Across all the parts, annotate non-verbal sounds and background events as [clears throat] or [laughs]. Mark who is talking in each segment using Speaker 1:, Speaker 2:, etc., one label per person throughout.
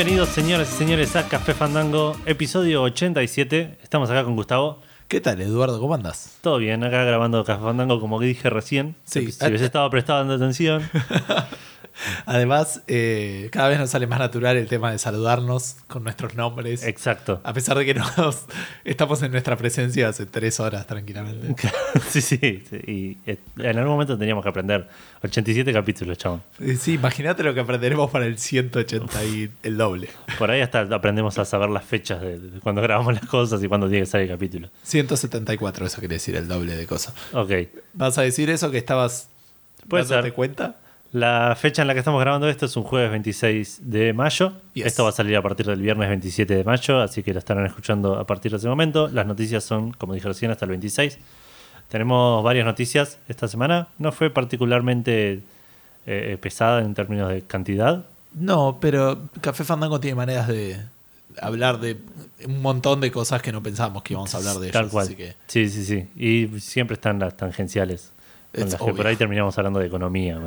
Speaker 1: Bienvenidos, señoras y señores, a Café Fandango, episodio 87. Estamos acá con Gustavo.
Speaker 2: ¿Qué tal, Eduardo? ¿Cómo andas?
Speaker 1: Todo bien, acá grabando Café Fandango, como dije recién.
Speaker 2: Sí.
Speaker 1: Si hubiese estado prestando atención. [laughs]
Speaker 2: Además, eh, cada vez nos sale más natural el tema de saludarnos con nuestros nombres.
Speaker 1: Exacto.
Speaker 2: A pesar de que nos, estamos en nuestra presencia hace tres horas tranquilamente. [laughs]
Speaker 1: sí, sí, sí. Y eh, en algún momento teníamos que aprender 87 capítulos, chabón.
Speaker 2: Eh, Sí, imagínate lo que aprenderemos para el 180 y el doble.
Speaker 1: Por ahí hasta aprendemos a saber las fechas de, de cuando grabamos las cosas y cuándo tiene que salir el capítulo.
Speaker 2: 174, eso quiere decir el doble de cosas.
Speaker 1: Ok.
Speaker 2: ¿Vas a decir eso que estabas
Speaker 1: Puede
Speaker 2: dándote
Speaker 1: ser.
Speaker 2: cuenta?
Speaker 1: La fecha en la que estamos grabando esto es un jueves 26 de mayo.
Speaker 2: Yes.
Speaker 1: Esto va a salir a partir del viernes 27 de mayo, así que lo estarán escuchando a partir de ese momento. Las noticias son, como dije recién, hasta el 26. Tenemos varias noticias esta semana. No fue particularmente eh, pesada en términos de cantidad.
Speaker 2: No, pero Café Fandango tiene maneras de hablar de un montón de cosas que no pensábamos que íbamos a hablar de ellos.
Speaker 1: Tal cual.
Speaker 2: Así que
Speaker 1: Sí, sí, sí. Y siempre están las tangenciales. Con las que por ahí terminamos hablando de economía.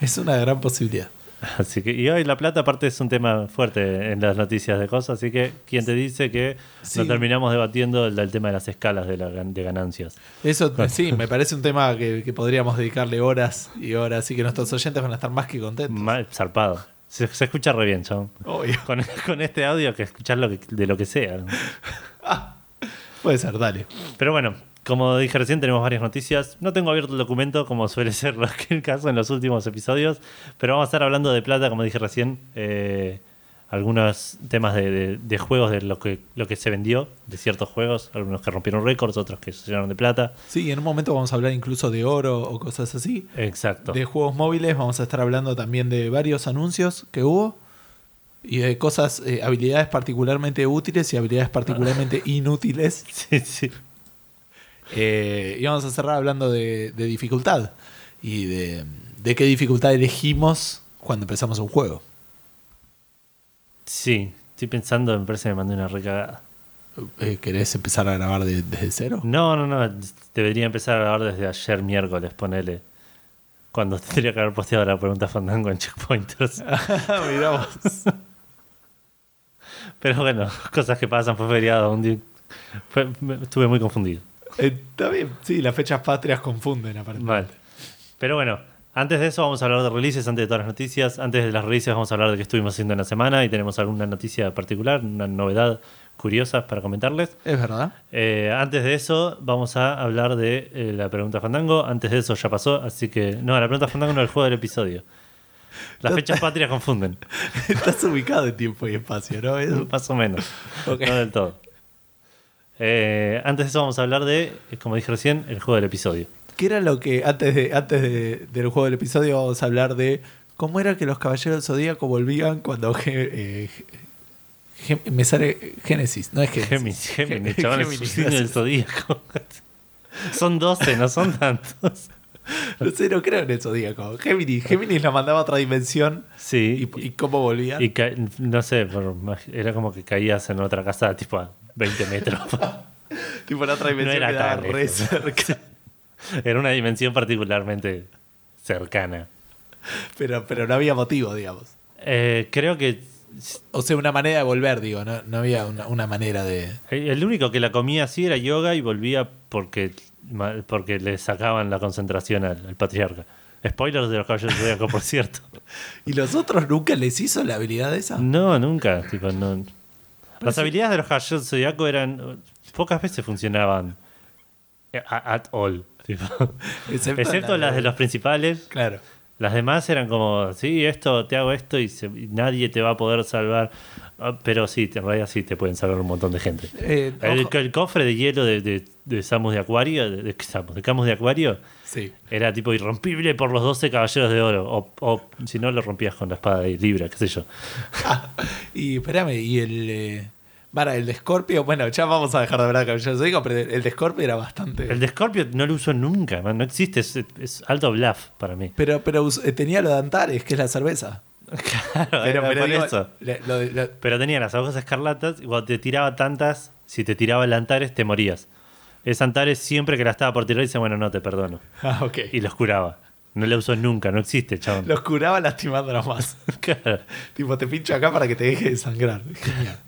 Speaker 2: es una gran posibilidad. [laughs]
Speaker 1: Así que, y hoy la plata, aparte, es un tema fuerte en las noticias de cosas. Así que, ¿quién te dice que
Speaker 2: Sí.
Speaker 1: no terminamos debatiendo el, el tema de las escalas de, la, gan- de ganancias?
Speaker 2: Eso sí, me parece un tema que, que podríamos dedicarle horas y horas y que nuestros oyentes van a estar más que contentos.
Speaker 1: Mal, zarpado. Se, se escucha re bien, chabón.
Speaker 2: Obvio.
Speaker 1: Con, con este audio que escuchar lo que, de lo que sea. [laughs]
Speaker 2: Puede ser, dale.
Speaker 1: Pero bueno, como dije recién, tenemos varias noticias. No tengo abierto el documento, como suele [laughs] ser el caso en los últimos episodios, pero vamos a estar hablando de plata, como dije recién. eh, algunos temas de, de- de juegos, de lo que, lo que se vendió, de ciertos juegos, algunos que rompieron récords, otros que se llenaron de plata.
Speaker 2: Sí, en un momento vamos a hablar incluso de oro o cosas así.
Speaker 1: Exacto.
Speaker 2: De juegos móviles vamos a estar hablando también de varios anuncios que hubo y de cosas, eh, habilidades particularmente útiles y habilidades particularmente [laughs] inútiles.
Speaker 1: Sí, sí.
Speaker 2: Eh, y vamos a cerrar hablando de, de dificultad y de, de qué dificultad elegimos cuando empezamos un juego.
Speaker 1: Sí, estoy pensando, me parece que me mandé una recagada.
Speaker 2: Eh, ¿Querés empezar a grabar de- desde cero?
Speaker 1: No, no, no. Debería empezar a grabar desde ayer miércoles, ponele. Cuando tendría que haber posteado la pregunta Fandango en Checkpointers. [laughs]
Speaker 2: Mirá vos.
Speaker 1: Pero bueno, cosas que pasan, fue feriado. Un día, fue- me- estuve muy confundido.
Speaker 2: Eh, Está bien, sí, las fechas patrias confunden aparentemente.
Speaker 1: Pero bueno, antes de eso vamos a hablar de releases, antes de todas las noticias. Antes de las releases vamos a hablar de qué estuvimos haciendo en la semana y tenemos alguna noticia particular, una novedad curiosa para comentarles.
Speaker 2: Es verdad.
Speaker 1: Eh, antes de eso, vamos a hablar de eh, la pregunta Fandango. Antes de eso ya pasó, así que. No, la pregunta Fandango no es el juego del episodio. Las fechas patrias confunden, [laughs]
Speaker 2: Estás ubicado en tiempo y espacio, ¿no? [laughs]
Speaker 1: Más o menos. No del todo. Eh, antes de eso, vamos a hablar de, eh, como dije recién, el juego del episodio.
Speaker 2: ¿Qué era lo que antes de antes de- del juego del episodio vamos a hablar de cómo era que los caballeros del zodíaco volvían cuando eh, me sale Génesis, no es Génesis.
Speaker 1: Géminis, Géminis, [laughs]
Speaker 2: Ge-
Speaker 1: chaval, es
Speaker 2: Géminis,
Speaker 1: un signo del zodíaco. [laughs] Son 12, no son tantos.
Speaker 2: No sé, no creo en el zodíaco. Géminis, Géminis la mandaba a otra dimensión
Speaker 1: Sí,
Speaker 2: y, y cómo volvían.
Speaker 1: y no sé, mag- era como que caías en otra casa tipo 20 metros. [laughs]
Speaker 2: tipo en otra dimensión
Speaker 1: era
Speaker 2: quedaba
Speaker 1: tan
Speaker 2: re cerca. [laughs]
Speaker 1: Era una dimensión particularmente cercana.
Speaker 2: Pero, pero no había motivo, digamos.
Speaker 1: Eh, creo que
Speaker 2: O sea, una manera de volver, digo, no, no había una, una manera de.
Speaker 1: el único que la comía así era yoga y volvía porque, porque le sacaban la concentración al, al patriarca. Spoilers de los caballeros del Zodíaco, por cierto. [laughs]
Speaker 2: ¿Y los otros nunca les hizo la habilidad esa?
Speaker 1: No, nunca. Tipo, no. Las
Speaker 2: sí.
Speaker 1: habilidades de los del Zodíaco eran. Pocas veces funcionaban. eh, At all. [laughs]
Speaker 2: Excepto
Speaker 1: Excepto
Speaker 2: la
Speaker 1: las
Speaker 2: de-
Speaker 1: de los principales.
Speaker 2: Claro.
Speaker 1: Las demás eran como, sí, esto, te hago esto y, se- y nadie te va a poder salvar. Ah, Pero sí, en realidad sí te pueden salvar un montón de gente.
Speaker 2: Eh,
Speaker 1: El, cofre de hielo de, de, de Samus de Acuario, de, de, Samus, de Camus de Acuario,
Speaker 2: Sí.
Speaker 1: era tipo irrompible por los 12 caballeros de oro. O, o si no, lo rompías con la espada de Libra, qué sé yo. [laughs]
Speaker 2: Y espérame, y el. Eh, para, el de Scorpio, bueno, ya vamos a dejar de hablar de Caballeros del Zodíaco, pero el de Scorpio era bastante.
Speaker 1: El de Scorpio no lo uso nunca, man, no existe, es, es alto bluff para mí.
Speaker 2: Pero, pero eh, tenía lo de Antares, que es la cerveza. [laughs]
Speaker 1: Claro,
Speaker 2: Pero,
Speaker 1: era
Speaker 2: pero digo,
Speaker 1: eso.
Speaker 2: lo lo-
Speaker 1: Pero tenía las agujas escarlatas y cuando te tiraba tantas, si te tiraba el Antares, te morías. Es Antares siempre que la estaba por tirar dice, bueno, no te perdono. [laughs]
Speaker 2: Ah, ok.
Speaker 1: Y los curaba. No la usó nunca, no existe, chabón.
Speaker 2: Los curaba lastimándolos más. [laughs]
Speaker 1: Claro.
Speaker 2: tipo, te pincho acá para que te deje de sangrar. Genial.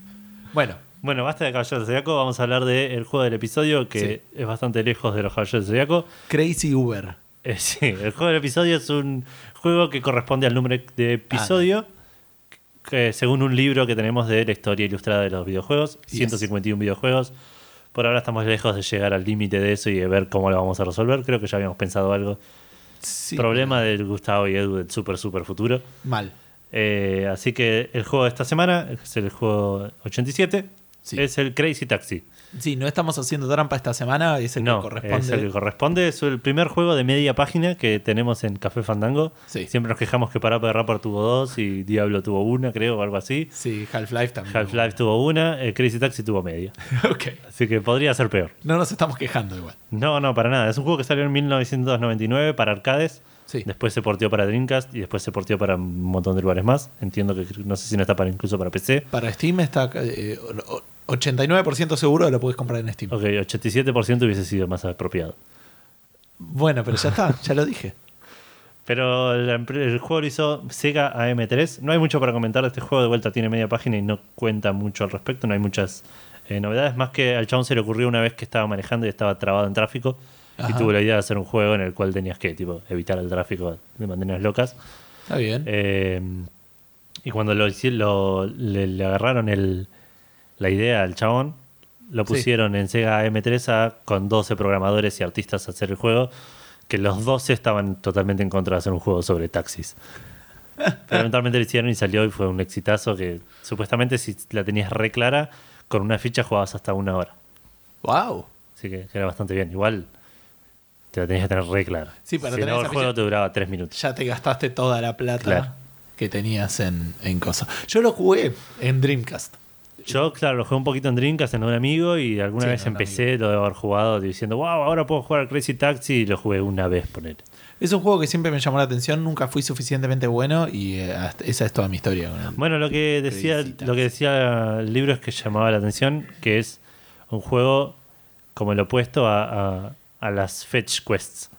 Speaker 2: Bueno,
Speaker 1: Bueno, basta de Caballeros del Zodiaco, vamos a hablar del juego del episodio que es bastante lejos de los Caballeros del Zodiaco.
Speaker 2: Crazy Uber.
Speaker 1: Eh, sí, el juego del episodio es un juego que corresponde al número de episodio, que según un libro que tenemos de la historia ilustrada de los videojuegos,
Speaker 2: Yes.
Speaker 1: 151 videojuegos. Por ahora estamos lejos de llegar al límite de eso y de ver cómo lo vamos a resolver. Creo que ya habíamos pensado algo.
Speaker 2: Sí,
Speaker 1: Problema del Gustavo y Edu del super, super futuro.
Speaker 2: Mal.
Speaker 1: Eh, así que el juego de esta semana, es el juego 87,
Speaker 2: Sí.
Speaker 1: es el Crazy Taxi.
Speaker 2: Sí, no estamos haciendo trampa esta semana, es el
Speaker 1: no,
Speaker 2: que corresponde.
Speaker 1: es el que corresponde. Es el primer juego de media página que tenemos en Café Fandango.
Speaker 2: Sí.
Speaker 1: Siempre nos quejamos que Parappa de Rapper tuvo dos y Diablo tuvo una, creo, o algo así.
Speaker 2: Sí, Half-Life también.
Speaker 1: Half-Life tuvo una, el Crazy Taxi tuvo media. [laughs]
Speaker 2: ok.
Speaker 1: Así que podría ser peor.
Speaker 2: No nos estamos quejando igual.
Speaker 1: No, no, para nada. Es un juego que salió en 1999 para arcades.
Speaker 2: Sí.
Speaker 1: Después se porteó para Dreamcast y después se porteó para un montón de lugares más. Entiendo que no sé si no está para incluso para PC.
Speaker 2: Para Steam está eh, o- o- 89% seguro lo puedes comprar en Steam.
Speaker 1: Ok, 87% hubiese sido más apropiado.
Speaker 2: Bueno, pero ya está, ya lo dije. [laughs]
Speaker 1: Pero el juego lo hizo Sega AM3. No hay mucho para comentar de este juego. De vuelta tiene media página y no cuenta mucho al respecto. No hay muchas eh, novedades. Más que al chabón se le ocurrió una vez que estaba manejando y estaba trabado en tráfico. Y tuvo la idea de hacer un juego en el cual tenías que tipo, evitar el tráfico de maneras locas.
Speaker 2: Está bien.
Speaker 1: Eh, y cuando lo, lo- le, le agarraron el, la idea al chabón, lo
Speaker 2: Sí.
Speaker 1: pusieron en Sega M3 a, con 12 programadores y artistas a hacer el juego, que los 12 estaban totalmente en contra de hacer un juego sobre taxis. [laughs] Pero eventualmente lo hicieron y salió y fue un exitazo que supuestamente si la tenías re clara, con una ficha jugabas hasta una hora.
Speaker 2: wow.
Speaker 1: Así que era bastante bien. Igual te la tenías que tener re clara.
Speaker 2: Sí, para
Speaker 1: si
Speaker 2: tener
Speaker 1: no, el juego te duraba 3 minutos.
Speaker 2: Ya te gastaste toda la plata
Speaker 1: Claro.
Speaker 2: que tenías en, en cosas. Yo lo jugué en Dreamcast.
Speaker 1: Yo, claro, lo jugué un poquito en Dreamcast en un amigo y alguna
Speaker 2: Sí,
Speaker 1: vez empecé, lo de haber jugado diciendo, wow, ahora puedo jugar Crazy Taxi y lo jugué una vez, poner.
Speaker 2: Es un juego que siempre me llamó la atención, nunca fui suficientemente bueno y eh, esa es toda mi historia.
Speaker 1: Bueno, lo que decía,
Speaker 2: Crazy
Speaker 1: lo que decía el libro es que llamaba la atención, que es un juego como el opuesto a, a- a las fetch quests,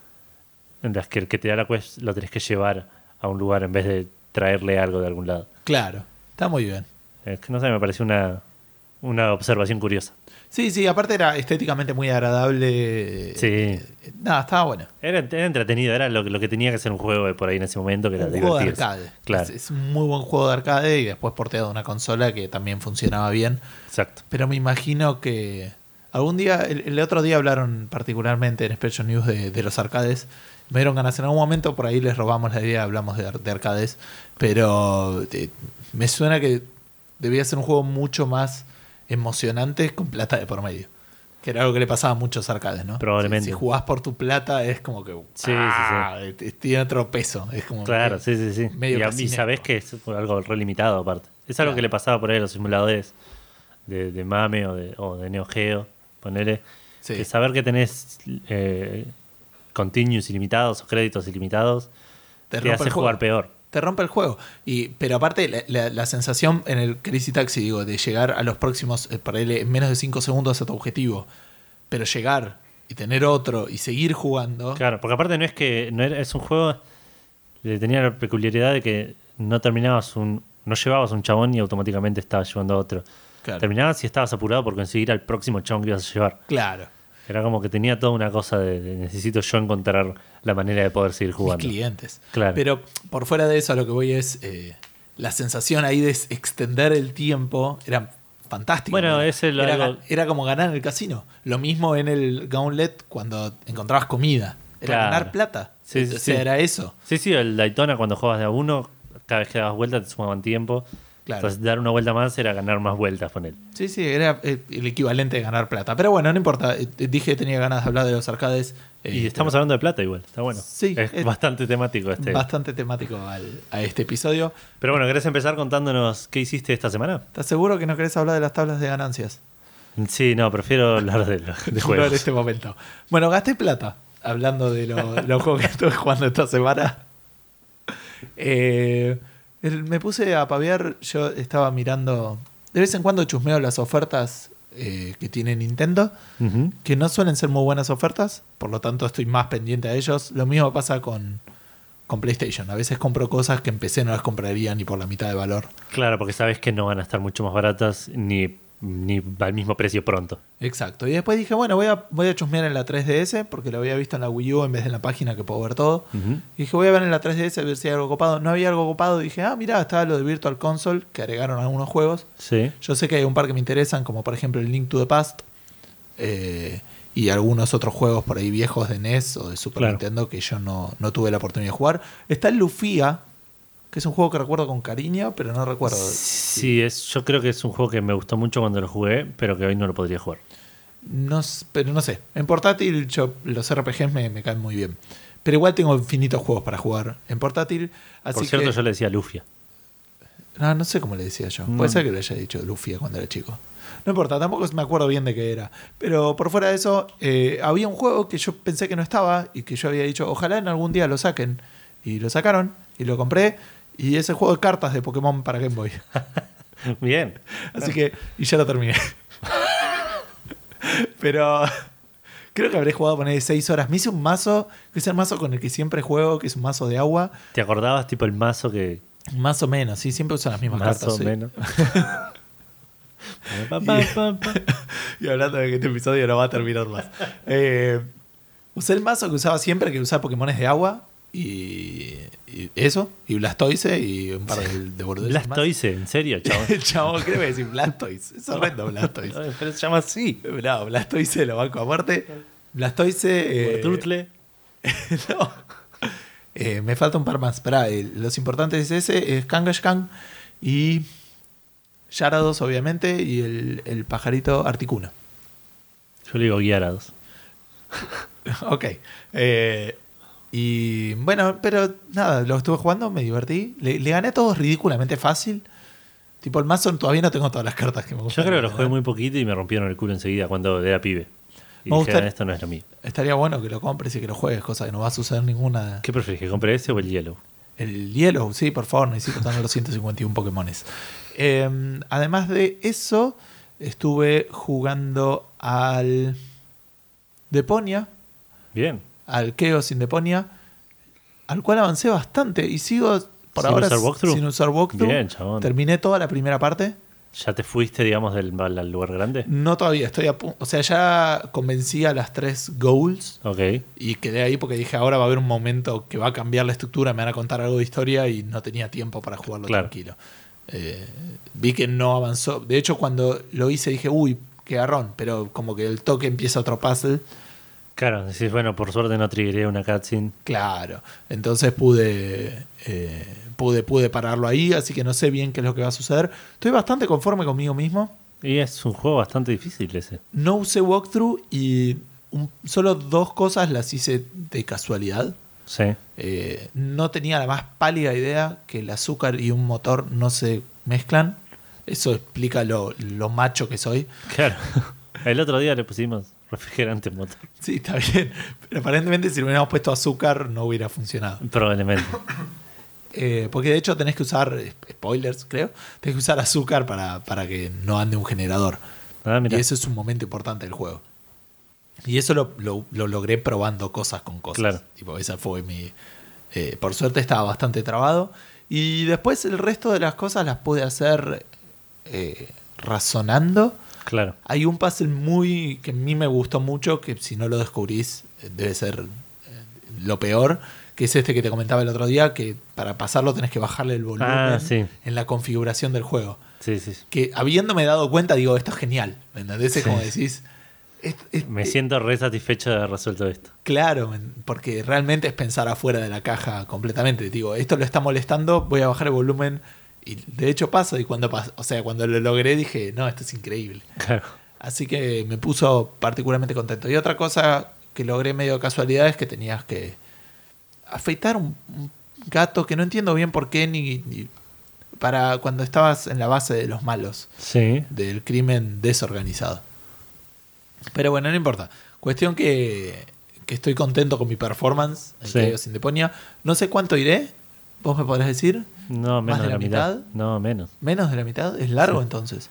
Speaker 1: en las que el que te da la quest lo tenés que llevar a un lugar en vez de traerle algo de algún lado.
Speaker 2: Claro, está muy bien.
Speaker 1: Es que no sé, me pareció una, una observación curiosa.
Speaker 2: Sí, sí, aparte era estéticamente muy agradable.
Speaker 1: Sí.
Speaker 2: Eh, Nada, estaba bueno.
Speaker 1: Era, era entretenido, era lo, que- lo que tenía que ser un juego de por ahí en ese momento, que era
Speaker 2: Un juego de arcade.
Speaker 1: Claro,
Speaker 2: Es, es un muy buen juego de arcade y después porteado a una consola que también funcionaba bien.
Speaker 1: exacto.
Speaker 2: Pero me imagino que algún día, el, el otro día hablaron particularmente en Special News de, de los arcades. Me dieron ganas en algún momento, por ahí les robamos la idea, hablamos de, de arcades. Pero eh, me suena que debía ser un juego mucho más emocionante con plata de por medio. Que era algo que le pasaba a muchos arcades, ¿no?
Speaker 1: Probablemente.
Speaker 2: Si, si jugás por tu plata es como que.
Speaker 1: Sí, sí,
Speaker 2: ¡ah! eh, Tiene otro peso. Es como
Speaker 1: Claro,
Speaker 2: que-
Speaker 1: sí, sí, sí.
Speaker 2: medio
Speaker 1: y, a- y sabés que es algo relimitado aparte. Es algo
Speaker 2: Claro.
Speaker 1: que le pasaba por ahí a los simuladores de, de Mame o de, o de Neo Geo, ponele.
Speaker 2: Sí.
Speaker 1: Que saber que tenés eh, continuous ilimitados o créditos ilimitados
Speaker 2: Te
Speaker 1: hace jugar peor.
Speaker 2: te rompe el juego. Y, pero aparte, la, la- la sensación en el Crazy Taxi, digo, de llegar a los próximos, eh, para él, en menos de 5 segundos a tu objetivo, pero llegar y tener otro y seguir jugando.
Speaker 1: Claro, porque aparte no es que no era, es un juego que tenía la peculiaridad de que no terminabas un no llevabas un chabón y automáticamente estabas llevando a otro.
Speaker 2: Claro.
Speaker 1: Terminabas y estabas apurado por conseguir al próximo chabón que ibas a llevar.
Speaker 2: Claro.
Speaker 1: Era como que tenía toda una cosa de, de necesito yo encontrar la manera de poder seguir
Speaker 2: Mis
Speaker 1: jugando.
Speaker 2: clientes.
Speaker 1: Claro.
Speaker 2: Pero por fuera de eso, a lo que voy es. eh, la sensación ahí de extender el tiempo era fantástica.
Speaker 1: Bueno, es el-
Speaker 2: era,
Speaker 1: algo-
Speaker 2: era como ganar en el casino. Lo mismo en el Gauntlet cuando encontrabas comida. Era
Speaker 1: Claro.
Speaker 2: ganar plata.
Speaker 1: Sí,
Speaker 2: o sea,
Speaker 1: sí.
Speaker 2: era eso.
Speaker 1: Sí, sí, el Daytona cuando jugabas de a uno, cada vez que dabas vuelta te sumaban tiempo.
Speaker 2: Claro.
Speaker 1: Entonces dar una vuelta más era ganar más vueltas con él.
Speaker 2: Sí, sí, era eh, el equivalente de ganar plata. Pero bueno, no importa. Eh, Dije que tenía ganas de hablar de los arcades. eh,
Speaker 1: y estamos hablando de plata igual, está bueno.
Speaker 2: Sí,
Speaker 1: es
Speaker 2: es-
Speaker 1: bastante temático este.
Speaker 2: bastante temático al- a este episodio.
Speaker 1: Pero bueno, ¿querés empezar contándonos qué hiciste esta semana?
Speaker 2: ¿Estás seguro que no querés hablar de las tablas de ganancias?
Speaker 1: Sí, no, prefiero hablar de, los- de [laughs]
Speaker 2: No
Speaker 1: juegos.
Speaker 2: en este momento. Bueno, gasté plata hablando de lo- los juegos que estuve jugando esta semana. [laughs] Eh, el- me puse a paviar, yo estaba mirando, de vez en cuando chusmeo las ofertas eh, que tiene Nintendo,
Speaker 1: Ujú.
Speaker 2: que no suelen ser muy buenas ofertas, por lo tanto estoy más pendiente a ellos. Lo mismo pasa con, con PlayStation. A veces compro cosas que en PC no las compraría ni por la mitad de valor.
Speaker 1: Claro, porque sabes que no van a estar mucho más baratas ni, ni al mismo precio pronto.
Speaker 2: Exacto. Y después dije, bueno, voy a, voy a chusmear en la 3DS, porque lo había visto en la Wii U en vez de en la página que puedo ver todo. Y dije, voy a ver en la 3DS a ver si hay algo copado. No había algo copado. Dije, ah, mira, estaba lo de Virtual Console, que agregaron algunos juegos.
Speaker 1: Sí.
Speaker 2: Yo sé que hay un par que me interesan, como por ejemplo el Link to the Past. eh, y algunos otros juegos por ahí viejos de NES o de Super
Speaker 1: Claro.
Speaker 2: Nintendo que yo no, no tuve la oportunidad de jugar. Está el Lufia, que es un juego que recuerdo con cariño, pero no recuerdo.
Speaker 1: Sí, es, yo creo que es un juego que me gustó mucho cuando lo jugué, pero que hoy no lo podría jugar.
Speaker 2: No, pero no sé. En portátil yo, los RPGs me, me caen muy bien. Pero igual tengo infinitos juegos para jugar en portátil. Así
Speaker 1: Por cierto,
Speaker 2: que,
Speaker 1: yo le decía Lufia.
Speaker 2: No, no sé cómo le decía yo.
Speaker 1: No.
Speaker 2: Puede ser que le haya dicho Lufia cuando era chico. No importa, tampoco me acuerdo bien de qué era. Pero por fuera de eso, eh, había un juego que yo pensé que no estaba y que yo había dicho, ojalá en algún día lo saquen. Y lo sacaron y lo compré. Y es el juego de cartas de Pokémon para Game Boy. [laughs]
Speaker 1: Bien.
Speaker 2: Así que, y ya lo terminé. [laughs] Pero creo que habré jugado poner 6 horas. Me hice un mazo, que es el mazo con el que siempre juego, que es un mazo de agua.
Speaker 1: ¿Te acordabas tipo el mazo que...
Speaker 2: Más o menos, sí, siempre uso las mismas
Speaker 1: Más
Speaker 2: cartas.
Speaker 1: o
Speaker 2: sí.
Speaker 1: menos. [laughs]
Speaker 2: Y hablando de que este episodio no va a terminar más. Eh, usé el mazo que usaba siempre, que usaba Pokémones de agua. Y, y eso, y Blastoise y un par de, de más.
Speaker 1: Blastoise, ¿en serio, chavos? [laughs]
Speaker 2: El chabón, creo que decir Blastoise. Es horrendo [laughs] Blastoise.
Speaker 1: Pero se llama así.
Speaker 2: No, Blastoise lo banco a muerte. Blastoise. eh, [laughs] no. Eh, me falta un par más. Esperá, eh, los importantes es ese, es Kangaskhan y Yarados, obviamente, y el, el pajarito Articuno.
Speaker 1: Yo le digo Gyarados.
Speaker 2: ok. Eh, y bueno, pero nada, lo estuve jugando, me divertí. Le, le gané a todos ridículamente fácil. Tipo, el mazo todavía no tengo todas las cartas que me
Speaker 1: Yo
Speaker 2: gustan.
Speaker 1: creo que lo jugué muy poquito y me rompieron el culo enseguida cuando era pibe. Y
Speaker 2: Me
Speaker 1: dije,
Speaker 2: gusta-
Speaker 1: "Ah, esto no es lo mío.
Speaker 2: Estaría bueno que lo compres y que lo juegues, cosa que no va a suceder ninguna.
Speaker 1: ¿Qué prefieres, que compre ese o el hielo?
Speaker 2: El hielo, sí, por favor, necesito tener los 151 Pokémones. Eh, además de eso, estuve jugando al Deponia,
Speaker 1: Bien.
Speaker 2: Al Chaos in Deponia, al cual avancé bastante y sigo por
Speaker 1: ¿Sin
Speaker 2: ahora
Speaker 1: usar walkthrough?
Speaker 2: sin usar walkthrough.
Speaker 1: Bien, chabón.
Speaker 2: Terminé toda la primera parte.
Speaker 1: ¿Ya te fuiste, digamos, del al lugar grande?
Speaker 2: No todavía, estoy a punto. O sea, ya convencí a las tres goals
Speaker 1: Ok.
Speaker 2: y quedé ahí porque dije, ahora va a haber un momento que va a cambiar la estructura, me van a contar algo de historia y no tenía tiempo para jugarlo
Speaker 1: Claro.
Speaker 2: tranquilo. Eh, vi que no avanzó. De hecho, cuando lo hice dije, uy, qué garrón, pero como que el toque empieza otro puzzle.
Speaker 1: Claro, decís, bueno, por suerte no triggeré una cutscene.
Speaker 2: Claro. Entonces pude, eh, pude, pude pararlo ahí, así que no sé bien qué es lo que va a suceder. Estoy bastante conforme conmigo mismo.
Speaker 1: Y es un juego bastante difícil ese.
Speaker 2: No usé walkthrough y un- solo dos cosas las hice de casualidad.
Speaker 1: Sí.
Speaker 2: Eh, no tenía la más pálida idea que el azúcar y un motor no se mezclan. Eso explica lo, lo macho que soy.
Speaker 1: Claro. [laughs] El otro día le pusimos refrigerante motor.
Speaker 2: Sí, está bien. Pero aparentemente si le hubiéramos puesto azúcar no hubiera funcionado.
Speaker 1: Probablemente.
Speaker 2: Eh, porque de hecho tenés que usar, eh, spoilers creo, tenés que usar azúcar para, para que no ande un generador.
Speaker 1: Ah.
Speaker 2: Y eso es un momento importante del juego. Y eso lo, lo- lo logré probando cosas con cosas.
Speaker 1: Claro.
Speaker 2: Tipo, esa fue mi. eh, por suerte estaba bastante trabado. Y después el resto de las cosas las pude hacer eh, razonando.
Speaker 1: Claro.
Speaker 2: Hay un puzzle muy que a mí me gustó mucho, que si no lo descubrís eh, debe ser eh, lo peor, que es este que te comentaba el otro día, que para pasarlo tenés que bajarle el volumen
Speaker 1: Ah, sí.
Speaker 2: en la configuración del juego
Speaker 1: Sí, sí.
Speaker 2: que habiéndome dado cuenta, digo, esto es genial. ¿Me entendés? Es como decís. es- es-
Speaker 1: Me
Speaker 2: eh,
Speaker 1: siento re satisfecho de haber resuelto esto.
Speaker 2: Claro, porque realmente es pensar afuera de la caja completamente. Digo, esto lo está molestando, voy a bajar el volumen. Y de hecho pasa, y cuando pasa, o sea, cuando lo logré dije, no, esto es increíble.
Speaker 1: Claro.
Speaker 2: Así que me puso particularmente contento. Y otra cosa que logré medio casualidad es que tenías que afeitar un, un gato que no entiendo bien por qué ni, ni- para cuando estabas en la base de los malos
Speaker 1: Sí.
Speaker 2: del crimen desorganizado. Pero bueno, no importa. Cuestión que, que estoy contento con mi performance en
Speaker 1: Sí.
Speaker 2: Chaos in Deponia. No sé cuánto iré. ¿Vos me podrás decir?
Speaker 1: No, menos
Speaker 2: de
Speaker 1: de
Speaker 2: la
Speaker 1: la mitad.
Speaker 2: mitad?
Speaker 1: No, menos.
Speaker 2: ¿Menos de la mitad? ¿Es largo
Speaker 1: Sí.
Speaker 2: entonces?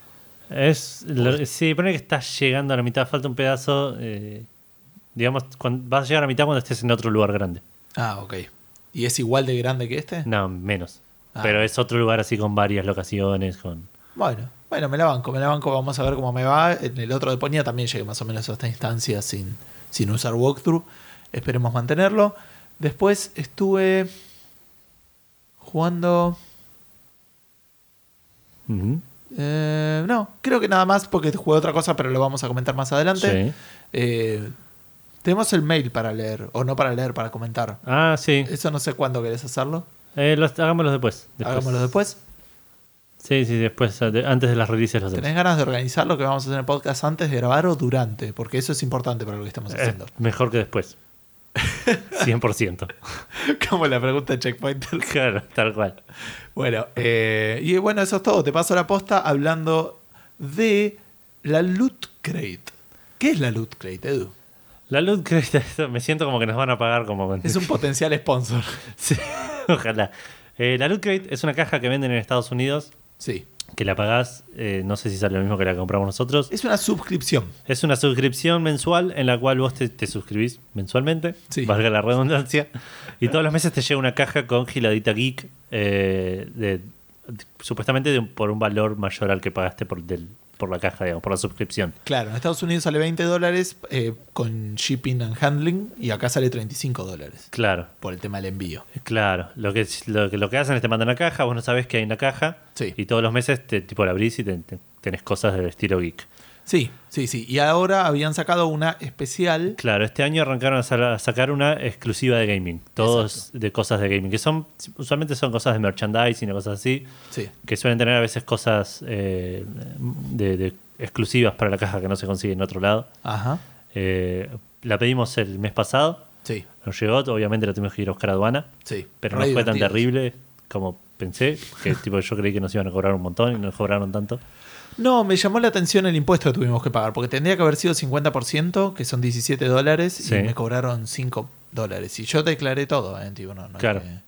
Speaker 1: Es, lo- sí, pone que estás llegando a la mitad, falta un pedazo. eh, digamos, cuan- vas a llegar a la mitad cuando estés en otro lugar grande.
Speaker 2: Ah, ok. ¿Y es igual de grande que este?
Speaker 1: No, menos.
Speaker 2: Ah.
Speaker 1: Pero es otro lugar así con varias locaciones, con...
Speaker 2: Bueno, bueno, me la banco, me la banco, vamos a ver cómo me va. En el otro de Ponía también llegué más o menos a esta instancia sin, sin usar walkthrough. Esperemos mantenerlo. Después estuve jugando... Eh, no, creo que nada más porque jugué otra cosa, pero lo vamos a comentar más adelante.
Speaker 1: Sí.
Speaker 2: Eh, tenemos el mail para leer, o no para leer, para comentar.
Speaker 1: Ah, sí.
Speaker 2: Eso no sé cuándo querés hacerlo.
Speaker 1: Eh, los- hagámoslo después. después.
Speaker 2: Hagámoslo después.
Speaker 1: Sí, sí, después, de- antes de las releases los.
Speaker 2: ¿Tenés ganas de organizar lo que vamos a hacer en el podcast antes de grabar o durante? Porque eso es importante para lo que estamos
Speaker 1: Eh,
Speaker 2: haciendo.
Speaker 1: mejor que después. 100%. [laughs]
Speaker 2: Como la pregunta de Checkpointer. [laughs]
Speaker 1: claro, tal cual.
Speaker 2: Bueno, eh, y bueno, eso es todo. Te paso la posta hablando de la Loot Crate. ¿Qué es la Loot Crate, Edu?
Speaker 1: La Loot Crate, [laughs] me siento como que nos van a pagar como...
Speaker 2: Es un potencial sponsor.
Speaker 1: Sí, ojalá. Eh, la Loot Crate es una caja que venden en Estados Unidos,
Speaker 2: Sí.
Speaker 1: Que la pagás, eh, no sé si sale lo mismo que la que compramos nosotros.
Speaker 2: Es una suscripción.
Speaker 1: Es una suscripción mensual en la cual vos te, te suscribís mensualmente,
Speaker 2: Sí.
Speaker 1: valga la redundancia, y todos los meses te llega una caja con Giladita Geek, eh, de, supuestamente de por un valor mayor al que pagaste por, del, por la caja, digamos, por la suscripción.
Speaker 2: Claro, en Estados Unidos sale 20 dólares eh, con shipping and handling y acá sale 35 dólares
Speaker 1: Claro,
Speaker 2: por el tema del envío.
Speaker 1: claro. Lo que, lo, que, lo que hacen es te mandan una caja, vos no sabés que hay una caja,
Speaker 2: Sí.
Speaker 1: y todos los meses te, tipo la abrís y te- te- tenés cosas del estilo geek.
Speaker 2: Sí, sí, sí. Y ahora habían sacado una especial.
Speaker 1: Claro, este año arrancaron a, sa- a sacar una exclusiva de gaming. Todos de cosas de gaming. Que son, usualmente son cosas de merchandising o cosas así.
Speaker 2: Sí,
Speaker 1: Que suelen tener a veces cosas eh, de, de exclusivas para la caja que no se consigue en otro lado.
Speaker 2: ajá.
Speaker 1: Eh, la pedimos el mes pasado.
Speaker 2: Sí,
Speaker 1: Nos llegó, obviamente la tuvimos que ir a buscar a aduana.
Speaker 2: sí.
Speaker 1: Pero no fue tan terrible como pensé. Que tipo yo creí que nos iban a cobrar un montón y no nos cobraron tanto.
Speaker 2: No, me llamó la atención el impuesto que tuvimos que pagar, porque tendría que haber sido 50%, que son 17 dólares,
Speaker 1: Sí.
Speaker 2: y me cobraron 5 dólares. Y yo declaré todo, ¿eh? Tipo, no, no hay
Speaker 1: Claro.
Speaker 2: que-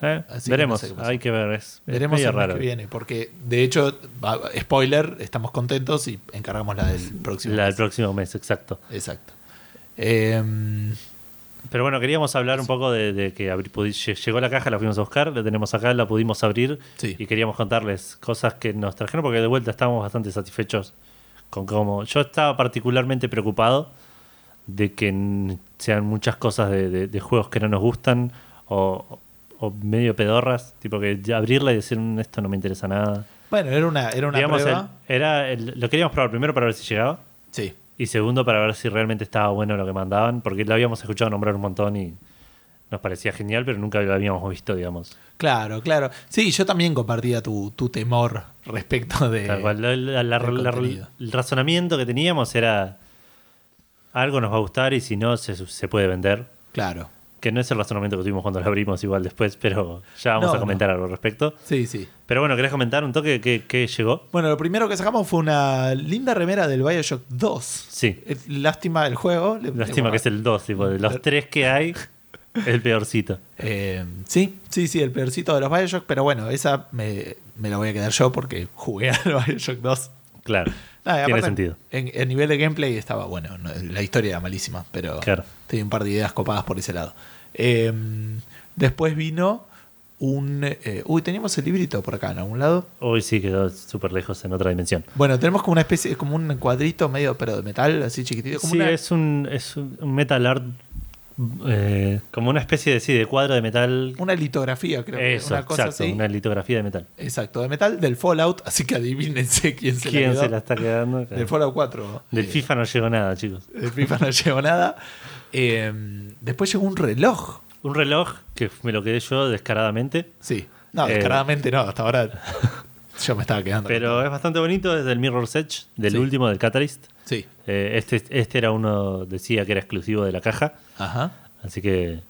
Speaker 1: Eh,
Speaker 2: que
Speaker 1: veremos,
Speaker 2: no sé
Speaker 1: hay que ver. Es, es
Speaker 2: Veremos
Speaker 1: medio
Speaker 2: el mes que viene, porque de hecho, spoiler, estamos contentos y encargamos la del próximo.
Speaker 1: La del
Speaker 2: mes.
Speaker 1: próximo mes, exacto.
Speaker 2: Exacto. Em,
Speaker 1: Pero bueno, queríamos hablar un poco de, de que pudi- lle- llegó la caja, la fuimos a buscar, la tenemos acá, la pudimos abrir
Speaker 2: Sí.
Speaker 1: y queríamos contarles cosas que nos trajeron porque de vuelta estábamos bastante satisfechos con cómo... Yo estaba particularmente preocupado de que sean muchas cosas de, de- de juegos que no nos gustan o, o medio pedorras, tipo que abrirla y decir "Mm, esto no me interesa nada.
Speaker 2: bueno, era una, era una
Speaker 1: Digamos,
Speaker 2: prueba.
Speaker 1: el- era el- lo queríamos probar primero para ver si llegaba
Speaker 2: Sí.
Speaker 1: Y segundo para ver si realmente estaba bueno lo que mandaban, porque lo habíamos escuchado nombrar un montón y nos parecía genial, pero nunca lo habíamos visto, digamos.
Speaker 2: Claro, claro. Sí, yo también compartía tu, tu temor respecto de.
Speaker 1: Cual. La- el razonamiento que teníamos era algo nos va a gustar y si no se, se puede vender.
Speaker 2: Claro.
Speaker 1: Que no es el razonamiento que tuvimos cuando lo abrimos igual después, pero ya vamos
Speaker 2: No,
Speaker 1: a comentar algo al respecto.
Speaker 2: Sí, sí.
Speaker 1: Pero bueno, ¿querés comentar un toque que, que llegó?
Speaker 2: Bueno, lo primero que sacamos fue una linda remera del Bioshock 2.
Speaker 1: Sí.
Speaker 2: Eh, Lástima el juego.
Speaker 1: Lástima que es el 2, tipo, de los tres que hay, [laughs] el peorcito.
Speaker 2: Eh, sí, sí, sí, el peorcito de los Bioshock, pero bueno, esa me, me la voy a quedar yo porque jugué al [laughs] Bioshock 2.
Speaker 1: Claro.
Speaker 2: Y
Speaker 1: Tiene sentido.
Speaker 2: En, en nivel de gameplay estaba bueno, no, la historia era malísima, pero
Speaker 1: Claro.
Speaker 2: tenía un par de ideas copadas por ese lado. Eh, después vino un... eh, uy, teníamos el librito por acá en algún lado.
Speaker 1: Hoy sí quedó súper lejos en otra dimensión.
Speaker 2: Bueno, tenemos como una especie, como un cuadrito medio, pero de metal, así chiquitito. Como
Speaker 1: Sí,
Speaker 2: una-
Speaker 1: es un, es un metal art, eh, como una especie de, sí, de cuadro de metal.
Speaker 2: una litografía, creo que
Speaker 1: Eso,
Speaker 2: una cosa
Speaker 1: exacto,
Speaker 2: así.
Speaker 1: una litografía de metal.
Speaker 2: Exacto, de metal del Fallout, así que adivínense [laughs] quién se
Speaker 1: ¿Quién
Speaker 2: la quedó.
Speaker 1: se la está quedando?
Speaker 2: Del Fallout 4.
Speaker 1: Del
Speaker 2: eh,
Speaker 1: FIFA no llegó nada, chicos.
Speaker 2: Del FIFA no llegó nada. Eh, después llegó un reloj.
Speaker 1: Un reloj que me lo quedé yo descaradamente,
Speaker 2: Sí. No,
Speaker 1: Eh,
Speaker 2: descaradamente no, hasta ahora [laughs] yo me estaba quedando.
Speaker 1: pero es bastante bonito, es del Mirror's Edge, del
Speaker 2: Sí.
Speaker 1: último, del Catalyst.
Speaker 2: Sí.
Speaker 1: Eh, este, este era uno, decía que era exclusivo de la caja,
Speaker 2: Ajá.
Speaker 1: así que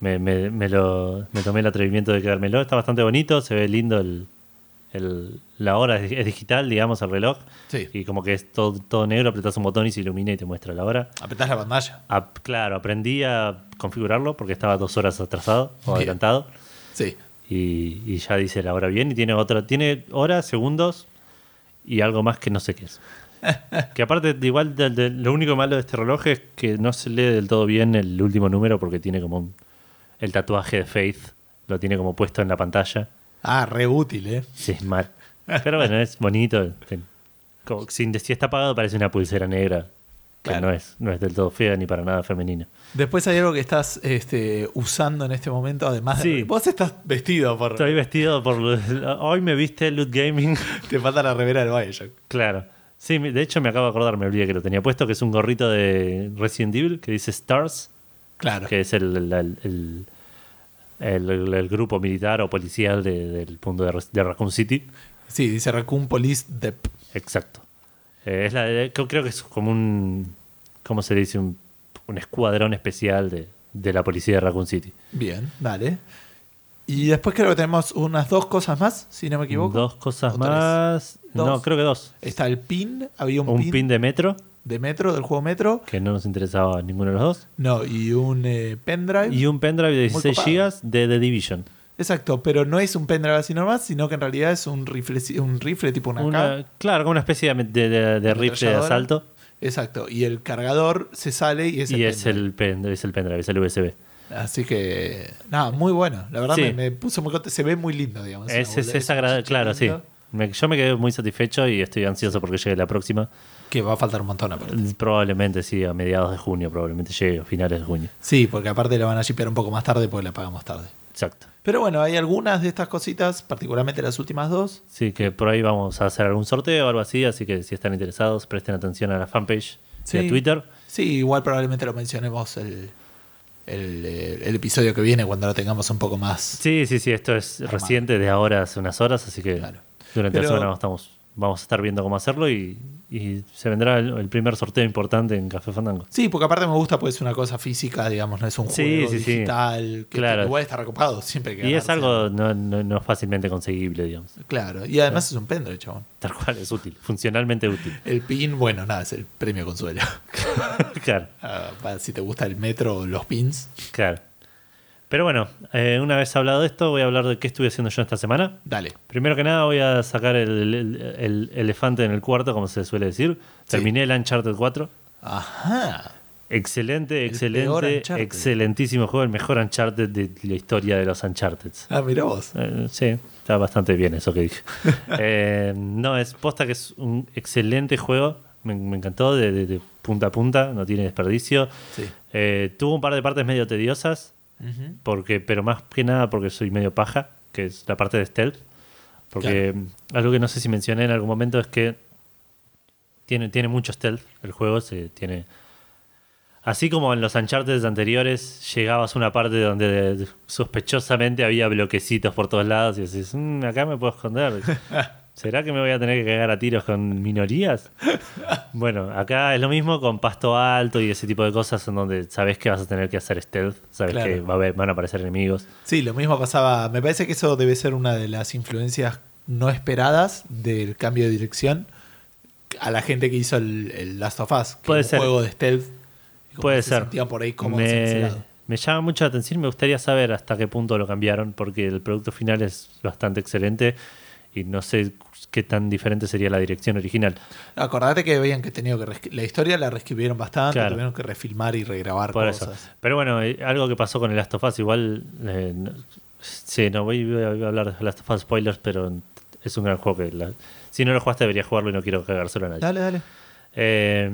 Speaker 1: me, me- me lo, me tomé el atrevimiento de quedármelo. Está bastante bonito, se ve lindo el, el- la hora, es, digital, digamos, el reloj.
Speaker 2: Sí.
Speaker 1: Y como que es todo, todo negro, apretas un botón y se ilumina y te muestra la hora.
Speaker 2: Apretás la pantalla.
Speaker 1: Claro, aprendí a configurarlo porque estaba dos horas atrasado o
Speaker 2: Bien.
Speaker 1: adelantado.
Speaker 2: Sí.
Speaker 1: Y, y ya dice la hora bien y tiene otra, tiene horas, segundos y algo más que no sé qué es. [laughs] que aparte, igual, de- de- lo único malo de este reloj es que no se lee del todo bien el último número porque tiene como un... el tatuaje de Faith lo tiene como puesto en la pantalla.
Speaker 2: Ah, re útil, ¿eh?
Speaker 1: Sí, es mal. Pero bueno, es bonito. Como, si, si está apagado parece una pulsera negra. Que
Speaker 2: Claro.
Speaker 1: no es, no es del todo fea ni para nada femenina.
Speaker 2: Después hay algo que estás este, usando en este momento, además de...
Speaker 1: Sí.
Speaker 2: Vos estás vestido por...
Speaker 1: Estoy vestido por... Hoy me viste Loot Gaming. [laughs]
Speaker 2: Te falta la remera del Bioshock.
Speaker 1: Claro. Sí, de hecho me acabo de acordar, me olvidé que lo tenía puesto, que es un gorrito de Resident Evil que dice Stars,
Speaker 2: Claro.
Speaker 1: que es el, el, el- grupo militar o policial de- del punto de, de Raccoon City.
Speaker 2: Sí, dice Raccoon Police Dep.
Speaker 1: Exacto. Eh, es la de- creo, creo que es como un... ¿Cómo se dice? Un, un escuadrón especial de, de la policía de Raccoon City.
Speaker 2: Bien, dale. Y después creo que tenemos unas dos cosas más, si no me equivoco.
Speaker 1: Dos cosas más. No, creo que dos.
Speaker 2: Está el pin, había un,
Speaker 1: Un
Speaker 2: pin,
Speaker 1: pin de metro,
Speaker 2: de Metro, del juego Metro.
Speaker 1: que no nos interesaba a ninguno de los dos.
Speaker 2: No, y un eh, pendrive.
Speaker 1: Y un pendrive de
Speaker 2: Muy
Speaker 1: 16
Speaker 2: copado.
Speaker 1: GB de The Division.
Speaker 2: Exacto, pero no es un pendrive así normal, sino que en realidad es un rifle, un rifle tipo una,
Speaker 1: Una- claro, como una especie de, de- de- de rifle de asalto.
Speaker 2: Exacto, y el cargador se sale y es el
Speaker 1: y
Speaker 2: pendrive.
Speaker 1: pen- es el pendrive, es el USB.
Speaker 2: Así que, nada, muy bueno. La verdad
Speaker 1: Sí.
Speaker 2: me, me puso muy contento. Se ve muy lindo, digamos.
Speaker 1: Es, es, agradable, claro, sí. Me- yo me quedé muy satisfecho y estoy ansioso porque llegue la próxima.
Speaker 2: Que va a faltar un montón aparte.
Speaker 1: Probablemente sí, a mediados de junio, probablemente llegue, a finales de junio.
Speaker 2: Sí, porque aparte la van a shipear un poco más tarde porque la pagamos tarde.
Speaker 1: Exacto.
Speaker 2: Pero bueno, hay algunas de estas cositas, particularmente las últimas dos.
Speaker 1: Sí, que por ahí vamos a hacer algún sorteo o algo así, así que si están interesados, presten atención a la fanpage
Speaker 2: Sí.
Speaker 1: de Twitter.
Speaker 2: Sí, igual probablemente lo mencionemos el, el, eh, el episodio que viene cuando lo tengamos un poco más.
Speaker 1: Sí, sí, sí, esto es
Speaker 2: Armado.
Speaker 1: reciente de ahora, hace unas horas, así que
Speaker 2: Claro.
Speaker 1: durante
Speaker 2: Pero-
Speaker 1: la semana estamos, vamos a estar viendo cómo hacerlo y, y se vendrá el, el primer sorteo importante en Café Fandango.
Speaker 2: Sí, porque aparte me gusta, pues es una cosa física, digamos, no es un
Speaker 1: Sí,
Speaker 2: juego
Speaker 1: sí, sí.
Speaker 2: digital. Que,
Speaker 1: Claro.
Speaker 2: que igual está recopado, siempre que
Speaker 1: Y es algo no, no, no fácilmente conseguible, digamos.
Speaker 2: Claro, y además es un pendrive, chabón.
Speaker 1: Tal cual, es útil, funcionalmente útil.
Speaker 2: El pin, bueno, nada, es el premio consuelo. [laughs]
Speaker 1: claro,
Speaker 2: Ah, para si te gusta el metro o los pins,
Speaker 1: claro. Pero bueno, eh, una vez hablado de esto, voy a hablar de qué estuve haciendo yo esta semana.
Speaker 2: dale.
Speaker 1: Primero que nada voy a sacar el, el- el elefante en el cuarto, como se suele decir. Terminé el Uncharted 4.
Speaker 2: Ajá.
Speaker 1: Excelente, excelente, excelentísimo juego, el mejor Uncharted de la historia de los Uncharted.
Speaker 2: Ah, mira vos.
Speaker 1: Eh, sí, está bastante bien eso que dije. [laughs] Eh, no, es posta que es un excelente juego. Me, me encantó de, de- de punta a punta, no tiene desperdicio.
Speaker 2: Sí.
Speaker 1: Eh, tuvo un par de partes medio tediosas, Porque, pero más que nada porque soy medio paja, que es la parte de stealth. Porque algo que no sé si mencioné en algún momento es que tiene, tiene mucho stealth el juego, se tiene... Así como en los Uncharted anteriores, llegabas a una parte donde de- sospechosamente había bloquecitos por todos lados y decís, "Mm, acá me puedo esconder. [laughs] ¿Será que me voy a tener que cagar a tiros con minorías? [laughs] Bueno, acá es lo mismo con pasto alto y ese tipo de cosas en donde sabes que vas a tener que hacer stealth, sabes
Speaker 2: Claro.
Speaker 1: que va a haber- van a aparecer enemigos.
Speaker 2: Sí, lo mismo pasaba. Me parece que eso debe ser una de las influencias no esperadas del cambio de dirección a la gente que hizo el, el Last of Us. Que
Speaker 1: Puede
Speaker 2: un
Speaker 1: ser.
Speaker 2: juego de stealth. como
Speaker 1: Puede
Speaker 2: se
Speaker 1: ser.
Speaker 2: por ahí ese
Speaker 1: me, me llama mucho la atención y me gustaría saber hasta qué punto lo cambiaron, porque el producto final es bastante excelente y no sé qué tan diferente sería la dirección original.
Speaker 2: Acordate que veían que tenido que la historia la reescribieron bastante,
Speaker 1: Claro.
Speaker 2: tuvieron que refilmar y regrabar
Speaker 1: Por eso.
Speaker 2: cosas.
Speaker 1: Pero bueno, eh, algo que pasó con el Last of Us, igual. eh, no- sí, no voy, a hablar de Last of Us spoilers, pero es un gran juego que la- si no lo jugaste deberías jugarlo y no quiero cagárselo a nadie.
Speaker 2: Dale, dale.
Speaker 1: Eh,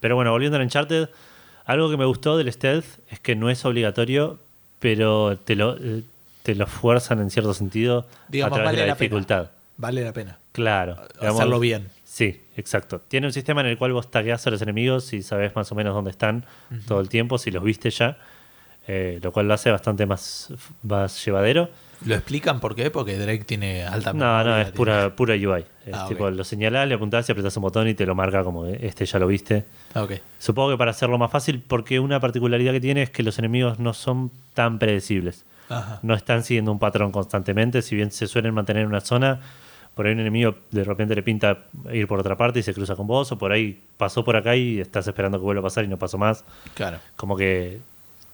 Speaker 1: pero bueno, volviendo al Uncharted, algo que me gustó del stealth es que no es obligatorio, pero te lo, eh, te lo fuerzan en cierto sentido
Speaker 2: Digamos,
Speaker 1: a través
Speaker 2: vale
Speaker 1: de la, dificultad.
Speaker 2: Vale la pena.
Speaker 1: Claro. digamos,
Speaker 2: Hacerlo bien.
Speaker 1: Sí, exacto. Tiene un sistema en el cual vos tagueás a los enemigos y sabes más o menos dónde están todo el tiempo, si los viste ya, eh, lo cual lo hace bastante más, más llevadero.
Speaker 2: ¿Lo explican por qué? Porque Drake tiene alta
Speaker 1: No, no, es pura, pura UI. Es
Speaker 2: Ah,
Speaker 1: tipo,
Speaker 2: ok.
Speaker 1: lo señalás, le apuntás y apretás un botón y te lo marca como eh, este ya lo viste.
Speaker 2: Ah.
Speaker 1: Supongo que para hacerlo más fácil, porque una particularidad que tiene es que los enemigos no son tan predecibles.
Speaker 2: Ajá.
Speaker 1: No están siguiendo un patrón constantemente, si bien se suelen mantener en una zona, por ahí un enemigo de repente le pinta ir por otra parte y se cruza con vos, o por ahí pasó por acá y estás esperando que vuelva a pasar y no pasó más.
Speaker 2: Claro.
Speaker 1: Como que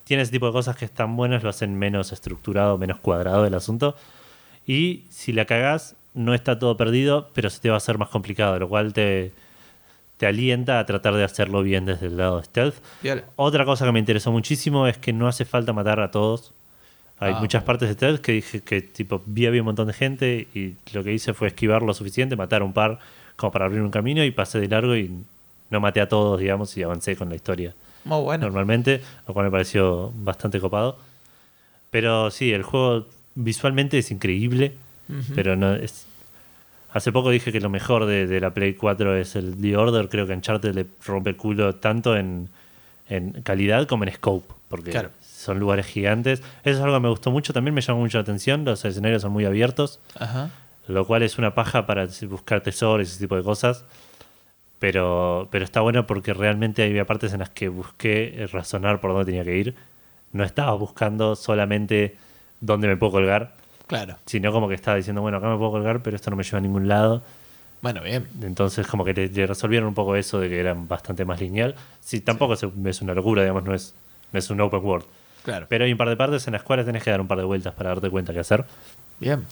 Speaker 1: tiene ese tipo de cosas que están buenas, lo hacen menos estructurado, menos cuadrado el asunto. Y si la cagás, no está todo perdido, pero se te va a hacer más complicado, lo cual te, te alienta a tratar de hacerlo bien desde el lado de stealth. Otra cosa que me interesó muchísimo es que no hace falta matar a todos. Hay
Speaker 2: Ah,
Speaker 1: muchas partes de stealth que dije que tipo vi había un montón de gente y lo que hice fue esquivar lo suficiente, matar a un par como para abrir un camino y pasé de largo y no maté a todos, digamos, y avancé con la historia
Speaker 2: Muy bueno.
Speaker 1: normalmente, lo cual me pareció bastante copado. Pero sí, el juego visualmente es increíble, pero no es... Hace poco dije que lo mejor de, de la Play 4 es el The Order, creo que Uncharted le rompe el culo tanto en, en calidad como en scope, porque
Speaker 2: Claro.
Speaker 1: Son lugares gigantes. Eso es algo que me gustó mucho, también me llamó mucho la atención, los escenarios son muy abiertos,
Speaker 2: Ajá.
Speaker 1: lo cual es una paja para buscar tesoros y ese tipo de cosas. Pero, pero está bueno porque realmente había partes en las que busqué razonar por dónde tenía que ir. No estaba buscando solamente dónde me puedo colgar,
Speaker 2: Claro.
Speaker 1: sino como que estaba diciendo, bueno, acá me puedo colgar, pero esto no me lleva a ningún lado.
Speaker 2: Bueno, bien.
Speaker 1: Entonces como que le, resolvieron un poco eso de que era bastante más lineal. Sí, tampoco es, es una locura, digamos, no es, no es un open world.
Speaker 2: Claro.
Speaker 1: Pero hay un par de partes en las cuales tenés que dar un par de vueltas para darte cuenta qué hacer.
Speaker 2: Bien.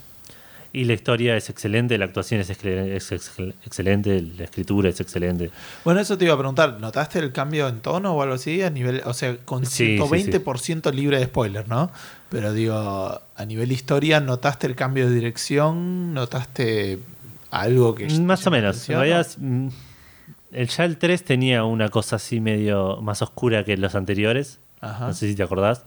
Speaker 1: Y la historia es excelente, la actuación es, excel- es excel- excelente, la escritura es excelente.
Speaker 2: Bueno, eso te iba a preguntar. ¿Notaste el cambio en tono o algo así? A nivel, o sea, con
Speaker 1: Sí, sí,
Speaker 2: 120% libre de spoiler, ¿no? Pero digo, a nivel historia, ¿notaste el cambio de dirección? ¿Notaste algo que...
Speaker 1: Más o menos. En
Speaker 2: atención?
Speaker 1: realidad, mm, el, ya el 3 tenía una cosa así medio más oscura que los anteriores.
Speaker 2: Ajá.
Speaker 1: No sé si te acordás.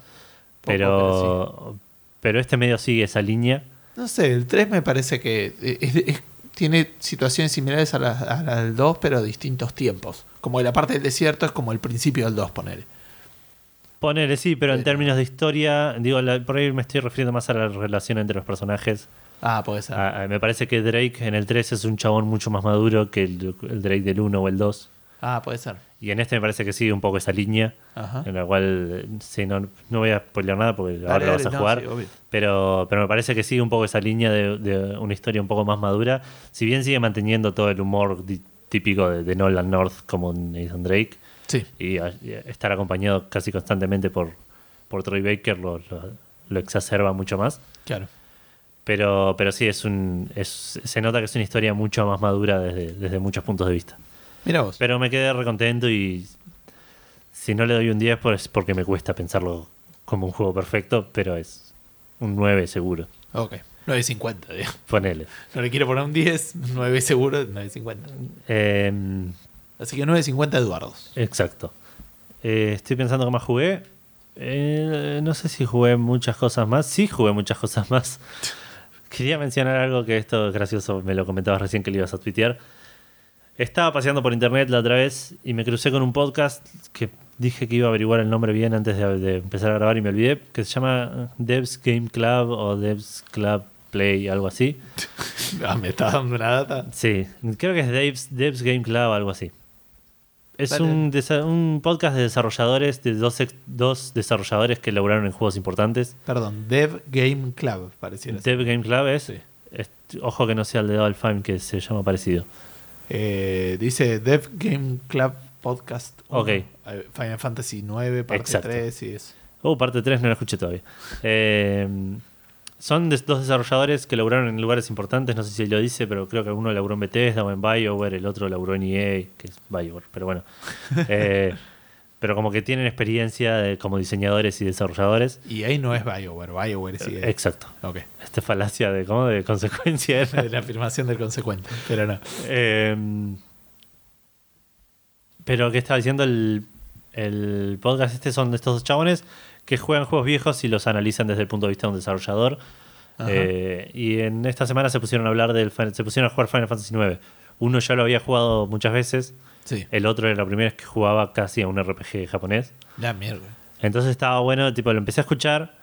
Speaker 2: pero
Speaker 1: Pero, pero este medio sigue esa línea.
Speaker 2: No sé, el 3 me parece que es- es- tiene situaciones similares a la, a la del 2, pero a distintos tiempos. Como la parte del desierto es como el principio del 2, ponele.
Speaker 1: Ponele, sí, pero en términos de historia, digo, la- por ahí me estoy refiriendo más a la relación entre los personajes.
Speaker 2: Ah, puede ser.
Speaker 1: Ah, me parece que Drake en el 3 es un chabón mucho más maduro que el, el Drake del 1 o el 2.
Speaker 2: Ah, puede ser.
Speaker 1: Y en este me parece que sigue un poco esa línea,
Speaker 2: Ajá.
Speaker 1: en la cual, sí, no, no voy a spoiler nada porque ahora lo vas
Speaker 2: dale,
Speaker 1: a
Speaker 2: no,
Speaker 1: jugar.
Speaker 2: sí,
Speaker 1: pero, pero me parece que sigue un poco esa línea de, de una historia un poco más madura. Si bien sigue manteniendo todo el humor típico de, de Nolan North como Nathan Drake,
Speaker 2: Sí.
Speaker 1: y, a- y estar acompañado casi constantemente por, por Troy Baker lo, lo- lo exacerba mucho más.
Speaker 2: Claro.
Speaker 1: Pero, pero sí, es un, es, se nota que es una historia mucho más madura desde, desde muchos puntos de vista.
Speaker 2: Mira vos.
Speaker 1: Pero me quedé recontento y si no le doy un 10 pues es porque me cuesta pensarlo como un juego perfecto, pero es un 9 seguro.
Speaker 2: Ok. 9.50, digamos.
Speaker 1: Ponele.
Speaker 2: No le quiero poner un 10, 9 seguro, 9.50.
Speaker 1: Em,
Speaker 2: Así que 9.50 Eduardos.
Speaker 1: exacto. Eh, estoy pensando que más jugué. Eh, no sé si jugué muchas cosas más. Sí, jugué muchas cosas más. [laughs] Quería mencionar algo que esto es gracioso, me lo comentabas recién que le ibas a tuitear. Estaba paseando por internet la otra vez y me crucé con un podcast que dije que iba a averiguar el nombre bien antes de, de empezar a grabar y me olvidé, que se llama Devs Game Club o Devs Club Play, algo así. [laughs]
Speaker 2: Ah, me está dando una data.
Speaker 1: Sí, creo que es Devs, Devs Game Club o algo así. Es un, podcast de desarrolladores, de dos, dos desarrolladores que laboraron en juegos importantes.
Speaker 2: Perdón, Dev Game Club, pareciera.
Speaker 1: Dev Game Club es,
Speaker 2: Sí.
Speaker 1: es- ojo que no sea el de Double Fine que se llama parecido.
Speaker 2: Eh, dice Dev Game Club Podcast.
Speaker 1: Ok.
Speaker 2: Final Fantasy 9, parte
Speaker 1: Exacto.
Speaker 2: 3 y eso.
Speaker 1: Oh, parte 3 no la escuché todavía. Eh, son dos desarrolladores que laburaron en lugares importantes, no sé si lo dice, pero creo que uno laburó en Bethesda o en BioWare, el otro laburó en EA, que es BioWare, pero bueno. [laughs] Eh, pero como que tienen experiencia de- como diseñadores y desarrolladores.
Speaker 2: Y ahí no es BioWare, BioWare sigue.
Speaker 1: Exacto.
Speaker 2: Ok.
Speaker 1: Esta falacia de, ¿cómo? de consecuencia era. [laughs]
Speaker 2: De la afirmación del consecuente, pero no.
Speaker 1: Eh, pero que estaba diciendo el, el podcast este son de estos dos chabones que juegan juegos viejos y los analizan desde el punto de vista de un desarrollador. Eh, y en esta semana se pusieron a hablar del se pusieron a jugar Final Fantasy IX. Uno ya lo había jugado muchas veces,
Speaker 2: Sí.
Speaker 1: el otro era la primera vez que jugaba casi a un RPG japonés.
Speaker 2: La mierda.
Speaker 1: Entonces estaba bueno, tipo, lo empecé a escuchar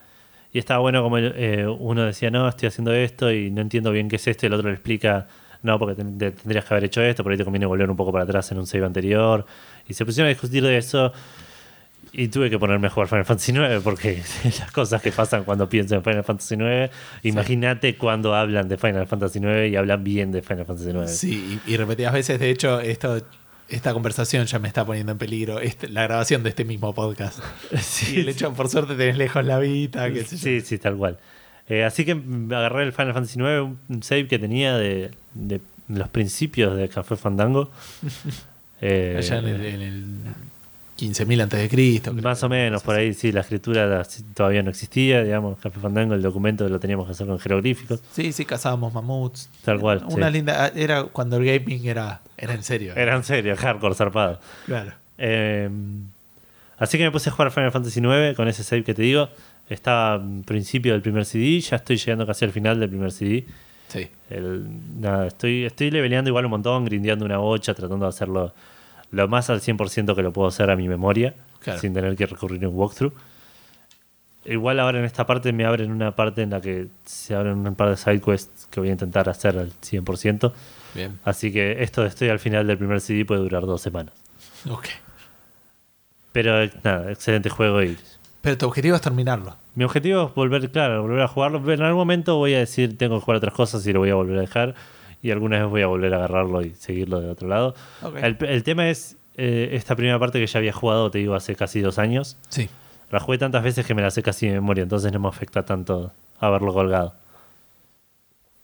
Speaker 1: y estaba bueno como eh, uno decía, no, estoy haciendo esto y no entiendo bien qué es esto, y el otro le explica, no, porque ten- te- tendrías que haber hecho esto, por ahí te conviene volver un poco para atrás en un save anterior. Y se pusieron a discutir de eso y tuve que ponerme a jugar Final Fantasy IX porque [laughs] las cosas que pasan cuando pienso en Final Fantasy IX, imagínate cuando hablan de Final Fantasy IX y hablan bien de Final Fantasy IX.
Speaker 2: Sí, y, y repetidas veces, de hecho, esto, esta conversación ya me está poniendo en peligro. Este- la grabación de este mismo podcast. [laughs]
Speaker 1: Sí,
Speaker 2: Y el hecho, por suerte, tenés lejos la vida, qué sé yo.
Speaker 1: Sí, sí, tal cual. Eh, así que agarré el Final Fantasy IX, un un save que tenía de, de los principios de Café Fandango. Eh, [laughs]
Speaker 2: Allá en el, en el 15.000 antes de Cristo. creo.
Speaker 1: Más o menos, por ahí sí, la escritura la- todavía no existía, digamos, Café Fandango, el documento lo teníamos que hacer con jeroglíficos.
Speaker 2: Sí, sí, cazábamos mamuts.
Speaker 1: Tal cual,
Speaker 2: Una
Speaker 1: sí.
Speaker 2: linda. Era cuando el gaming era, era en serio.
Speaker 1: Era en serio, hardcore, zarpado.
Speaker 2: Claro.
Speaker 1: Eh, así que me puse a jugar Final Fantasy IX con ese save que te digo. Estaba en principio del primer CD, ya estoy llegando casi al final del primer CD.
Speaker 2: Sí.
Speaker 1: El- nada, estoy, estoy leveleando igual un montón, grindeando una bocha, tratando de hacerlo lo más al 100% que lo puedo hacer a mi memoria,
Speaker 2: Claro.
Speaker 1: sin tener que recurrir a un walkthrough. Igual ahora en esta parte me abren una parte en la que se abren un par de sidequests que voy a intentar hacer al 100%.
Speaker 2: Bien.
Speaker 1: Así que esto de estoy al final del primer CD puede durar dos semanas.
Speaker 2: Ok.
Speaker 1: Pero eh, nada, excelente juego y
Speaker 2: Pero tu objetivo es terminarlo.
Speaker 1: mi objetivo es volver, claro, volver a jugarlo. En algún momento voy a decir tengo que jugar otras cosas y lo voy a volver a dejar. Y alguna vez voy a volver a agarrarlo y seguirlo de otro lado. El, el tema es eh, esta primera parte que ya había jugado, te digo, hace casi dos años.
Speaker 2: Sí.
Speaker 1: La jugué tantas veces que me la sé casi de memoria, entonces no me afecta tanto haberlo colgado.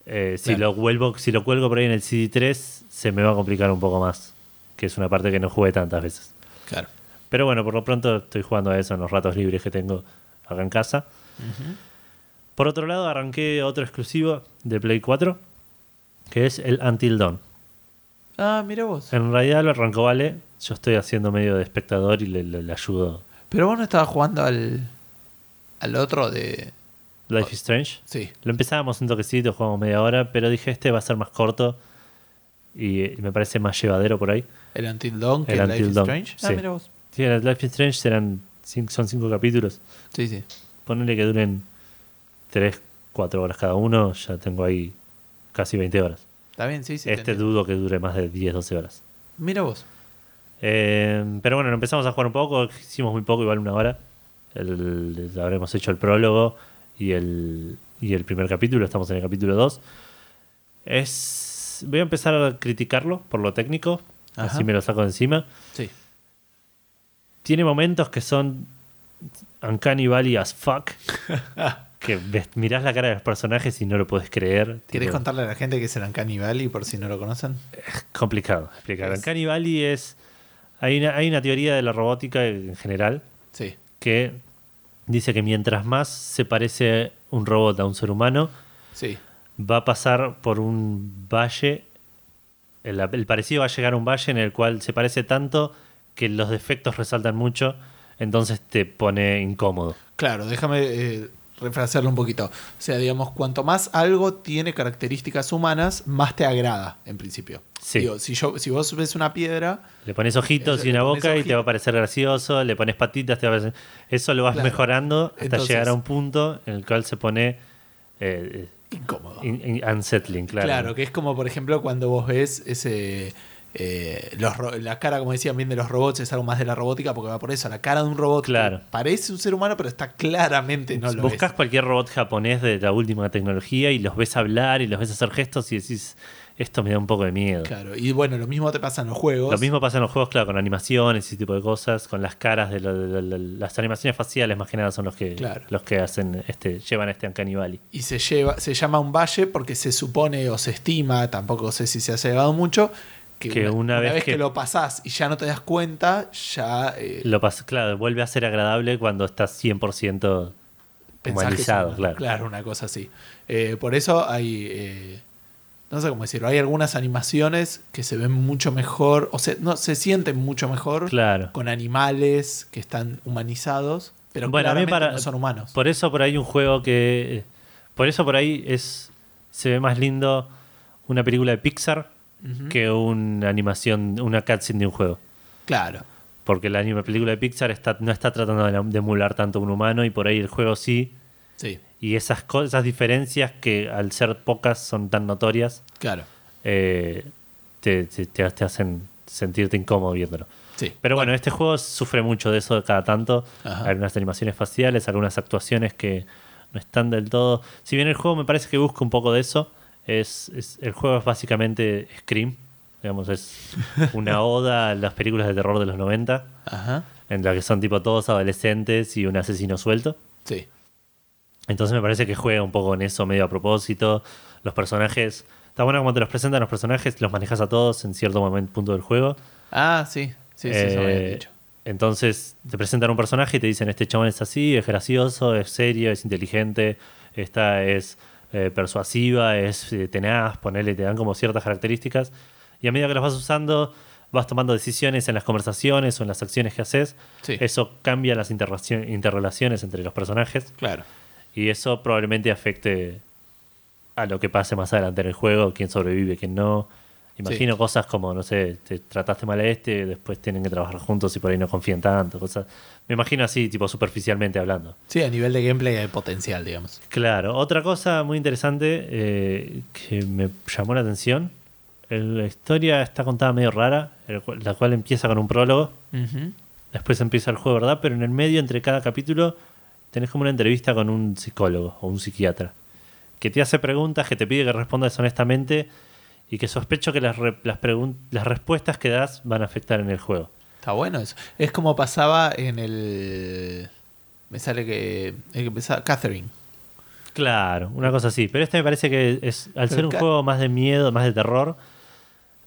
Speaker 1: Eh, si, lo vuelvo, si lo cuelgo por ahí en el CD3, se me va a complicar un poco más. Que es una parte que no jugué tantas veces.
Speaker 2: Claro.
Speaker 1: Pero bueno, por lo pronto estoy jugando a eso en los ratos libres que tengo acá en casa. Por otro lado, arranqué otro exclusivo de Play 4, que es el Until Dawn.
Speaker 2: Ah, mira vos.
Speaker 1: En realidad lo arrancó Vale, yo estoy haciendo medio de espectador y le, le- le ayudo.
Speaker 2: Pero vos no estabas jugando al. al otro de.
Speaker 1: Life is Strange.
Speaker 2: Sí.
Speaker 1: Lo empezábamos un toquecito, jugamos media hora, pero dije este va a ser más corto y, me parece más llevadero por ahí.
Speaker 2: El Until Dawn, que
Speaker 1: El
Speaker 2: el Life
Speaker 1: Until
Speaker 2: is Strange. Ah,
Speaker 1: sí.
Speaker 2: mira vos.
Speaker 1: Sí, el Life is Strange serán cin- son cinco capítulos.
Speaker 2: Sí, sí.
Speaker 1: Ponele que duren 3, 4 horas cada uno, ya tengo ahí casi 20 horas.
Speaker 2: Está bien, sí, sí. te
Speaker 1: este dudo que dure más de 10, 12 horas.
Speaker 2: Mira vos.
Speaker 1: Eh, pero bueno, empezamos a jugar un poco, hicimos muy poco, igual una hora. El- habremos hecho el prólogo y el, y el primer capítulo, estamos en el capítulo 2. Es, voy a empezar a criticarlo por lo técnico,
Speaker 2: Ajá.
Speaker 1: así me lo saco de encima.
Speaker 2: Sí.
Speaker 1: Tiene momentos que son uncanny valley as fuck. [laughs] que ves- mirás la cara de los personajes y no lo puedes creer.
Speaker 2: ¿Querés
Speaker 1: Tipo,
Speaker 2: contarle a la gente que es el Uncanny Valley por si no lo conocen?
Speaker 1: complicado explicar.
Speaker 2: Es-
Speaker 1: Uncanny Valley es. Hay una, hay una teoría de la robótica en general
Speaker 2: Sí.
Speaker 1: que dice que mientras más se parece un robot a un ser humano,
Speaker 2: Sí.
Speaker 1: va a pasar por un valle. El, el parecido va a llegar a un valle en el cual se parece tanto que los defectos resaltan mucho, entonces te pone incómodo.
Speaker 2: Claro, déjame eh, refrasearlo un poquito. O sea, digamos, cuanto más algo tiene características humanas, más te agrada, en principio.
Speaker 1: Sí.
Speaker 2: Digo, si, yo, si vos ves una piedra,
Speaker 1: Le pones ojitos
Speaker 2: Eso,
Speaker 1: y una boca y te va a parecer gracioso, le pones patitas, te va a parecer... Eso lo vas
Speaker 2: Claro.
Speaker 1: mejorando hasta
Speaker 2: Entonces-
Speaker 1: llegar a un punto en el cual se pone eh,
Speaker 2: incómodo.
Speaker 1: in- in- unsettling, claro.
Speaker 2: Claro. que es como, por ejemplo, cuando vos ves ese. Eh, los la cara, como decían bien, de los robots es algo más de la robótica, porque va por eso. La cara de un robot
Speaker 1: Claro.
Speaker 2: parece un ser humano, pero está claramente no lo
Speaker 1: Buscas cualquier robot japonés de la última tecnología y los ves hablar y los ves hacer gestos y decís, esto me da un poco de miedo.
Speaker 2: Claro, y bueno, lo mismo te pasa en los juegos.
Speaker 1: Lo mismo pasa en los juegos, claro, con animaciones y ese tipo de cosas, con las caras de, lo- de- de- de- las animaciones faciales más que nada son los que
Speaker 2: Claro.
Speaker 1: los que hacen este llevan este Uncanny Valley.
Speaker 2: y se lleva se llama un valle porque se supone o se estima, tampoco sé si se ha llegado mucho, que,
Speaker 1: Que una vez
Speaker 2: que,
Speaker 1: que-
Speaker 2: lo pasás y ya no te das cuenta, ya eh,
Speaker 1: Lo claro, vuelve a ser agradable cuando estás 100%
Speaker 2: pensás que es
Speaker 1: humanizado,
Speaker 2: un-
Speaker 1: claro.
Speaker 2: claro, una cosa así. Eh, por eso hay, eh, no sé cómo decirlo, hay algunas animaciones que se ven mucho mejor, o sea, no, se sienten mucho mejor
Speaker 1: Claro.
Speaker 2: con animales que están humanizados, pero
Speaker 1: Bueno, a mí
Speaker 2: claramente
Speaker 1: para-
Speaker 2: no son humanos.
Speaker 1: Por eso por ahí un juego que. Por eso por ahí es. Se ve más lindo una película de Pixar Que una animación, una cutscene de un juego.
Speaker 2: Claro,
Speaker 1: Porque la anima película de Pixar está, no está tratando de, de emular tanto a un humano y por ahí el juego sí.
Speaker 2: sí,
Speaker 1: Y esas, co- esas diferencias que al ser pocas son tan notorias,
Speaker 2: claro,
Speaker 1: eh, te, te- te- te hacen sentirte incómodo viéndolo.
Speaker 2: sí.
Speaker 1: Pero bueno, este juego sufre mucho de eso cada tanto.
Speaker 2: Ajá.
Speaker 1: Algunas animaciones faciales, algunas actuaciones que no están del todo. Si bien el juego me parece que busca un poco de eso, es, es- el juego es básicamente Scream. Digamos, es una [laughs] oda a las películas de terror de los 90,
Speaker 2: Ajá,
Speaker 1: en la que son tipo todos adolescentes y un asesino suelto.
Speaker 2: sí.
Speaker 1: Entonces me parece que juega un poco en eso medio a propósito. Los personajes. Está bueno como te los presentan los personajes, los manejas a todos en cierto momento, punto del juego.
Speaker 2: Ah, sí, sí, sí, eso me habían
Speaker 1: Eh,
Speaker 2: dicho.
Speaker 1: Entonces te presentan un personaje y te dicen, este chabón es así, es gracioso, es serio, es inteligente, esta es eh, persuasiva, es eh, tenaz, ponele, te dan como ciertas características. Y a medida que las vas usando, vas tomando decisiones en las conversaciones o en las acciones que haces.
Speaker 2: Sí.
Speaker 1: Eso cambia las interrelacion- interrelaciones entre los personajes.
Speaker 2: Claro.
Speaker 1: Y eso probablemente afecte a lo que pase más adelante en el juego, quién sobrevive, quién no. Imagino cosas como, no sé, te trataste mal a este, después tienen que trabajar juntos y por ahí no confían tanto. Cosas. Me imagino así, tipo superficialmente hablando.
Speaker 2: Sí, a nivel de gameplay hay potencial, digamos.
Speaker 1: Claro, otra cosa muy interesante eh, que me llamó la atención, la historia está contada medio rara, la cual empieza con un prólogo, después empieza el juego, ¿verdad? Pero en el medio, entre cada capítulo, tenés como una entrevista con un psicólogo o un psiquiatra, que te hace preguntas, que te pide que respondas honestamente y que sospecho que las, re- las, respuestas que das van a afectar en el juego.
Speaker 2: Está bueno eso. Es como pasaba en el. Me sale que. El que empezaba. Catherine.
Speaker 1: Claro, una cosa así. Pero este me parece que es, al ser un juego más de miedo, más de terror,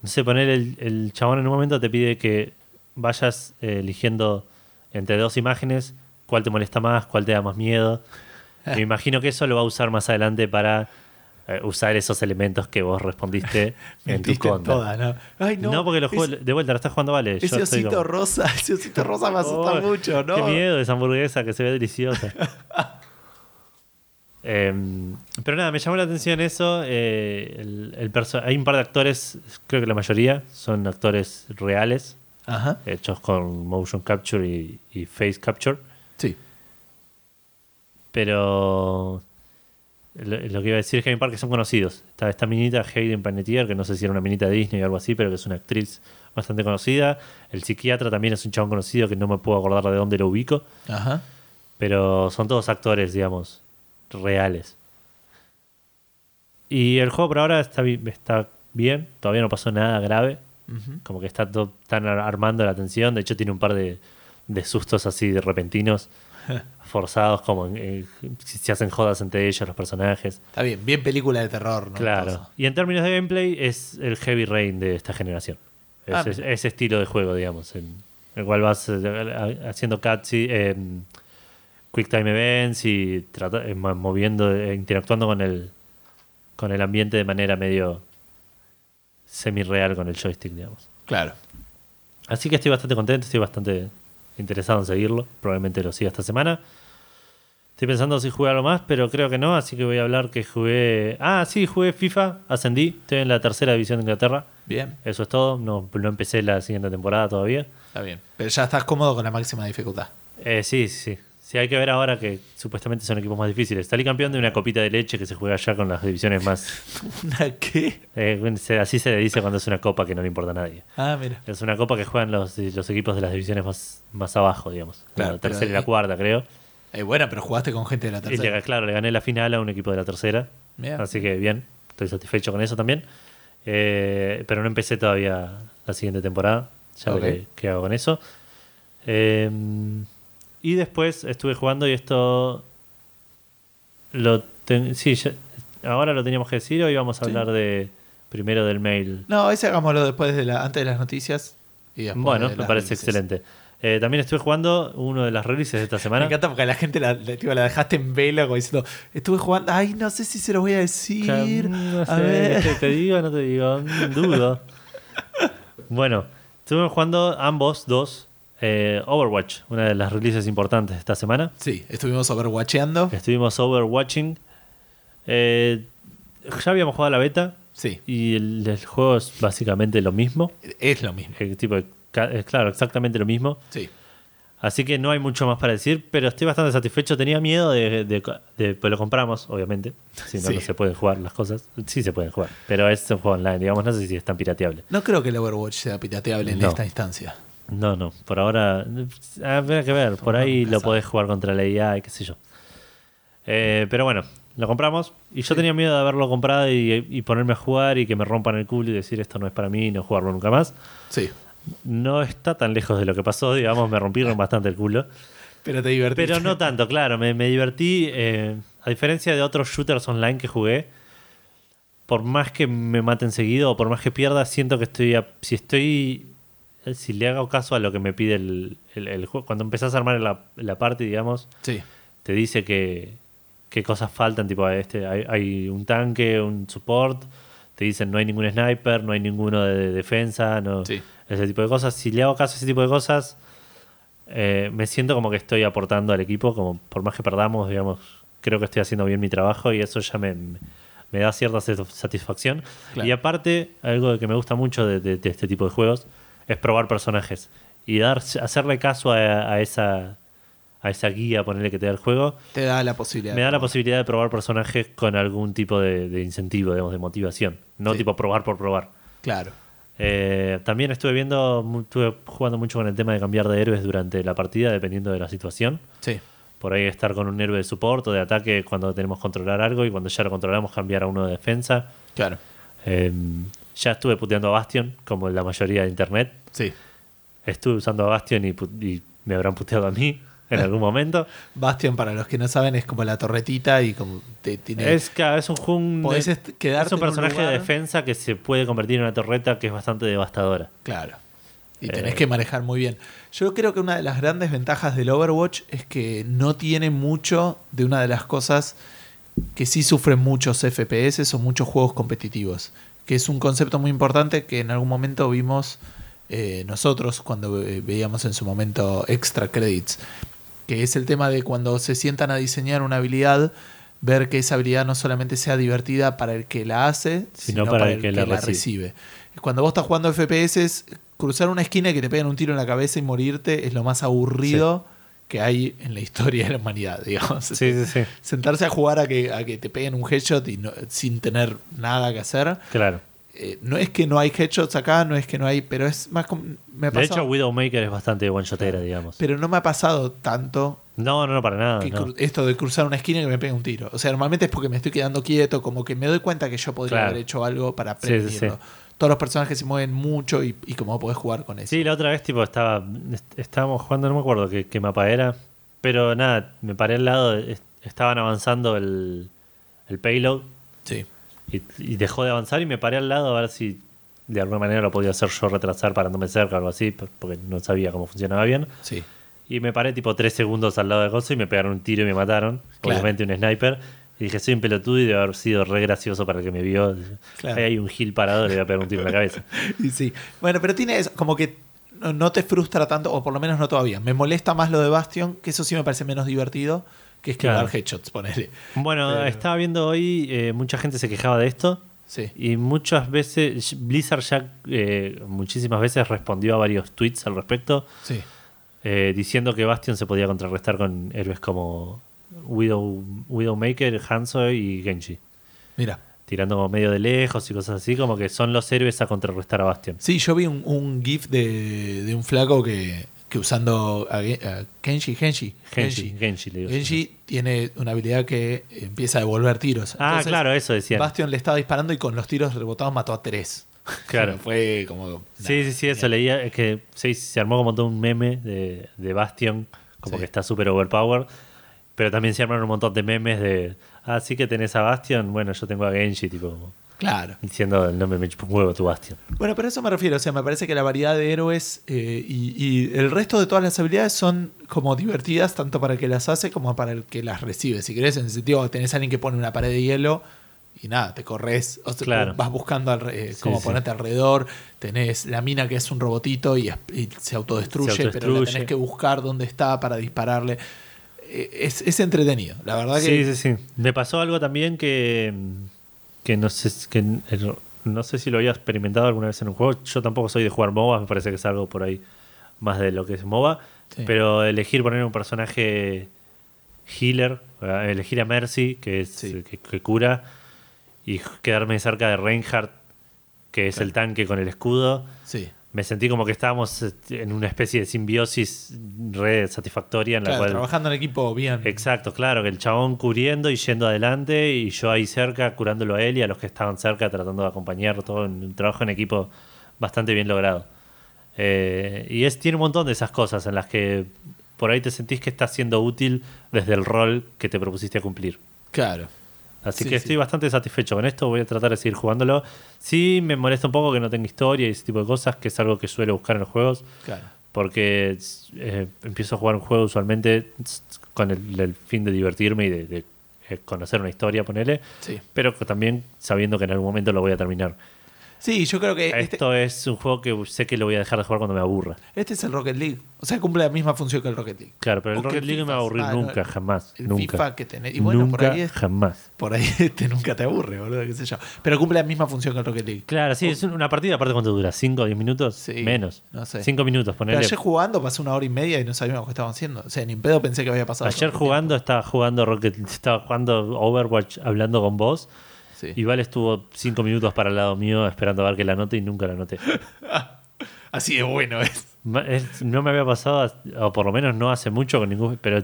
Speaker 1: no sé, poner el, el chabón en un momento te pide que vayas eh, eligiendo entre dos imágenes cuál te molesta más, cuál te da más miedo. [laughs] Me imagino que eso lo va a usar más adelante para eh, usar esos elementos que vos respondiste [laughs] en tu contra.
Speaker 2: ¿no? Ay, no.
Speaker 1: No, porque lo juego,
Speaker 2: ese-
Speaker 1: de vuelta lo estás jugando, vale.
Speaker 2: Ese
Speaker 1: Yo
Speaker 2: osito
Speaker 1: como-
Speaker 2: rosa, [laughs] ese osito rosa me asusta
Speaker 1: Oh,
Speaker 2: mucho, ¿no?
Speaker 1: Qué miedo esa hamburguesa que se ve deliciosa. [laughs] Em, pero nada, me llamó la atención eso. eh, el- hay un par de actores, creo que la mayoría son actores reales,
Speaker 2: Ajá.
Speaker 1: hechos con motion capture y, y face capture.
Speaker 2: Sí.
Speaker 1: Pero lo, que iba a decir es que hay un par que son conocidos. Está esta minita Hayden Panettiere, que no sé si era una minita de Disney o algo así, pero que es una actriz bastante conocida. El psiquiatra también es un chabón conocido que no me puedo acordar de dónde lo ubico.
Speaker 2: Ajá.
Speaker 1: Pero son todos actores, digamos, reales. Y el juego por ahora está, está bien, todavía no pasó nada grave. Como que está todo, están ar- armando la atención. De hecho, tiene un par de, de sustos así de repentinos, [laughs] forzados, como si se hacen jodas entre ellos los personajes.
Speaker 2: Está bien, bien película de terror, ¿no?
Speaker 1: Claro. Y en términos de gameplay, es el Heavy Rain de esta generación. Es,
Speaker 2: Ah,
Speaker 1: es- ese estilo de juego, digamos, en el cual vas eh, haciendo cutscenes, em, quick time events y trata- eh, mo- moviendo, eh, interactuando con el, con el ambiente de manera medio semi-real con el joystick, digamos.
Speaker 2: Claro.
Speaker 1: Así que estoy bastante contento, estoy bastante interesado en seguirlo. Probablemente lo siga esta semana. Estoy pensando si jugué algo más, pero creo que no, así que voy a hablar que jugué. Ah, sí, jugué FIFA, ascendí, estoy en la tercera división de Inglaterra.
Speaker 2: Bien.
Speaker 1: Eso es todo, no, no empecé la siguiente temporada todavía.
Speaker 2: Está bien. Pero ya estás cómodo con la máxima dificultad.
Speaker 1: Eh, sí, sí, sí. Hay que ver ahora que supuestamente son equipos más difíciles. Salí campeón de una copita de leche que se juega ya con las divisiones más. [laughs]
Speaker 2: ¿Una qué?
Speaker 1: eh, así se le dice cuando es una copa que no le importa a nadie.
Speaker 2: Ah, mira.
Speaker 1: Es una copa que juegan los, los equipos de las divisiones más, más abajo, digamos.
Speaker 2: Claro,
Speaker 1: la tercera y la cuarta, creo.
Speaker 2: Eh, bueno, pero jugaste con gente de la
Speaker 1: Y le-
Speaker 2: tercera.
Speaker 1: claro, le gané la final a un equipo de la tercera.
Speaker 2: Bien.
Speaker 1: Así que bien, estoy satisfecho con eso también. Eh, pero no empecé todavía la siguiente temporada. Ya
Speaker 2: Ok.
Speaker 1: veré qué hago con eso. Eh, y después estuve jugando y esto. Lo ten- sí, ya- ahora lo teníamos que decir o íbamos a
Speaker 2: Sí.
Speaker 1: hablar de primero del mail.
Speaker 2: No, ese hagámoslo después de la, antes de las noticias. Y después
Speaker 1: Bueno,
Speaker 2: de
Speaker 1: me parece
Speaker 2: releases.
Speaker 1: excelente. Eh, también estuve jugando uno de las releases de esta
Speaker 2: Me
Speaker 1: semana.
Speaker 2: encanta porque la gente la, la- tipo, la dejaste en vela como diciendo, estuve jugando, ay, no sé si se lo voy a decir.
Speaker 1: No
Speaker 2: a ver.
Speaker 1: ¿te, te digo no te digo? Dudo. [laughs] bueno, estuvimos jugando ambos dos eh, Overwatch, una de las releases importantes de esta semana.
Speaker 2: Sí, estuvimos overwatcheando.
Speaker 1: Estuvimos Overwatching. Eh, ya habíamos jugado la beta
Speaker 2: Sí,
Speaker 1: y el, el juego es básicamente lo mismo.
Speaker 2: es lo mismo.
Speaker 1: Eh, tipo, es claro, exactamente lo mismo.
Speaker 2: Sí.
Speaker 1: Así que no hay mucho más para decir, pero estoy bastante satisfecho. Tenía miedo de, de- de- pues lo compramos, obviamente. Si no,
Speaker 2: Sí.
Speaker 1: no se pueden jugar las cosas. Sí se pueden jugar, pero es un juego online, digamos, no sé si es tan pirateable.
Speaker 2: No creo que el Overwatch sea pirateable en
Speaker 1: No.
Speaker 2: esta instancia.
Speaker 1: No, no, por ahora habrá que ver. Por ahí lo podés jugar contra la IA y qué sé yo. Eh, pero bueno, lo compramos y yo tenía miedo de haberlo comprado y, y ponerme a jugar y que me rompan el culo y decir esto no es para mí y no jugarlo nunca más.
Speaker 2: Sí.
Speaker 1: No está tan lejos de lo que pasó, digamos, me rompieron [laughs] bastante el culo.
Speaker 2: Pero te divertiste.
Speaker 1: Pero no tanto, claro, me, me divertí. eh, a diferencia de otros shooters online que jugué, por más que me maten seguido o por más que pierda, siento que estoy. a- si estoy si le hago caso a lo que me pide el, el- el juego. Cuando empezás a armar la, la parte, digamos,
Speaker 2: Sí.
Speaker 1: te dice que qué cosas faltan, tipo este, hay, hay un tanque, un support, te dicen no hay ningún sniper, no hay ninguno de, de defensa, no,
Speaker 2: Sí.
Speaker 1: ese tipo de cosas. Si le hago caso a ese tipo de cosas, eh, me siento como que estoy aportando al equipo, como por más que perdamos, digamos, creo que estoy haciendo bien mi trabajo y eso ya me, me da cierta sat- satisfacción.
Speaker 2: Claro.
Speaker 1: Y aparte, algo que me gusta mucho de, de- de este tipo de juegos es probar personajes y dar, hacerle caso a, a esa a esa guía, ponerle que te da el juego,
Speaker 2: Te da la posibilidad.
Speaker 1: me da la posibilidad de probar personajes con algún tipo de, de incentivo, digamos, de motivación. No
Speaker 2: Sí.
Speaker 1: tipo probar por probar.
Speaker 2: Claro.
Speaker 1: Eh, también estuve viendo, estuve jugando mucho con el tema de cambiar de héroes durante la partida, dependiendo de la situación.
Speaker 2: Sí.
Speaker 1: Por ahí estar con un héroe de soporte o de ataque cuando tenemos que controlar algo y cuando ya lo controlamos cambiar a uno de defensa.
Speaker 2: Claro.
Speaker 1: Eh, ya estuve puteando a Bastion, como la mayoría de internet.
Speaker 2: Sí.
Speaker 1: Estuve usando a Bastion y, me habrán puteado a mí en [laughs] algún momento.
Speaker 2: Bastion, para los que no saben, es como la torretita y como te tiene.
Speaker 1: Es, claro, es un juego. un-
Speaker 2: Podés
Speaker 1: es un
Speaker 2: en un
Speaker 1: personaje de defensa que se puede convertir en una torreta que es bastante devastadora.
Speaker 2: Claro. Y tenés
Speaker 1: Eh.
Speaker 2: que manejar muy bien. Yo creo que una de las grandes ventajas del Overwatch es que no tiene mucho de una de las cosas que sí sufren muchos FPS o muchos juegos competitivos. Que es un concepto muy importante que en algún momento vimos eh, nosotros cuando eh, veíamos en su momento extra credits. Que es el tema de cuando se sientan a diseñar una habilidad, ver que esa habilidad no solamente sea divertida para el que la hace, sino, para, el que, la, recibe. Cuando vos estás jugando FPS, cruzar una esquina y que te peguen un tiro en la cabeza y morirte es lo más aburrido que hay en la historia de la humanidad, [laughs] digamos.
Speaker 1: Sí, sí, sí.
Speaker 2: Sentarse a jugar a que, a que te peguen un headshot y no- sin tener nada que hacer.
Speaker 1: Claro.
Speaker 2: Eh, no es que no hay headshots acá, no es que no hay, pero es más como- me ha
Speaker 1: De hecho, Widowmaker es bastante one-shotera, digamos.
Speaker 2: pero no me ha pasado tanto
Speaker 1: No, no, no, para nada.
Speaker 2: que
Speaker 1: no.
Speaker 2: cru- esto de cruzar una esquina y que me pegue un tiro. O sea, normalmente es porque me estoy quedando quieto, como que me doy cuenta que yo podría
Speaker 1: Claro.
Speaker 2: haber hecho algo para
Speaker 1: Sí, sí,
Speaker 2: prevenirlo.
Speaker 1: sí.
Speaker 2: Todos los personajes se mueven mucho y, y como podés jugar con eso.
Speaker 1: Sí, la otra vez, tipo, estaba, est- estábamos jugando, no me acuerdo qué, qué mapa era, pero nada, me paré al lado, estaban avanzando el, el payload
Speaker 2: Sí.
Speaker 1: Y, y dejó de avanzar y me paré al lado a ver si de alguna manera lo podía hacer yo retrasar parándome cerca o algo así, por- porque no sabía cómo funcionaba bien.
Speaker 2: Sí.
Speaker 1: Y me paré tipo tres segundos al lado de Gozo y me pegaron un tiro y me mataron.
Speaker 2: Claro.
Speaker 1: Obviamente un sniper. Y dije, soy un pelotudo y debe haber sido re gracioso para el que me vio.
Speaker 2: Claro.
Speaker 1: Ahí hay un gil parado, le voy a pegar un tiro en la cabeza. [laughs]
Speaker 2: Y sí. Bueno, pero tiene eso, como que no te frustra tanto, o por lo menos no todavía. Me molesta más lo de Bastion, que eso sí me parece menos divertido, que es que
Speaker 1: Claro.
Speaker 2: dar headshots, ponele.
Speaker 1: Bueno,
Speaker 2: Pero-
Speaker 1: estaba viendo hoy, eh, mucha gente se quejaba de esto.
Speaker 2: Sí.
Speaker 1: Y muchas veces, Blizzard ya eh, muchísimas veces respondió a varios tweets al respecto,
Speaker 2: Sí.
Speaker 1: eh, diciendo que Bastion se podía contrarrestar con héroes como Widow, Widowmaker, Hanzo y Genji.
Speaker 2: Mira.
Speaker 1: Tirando como medio de lejos y cosas así, como que son los héroes a contrarrestar a Bastion.
Speaker 2: Sí, yo vi un, un GIF de, de un flaco que, que usando a, a Kenshi, Genshi,
Speaker 1: Genji, Genji, le digo.
Speaker 2: Genshi tiene una habilidad que empieza a devolver tiros.
Speaker 1: Ah,
Speaker 2: Entonces,
Speaker 1: claro, eso decían.
Speaker 2: Bastion le estaba disparando y con los tiros rebotados mató a tres. [laughs]
Speaker 1: Claro.
Speaker 2: Fue como.
Speaker 1: Sí, sí, sí, eso leía. Es que sí, se armó como todo un meme de, de Bastion, como
Speaker 2: Sí.
Speaker 1: que está súper overpowered. Pero también se armaron un montón de memes de. Ah, sí que tenés a Bastion. Bueno, yo tengo a Genji, tipo.
Speaker 2: Claro.
Speaker 1: Diciendo el nombre me un huevo tu Bastion.
Speaker 2: Bueno, pero a eso me refiero. O sea, me parece que la variedad de héroes eh, y, y el resto de todas las habilidades son como divertidas, tanto para el que las hace como para el que las recibe. Si querés, en el sentido, tenés a alguien que pone una pared de hielo y nada, te corres, o sea,
Speaker 1: Claro.
Speaker 2: vas buscando alre- eh,
Speaker 1: Sí,
Speaker 2: cómo
Speaker 1: sí.
Speaker 2: ponerte alrededor. Tenés la mina que es un robotito y, se, autodestruye,
Speaker 1: Se
Speaker 2: pero la tenés que buscar dónde está para dispararle. Eh, Es, es entretenido. La verdad
Speaker 1: Sí,
Speaker 2: que.
Speaker 1: sí, sí. Me pasó algo también que. Que no sé que el- no sé si lo había experimentado alguna vez en un juego. Yo tampoco soy de jugar MOBA, me parece que es algo por ahí más de lo que es MOBA.
Speaker 2: Sí.
Speaker 1: Pero elegir poner un personaje healer, eh, elegir a Mercy, que es
Speaker 2: Sí.
Speaker 1: que, que cura, y quedarme cerca de Reinhardt, que es el tanque con el escudo.
Speaker 2: Sí.
Speaker 1: Me sentí como que estábamos este, en una especie de simbiosis re satisfactoria en la
Speaker 2: Claro,
Speaker 1: cual
Speaker 2: trabajando en equipo bien.
Speaker 1: Exacto, claro, que el chabón cubriendo y yendo adelante y yo ahí cerca curándolo a él y a los que estaban cerca tratando de acompañarlo, todo en un trabajo en equipo bastante bien logrado. Eh, y es, tiene un montón de esas cosas en las que por ahí te sentís que estás siendo útil desde el rol que te propusiste cumplir.
Speaker 2: Claro.
Speaker 1: Así
Speaker 2: Sí,
Speaker 1: que
Speaker 2: sí.
Speaker 1: estoy bastante satisfecho con esto. Voy a tratar de seguir jugándolo. Sí, me molesta un poco que no tenga historia y ese tipo de cosas, que es algo que suelo buscar en los juegos.
Speaker 2: Claro.
Speaker 1: Porque eh, empiezo a jugar un juego usualmente con el, el fin de divertirme y de, de, eh, conocer una historia, ponele.
Speaker 2: Sí.
Speaker 1: Pero también sabiendo que en algún momento lo voy a terminar.
Speaker 2: Sí, yo creo que este,
Speaker 1: Esto es un juego que sé que lo voy a dejar de jugar cuando me aburra.
Speaker 2: este es el Rocket League. O sea, cumple la misma función que el Rocket League.
Speaker 1: Claro, pero el Rocket League no me va a aburrir.
Speaker 2: Ah, no,
Speaker 1: nunca, jamás.
Speaker 2: El
Speaker 1: nunca.
Speaker 2: FIFA que tenés. Y bueno, por
Speaker 1: nunca,
Speaker 2: ahí, es-
Speaker 1: jamás.
Speaker 2: por ahí [laughs] este nunca te aburre, boludo, qué sé yo. Pero cumple la misma función que el Rocket League.
Speaker 1: Claro, sí, es una partida, aparte cuánto dura, ¿5 o 10 minutos?
Speaker 2: Sí,
Speaker 1: Menos.
Speaker 2: no sé.
Speaker 1: 5 minutos,
Speaker 2: Pero
Speaker 1: ponele.
Speaker 2: ayer jugando pasé una hora y media y no sabíamos qué estaban haciendo. O sea, ni en pedo pensé que había pasado.
Speaker 1: Ayer jugando estaba jugando Rocket, estaba jugando Overwatch hablando con vos.
Speaker 2: Sí.
Speaker 1: Val estuvo 5 minutos para el lado mío esperando a ver que la note y nunca la noté. [laughs]
Speaker 2: Así de bueno es.
Speaker 1: No me había pasado, o por lo menos no hace mucho con ningún. Pero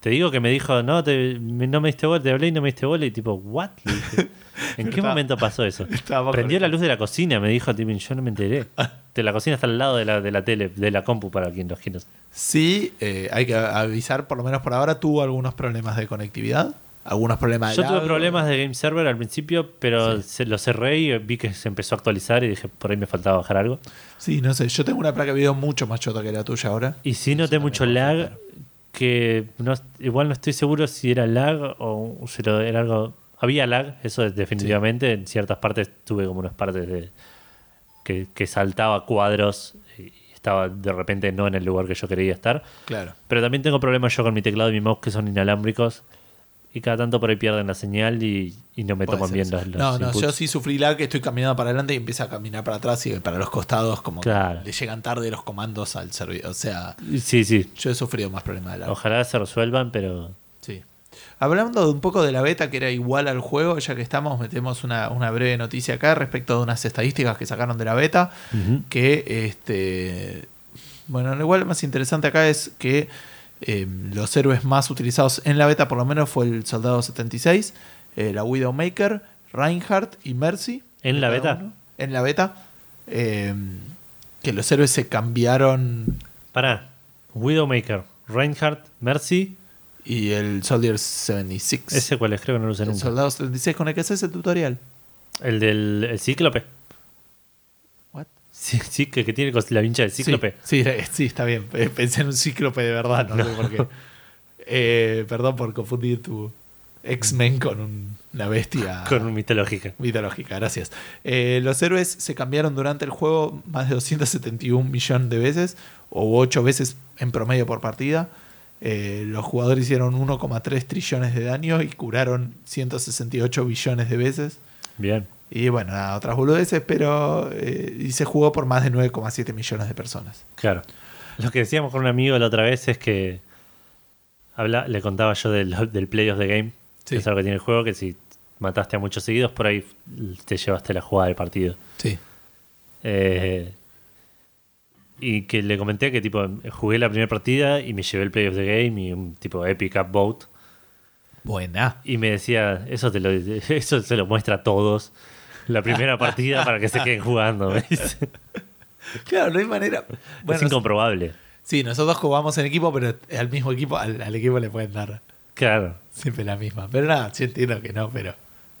Speaker 1: te digo que me dijo, no, te, no me diste bola, te hablé y no me diste bola. Y tipo, ¿what? Dije, [laughs] ¿En qué momento pasó eso? [laughs] Prendió la luz de la cocina, me dijo, tipo, yo no me enteré. De la cocina está al lado de la, de la tele, de la compu para quien los quiera.
Speaker 2: Sí, eh, hay que avisar, por lo menos por ahora, tuvo algunos problemas de conectividad. Algunos problemas de
Speaker 1: Yo tuve problemas de Game Server al principio, pero se, lo cerré y vi que se empezó a actualizar y dije, por ahí me faltaba bajar algo.
Speaker 2: Sí, no sé. Yo tengo una placa de video mucho más chota que la tuya ahora.
Speaker 1: Y sí noté mucho lag, que no, igual no estoy seguro si era lag o si era algo... Había lag, eso es definitivamente. En ciertas partes tuve como unas partes de que, que saltaba cuadros y estaba de repente no en el lugar que yo quería estar.
Speaker 2: Claro.
Speaker 1: Pero también tengo problemas yo con mi teclado y mi mouse que son inalámbricos. Y cada tanto por ahí pierden la señal y, y no me
Speaker 2: Puede
Speaker 1: toman
Speaker 2: ser
Speaker 1: bien los, los
Speaker 2: No, no,
Speaker 1: inputs.
Speaker 2: yo sí sufrí lag que estoy caminando para adelante y empieza a caminar para atrás y para los costados como que
Speaker 1: Claro.
Speaker 2: le llegan tarde los comandos al servidor. O sea,
Speaker 1: Sí, sí.
Speaker 2: yo he sufrido más problemas de lag.
Speaker 1: Ojalá se resuelvan, pero
Speaker 2: Sí. Hablando de un poco de la beta que era igual al juego, ya que estamos, metemos una, una breve noticia acá respecto de unas estadísticas que sacaron de la beta.
Speaker 1: Ujú.
Speaker 2: Que este. Bueno, lo igual más interesante acá es que eh, los héroes más utilizados en la beta, por lo menos, fue el Soldado 76, eh, la Widowmaker, Reinhardt y Mercy.
Speaker 1: ¿En la beta?
Speaker 2: uno. En la beta. eh, que los héroes se cambiaron
Speaker 1: Pará. Widowmaker, Reinhardt, Mercy.
Speaker 2: y el Soldier 76.
Speaker 1: ¿Ese cuál es? Creo que no lo usé
Speaker 2: el
Speaker 1: nunca.
Speaker 2: Soldado 76 con el que haces el tutorial.
Speaker 1: El del el cíclope. Sí, sí, que, que tiene la vincha del cíclope.
Speaker 2: Sí, sí, sí, está bien. Eh, Pensé en un cíclope de verdad, no, sé por qué. [laughs] Eh, perdón por confundir tu X-Men con un- una bestia [laughs]
Speaker 1: Con un mitológica.
Speaker 2: mitológica, gracias. Eh, los héroes se cambiaron durante el juego más de 271 millones de veces, o 8 veces en promedio por partida. Eh, los jugadores hicieron 1,3 trillones de daño y curaron 168 billones de veces.
Speaker 1: Bien.
Speaker 2: Y bueno, nada, otras boludeces, pero eh, y se jugó por más de 9,7 millones de personas.
Speaker 1: Claro. Lo que decíamos con un amigo la otra vez es que habla, le contaba yo del, del Play of the Game,
Speaker 2: Sí.
Speaker 1: que es algo que tiene el juego, que si mataste a muchos seguidos, por ahí te llevaste la jugada del partido.
Speaker 2: Sí.
Speaker 1: Eh, y que le comenté que tipo jugué la primera partida y me llevé el Play of the Game y un tipo Epic Upvote.
Speaker 2: Buena.
Speaker 1: Y me decía, eso te lo [laughs] eso se lo muestra a todos. La primera partida para que se queden jugando. dice.
Speaker 2: Claro, no hay manera.
Speaker 1: es incomprobable.
Speaker 2: sí, nosotros jugamos en equipo, pero al mismo equipo, al, al equipo le pueden dar
Speaker 1: Claro.
Speaker 2: siempre la misma. Pero nada, yo entiendo que no, pero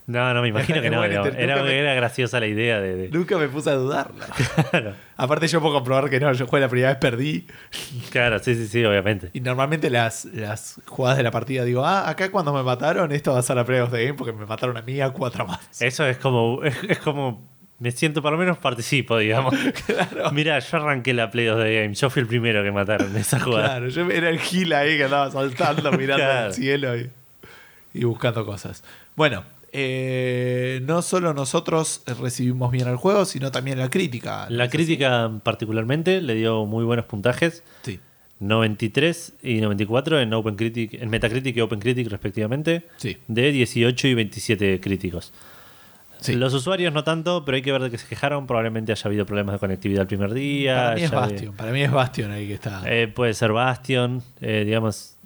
Speaker 1: No, no, me imagino [laughs] que no. Era,
Speaker 2: me-
Speaker 1: era graciosa la idea de. de-
Speaker 2: nunca me puse a dudarla. [laughs]
Speaker 1: claro,
Speaker 2: Aparte, yo puedo comprobar que no, yo jugué la primera vez, perdí.
Speaker 1: claro, sí, sí, sí, obviamente.
Speaker 2: Y normalmente las, las jugadas de la partida digo, ah, acá cuando me mataron, esto va a ser la primera de game porque me mataron a mí a cuatro más.
Speaker 1: Eso es como. Es, es como. Me siento, por lo menos participo, digamos. [laughs]
Speaker 2: Claro.
Speaker 1: Mira, yo arranqué la Play of the Game. Yo fui el primero que mataron en esa jugada.
Speaker 2: Claro, yo era el gil ahí que andaba saltando, mirando
Speaker 1: Claro.
Speaker 2: al cielo y, y buscando cosas. Bueno, eh, no solo nosotros recibimos bien el juego, sino también la crítica. ¿no
Speaker 1: La
Speaker 2: así?
Speaker 1: crítica, particularmente, le dio muy buenos puntajes.
Speaker 2: Sí,
Speaker 1: 93 y 94 en OpenCritic, en Metacritic y OpenCritic respectivamente,
Speaker 2: sí,
Speaker 1: de 18 y 27 críticos.
Speaker 2: sí.
Speaker 1: Los usuarios no tanto, pero hay que ver de qué se quejaron. Probablemente haya habido problemas de conectividad el primer día.
Speaker 2: para mí es Bastion, para mí es Bastion ahí que está.
Speaker 1: Eh, puede ser Bastion, eh, digamos,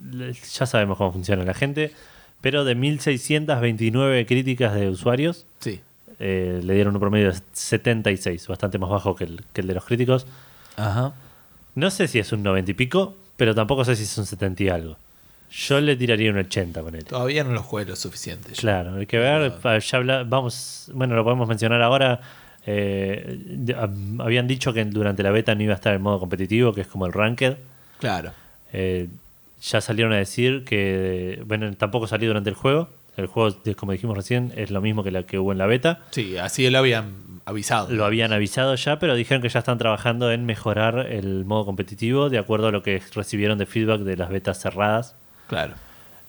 Speaker 1: ya sabemos cómo funciona la gente. Pero de 1629 críticas de usuarios,
Speaker 2: sí.
Speaker 1: eh, le dieron un promedio de 76, bastante más bajo que el, que el de los críticos.
Speaker 2: Ajá.
Speaker 1: No sé si es un 90 y pico, pero tampoco sé si es un 70 y algo. Yo le tiraría un 80 con él.
Speaker 2: Todavía no lo jugué lo suficiente. yo.
Speaker 1: Claro, hay que ver. pa- Ya habla- vamos, bueno, lo podemos mencionar ahora. Eh, habían dicho que durante la beta no iba a estar el modo competitivo, que es como el ranked.
Speaker 2: Claro.
Speaker 1: Eh, ya salieron a decir que, bueno, tampoco salió durante el juego. El juego, como dijimos recién, es lo mismo que la que hubo en la beta.
Speaker 2: Sí, así lo habían avisado.
Speaker 1: Lo habían avisado ya, pero dijeron que ya están trabajando en mejorar el modo competitivo de acuerdo a lo que recibieron de feedback de las betas cerradas.
Speaker 2: Claro.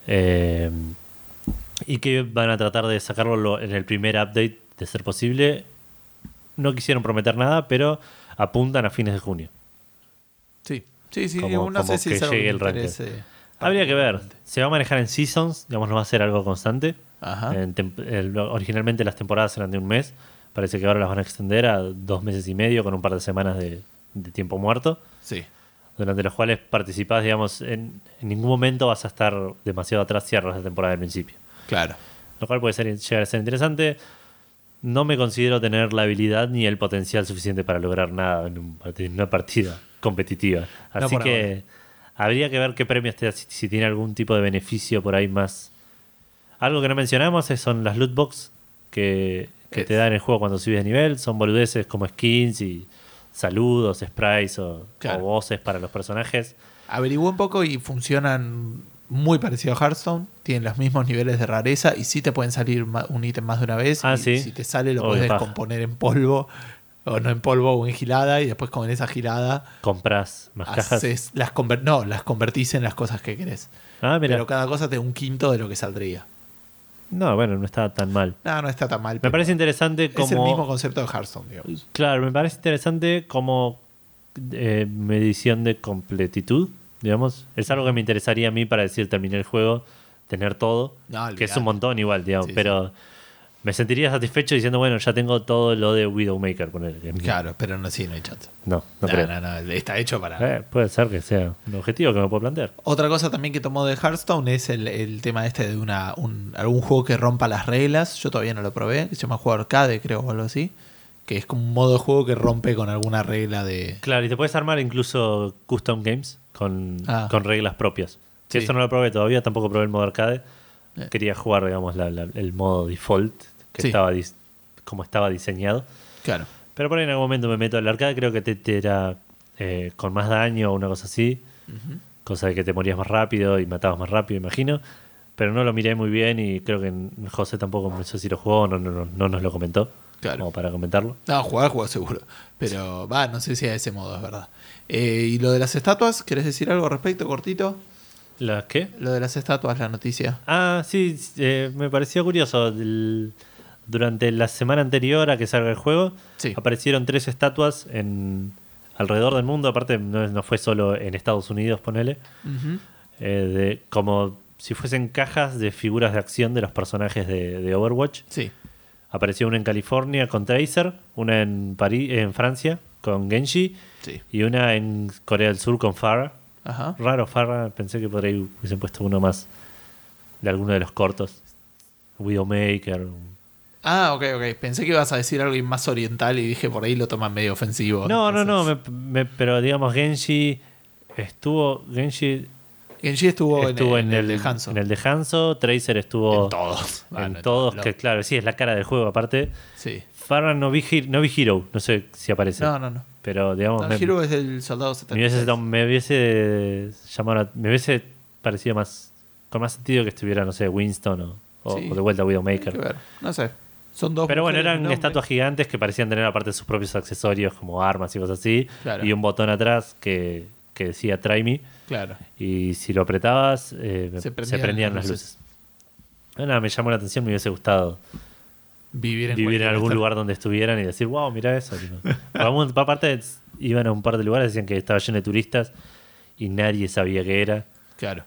Speaker 1: Eh, y que van a tratar de sacarlo lo- en el primer update de ser posible. No quisieron prometer nada, pero apuntan a fines de junio.
Speaker 2: Sí. Sí,
Speaker 1: Como-
Speaker 2: no
Speaker 1: como
Speaker 2: sé si
Speaker 1: que llegue el
Speaker 2: interese
Speaker 1: Habría que ver. Se va a manejar en seasons, digamos, no va a ser algo constante.
Speaker 2: Ajá.
Speaker 1: El- originalmente las temporadas eran de un mes. Parece que ahora las van a extender a dos meses y medio con un par de semanas de, de tiempo muerto.
Speaker 2: Sí.
Speaker 1: Durante los cuales participás, digamos, en, en ningún momento vas a estar demasiado atrás, cierras la temporada del principio.
Speaker 2: Claro.
Speaker 1: Lo cual puede ser, llegar a ser interesante. No me considero tener la habilidad ni el potencial suficiente para lograr nada en, un- en una partida competitiva. Así que habría que ver qué premios te da, si, si tiene algún tipo de beneficio por ahí más. Algo que no mencionamos es- son las loot box que, que
Speaker 2: Es-
Speaker 1: te dan el juego cuando subes de nivel. Son boludeces como skins y saludos, sprites o,
Speaker 2: Claro.
Speaker 1: o voces para los personajes.
Speaker 2: Averigué un poco y funcionan muy parecido a Hearthstone. Tienen los mismos niveles de rareza y sí te pueden salir un ítem más de una vez.
Speaker 1: Ah,
Speaker 2: y
Speaker 1: sí.
Speaker 2: Si te sale, lo puedes descomponer en polvo. O no en polvo o en gilada. Y después con esa gilada
Speaker 1: Compras más cajas.
Speaker 2: las conver- no, las convertís en las cosas que querés.
Speaker 1: Ah, mira.
Speaker 2: Pero cada cosa te da un quinto de lo que saldría.
Speaker 1: No, bueno, no está tan mal.
Speaker 2: No, no está tan mal.
Speaker 1: Me parece interesante
Speaker 2: es el
Speaker 1: como...
Speaker 2: mismo concepto de Hearthstone, digamos.
Speaker 1: Claro, me parece interesante como eh, medición de completitud, digamos. Es algo que me interesaría a mí para decir terminé el juego, tener todo,
Speaker 2: No,
Speaker 1: que es un montón igual, digamos.
Speaker 2: Sí,
Speaker 1: pero me sentiría satisfecho diciendo, bueno, ya tengo todo lo de Widowmaker, poner.
Speaker 2: Claro, pero no, sí, no hay chance.
Speaker 1: No, no,
Speaker 2: No,
Speaker 1: creo.
Speaker 2: no, no, está hecho para...
Speaker 1: Eh, puede ser que sea un objetivo que me puedo plantear.
Speaker 2: Otra cosa también que tomó de Hearthstone es el, el tema este de una, un, algún juego que rompa las reglas. Yo todavía no lo probé, que se llama juego arcade, creo, o algo así. Que es como un modo de juego que rompe con alguna regla de.
Speaker 1: Claro, y te puedes armar incluso custom games con,
Speaker 2: Ah.
Speaker 1: con reglas propias.
Speaker 2: Sí.
Speaker 1: Eso no lo probé todavía, tampoco probé el modo arcade.
Speaker 2: Eh.
Speaker 1: Quería jugar, digamos, la- la- el modo default, que
Speaker 2: Sí.
Speaker 1: estaba como estaba diseñado.
Speaker 2: Claro.
Speaker 1: Pero por ahí en algún momento me meto al arcade, creo que te, te era eh, con más daño o una cosa así. Cosa de que te morías más rápido y matabas más rápido, imagino. Pero no lo miré muy bien y creo que José tampoco, no sé si lo jugó o no, no, no, no nos lo comentó.
Speaker 2: Claro.
Speaker 1: Como para comentarlo.
Speaker 2: No, jugar, jugar seguro. Pero va, no sé si a ese modo es verdad. Eh, y lo de las estatuas, ¿querés decir algo al respecto, cortito?
Speaker 1: ¿La qué?
Speaker 2: Lo de las estatuas, la noticia.
Speaker 1: Ah, sí, eh, me pareció curioso. El- durante la semana anterior a que salga el juego,
Speaker 2: Sí.
Speaker 1: aparecieron tres estatuas en alrededor del mundo. Aparte, no, no fue solo en Estados Unidos, ponele. Eh, de, como si fuesen cajas de figuras de acción de los personajes de, de Overwatch.
Speaker 2: Sí.
Speaker 1: Apareció una en California con Tracer, una en París, en Francia con Genji
Speaker 2: Sí.
Speaker 1: y una en Corea del Sur con Farah.
Speaker 2: Ajá.
Speaker 1: Raro Farah, pensé que por ahí hubiesen puesto uno más de alguno de los cortos. Widowmaker.
Speaker 2: Ah, ok, ok. Pensé que ibas a decir algo más oriental y dije por ahí lo toman medio ofensivo.
Speaker 1: No, no, no, me- me- pero digamos Genji estuvo Genji
Speaker 2: Genji estuvo,
Speaker 1: estuvo
Speaker 2: en, el, de Hanzo.
Speaker 1: en el de Hanzo, Tracer estuvo
Speaker 2: En todos.
Speaker 1: en
Speaker 2: Bueno,
Speaker 1: todos,
Speaker 2: lo-
Speaker 1: que claro, sí, es la cara del juego aparte.
Speaker 2: Sí.
Speaker 1: Farah no vi, Hero- no vi Hero, no sé si aparece.
Speaker 2: No, no, no.
Speaker 1: Pero digamos,
Speaker 2: No,
Speaker 1: me,
Speaker 2: Hero es el soldado
Speaker 1: me hubiese,
Speaker 2: 76.
Speaker 1: me hubiese llamado, me hubiese parecido más, con más sentido que estuviera, no sé, Winston o, o-
Speaker 2: Sí.
Speaker 1: o de vuelta Widowmaker.
Speaker 2: ver. No sé. Son dos.
Speaker 1: Pero bueno, eran estatuas gigantes que parecían tener aparte sus propios accesorios como armas y cosas así.
Speaker 2: Claro.
Speaker 1: Y un botón atrás que, que decía Try Me.
Speaker 2: Claro.
Speaker 1: Y si lo apretabas, eh,
Speaker 2: Se
Speaker 1: se
Speaker 2: prendían las
Speaker 1: luces. Ah, nada, me llamó la atención, me hubiese gustado
Speaker 2: Vivir en,
Speaker 1: vivir en algún lugar donde estuvieran y decir, wow, mira eso. [laughs] aparte, iban a un par de lugares, decían que estaba lleno de turistas y nadie sabía qué era.
Speaker 2: Claro.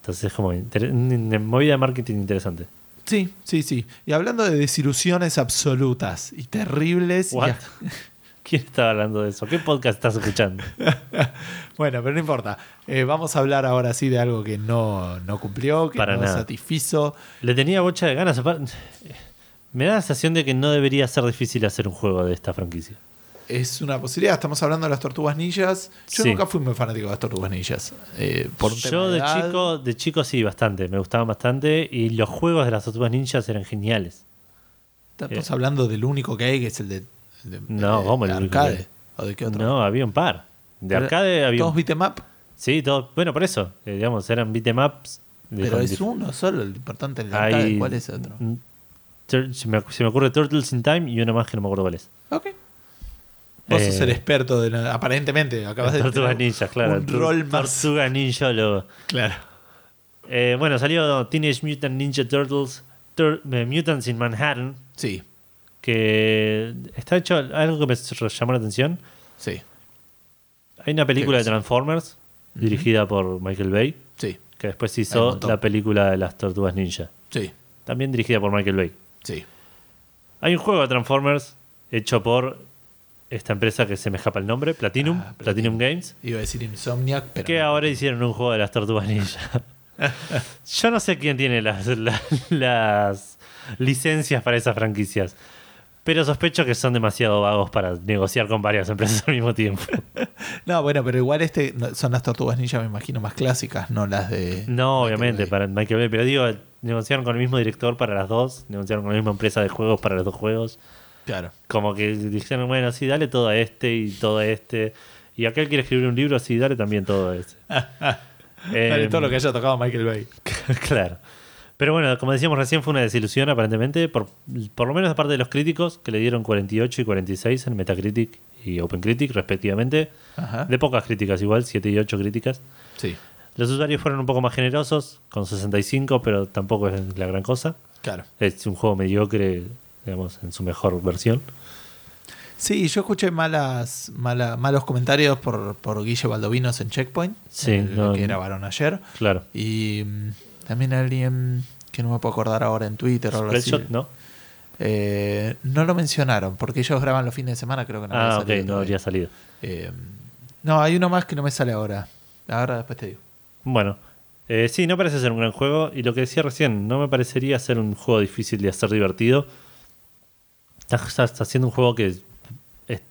Speaker 1: Entonces es como inter- una movida de marketing interesante.
Speaker 2: Sí, sí, sí. Y hablando de desilusiones absolutas y terribles.
Speaker 1: What? [laughs] ¿Quién estaba hablando de eso? ¿Qué podcast estás escuchando? [laughs]
Speaker 2: bueno, pero no importa. Eh, vamos a hablar ahora sí de algo que no, no cumplió, que
Speaker 1: Para
Speaker 2: no
Speaker 1: nada.
Speaker 2: satisfizo.
Speaker 1: Le tenía bocha de ganas. [laughs] Me da la sensación de que no debería ser difícil hacer un juego de esta franquicia.
Speaker 2: Es una posibilidad. Estamos hablando de las tortugas ninjas. Yo
Speaker 1: Sí.
Speaker 2: nunca fui muy fanático de las tortugas ninjas. eh, por un
Speaker 1: Yo de
Speaker 2: edad.
Speaker 1: chico, de chico sí, bastante. Me gustaban bastante. Y los juegos de las tortugas ninjas eran geniales.
Speaker 2: Estamos hablando del único que hay, que es el de. de-
Speaker 1: No,
Speaker 2: de-
Speaker 1: ¿cómo
Speaker 2: de
Speaker 1: el
Speaker 2: arcade. ¿O de qué otro?
Speaker 1: No, había un par. De
Speaker 2: Pero
Speaker 1: arcade había
Speaker 2: Todos beat'em up,
Speaker 1: Sí, todos. Bueno, por eso. eh, digamos, eran beat'em ups. de-
Speaker 2: pero es uno solo, el importante el arcade.
Speaker 1: hay-
Speaker 2: ¿Cuál es otro?
Speaker 1: mm, tur- Se me, se me ocurre Turtles in Time y uno más que no me acuerdo cuál es.
Speaker 2: Ok. Vos sos
Speaker 1: Eh,
Speaker 2: el experto de la- aparentemente acabas de
Speaker 1: Tortugas Ninjas, claro.
Speaker 2: un rol más
Speaker 1: Tortuga
Speaker 2: claro.
Speaker 1: Eh, bueno, salió Teenage Mutant Ninja Turtles, Tur- eh, Mutants in Manhattan,
Speaker 2: Sí,
Speaker 1: que está hecho algo que me llamó la atención.
Speaker 2: sí,
Speaker 1: Hay una película de? Transformers dirigida por Michael Bay,
Speaker 2: sí,
Speaker 1: que después hizo la película de las Tortugas Ninja,
Speaker 2: sí,
Speaker 1: también dirigida por Michael Bay.
Speaker 2: sí.
Speaker 1: Hay un juego de Transformers hecho por esta empresa que se me escapa el nombre, Platinum,
Speaker 2: Ah,
Speaker 1: Platinum Games,
Speaker 2: Iba a decir Insomniac, pero
Speaker 1: que
Speaker 2: no.
Speaker 1: ahora hicieron un juego de las Tortugas Ninja. [laughs] Yo no sé quién tiene las, la- las licencias para esas franquicias, pero sospecho que son demasiado vagos para negociar con varias empresas al mismo tiempo. [laughs]
Speaker 2: No, bueno, pero igual este son las tortugas ninja, me imagino, más clásicas, no las de.
Speaker 1: No,
Speaker 2: Michael
Speaker 1: obviamente,
Speaker 2: Bay.
Speaker 1: para Michael Bay, pero digo, negociaron con el mismo director para las dos, negociaron con la misma empresa de juegos para los dos juegos.
Speaker 2: Claro.
Speaker 1: Como que dijeron, bueno, sí, dale todo a este y todo a este. Y aquel quiere escribir un libro, sí, dale también todo a ese. [laughs]
Speaker 2: Dale
Speaker 1: Em,
Speaker 2: todo lo que haya tocado Michael Bay. [laughs]
Speaker 1: claro. Pero bueno, como decíamos recién, fue una desilusión aparentemente, por, por lo menos de parte de los críticos, que le dieron 48 y 46 en Metacritic y OpenCritic, respectivamente.
Speaker 2: Ajá.
Speaker 1: De pocas críticas igual, 7 y 8 críticas.
Speaker 2: Sí,
Speaker 1: Los usuarios fueron un poco más generosos, con 65, pero tampoco es la gran cosa.
Speaker 2: claro.
Speaker 1: Es un juego mediocre, digamos, en su mejor versión.
Speaker 2: Sí, yo escuché malas, mala- malos comentarios por, por Guille Baldovinos en Checkpoint,
Speaker 1: Sí,
Speaker 2: el
Speaker 1: no-
Speaker 2: que grabaron ayer.
Speaker 1: Claro.
Speaker 2: Y mm, también alguien que no me puedo acordar ahora en Twitter o algo así.
Speaker 1: ¿no?
Speaker 2: Eh, no lo mencionaron, porque ellos graban los fines de semana, creo que no había
Speaker 1: Ah, ok,
Speaker 2: salido
Speaker 1: no
Speaker 2: todavía.
Speaker 1: habría salido.
Speaker 2: Eh, no, hay uno más que no me sale ahora. Ahora después te digo.
Speaker 1: Bueno, eh, sí, no parece ser un gran juego. Y lo que decía recién, no me parecería ser un juego difícil de hacer divertido. Está, está- está haciendo un juego que es-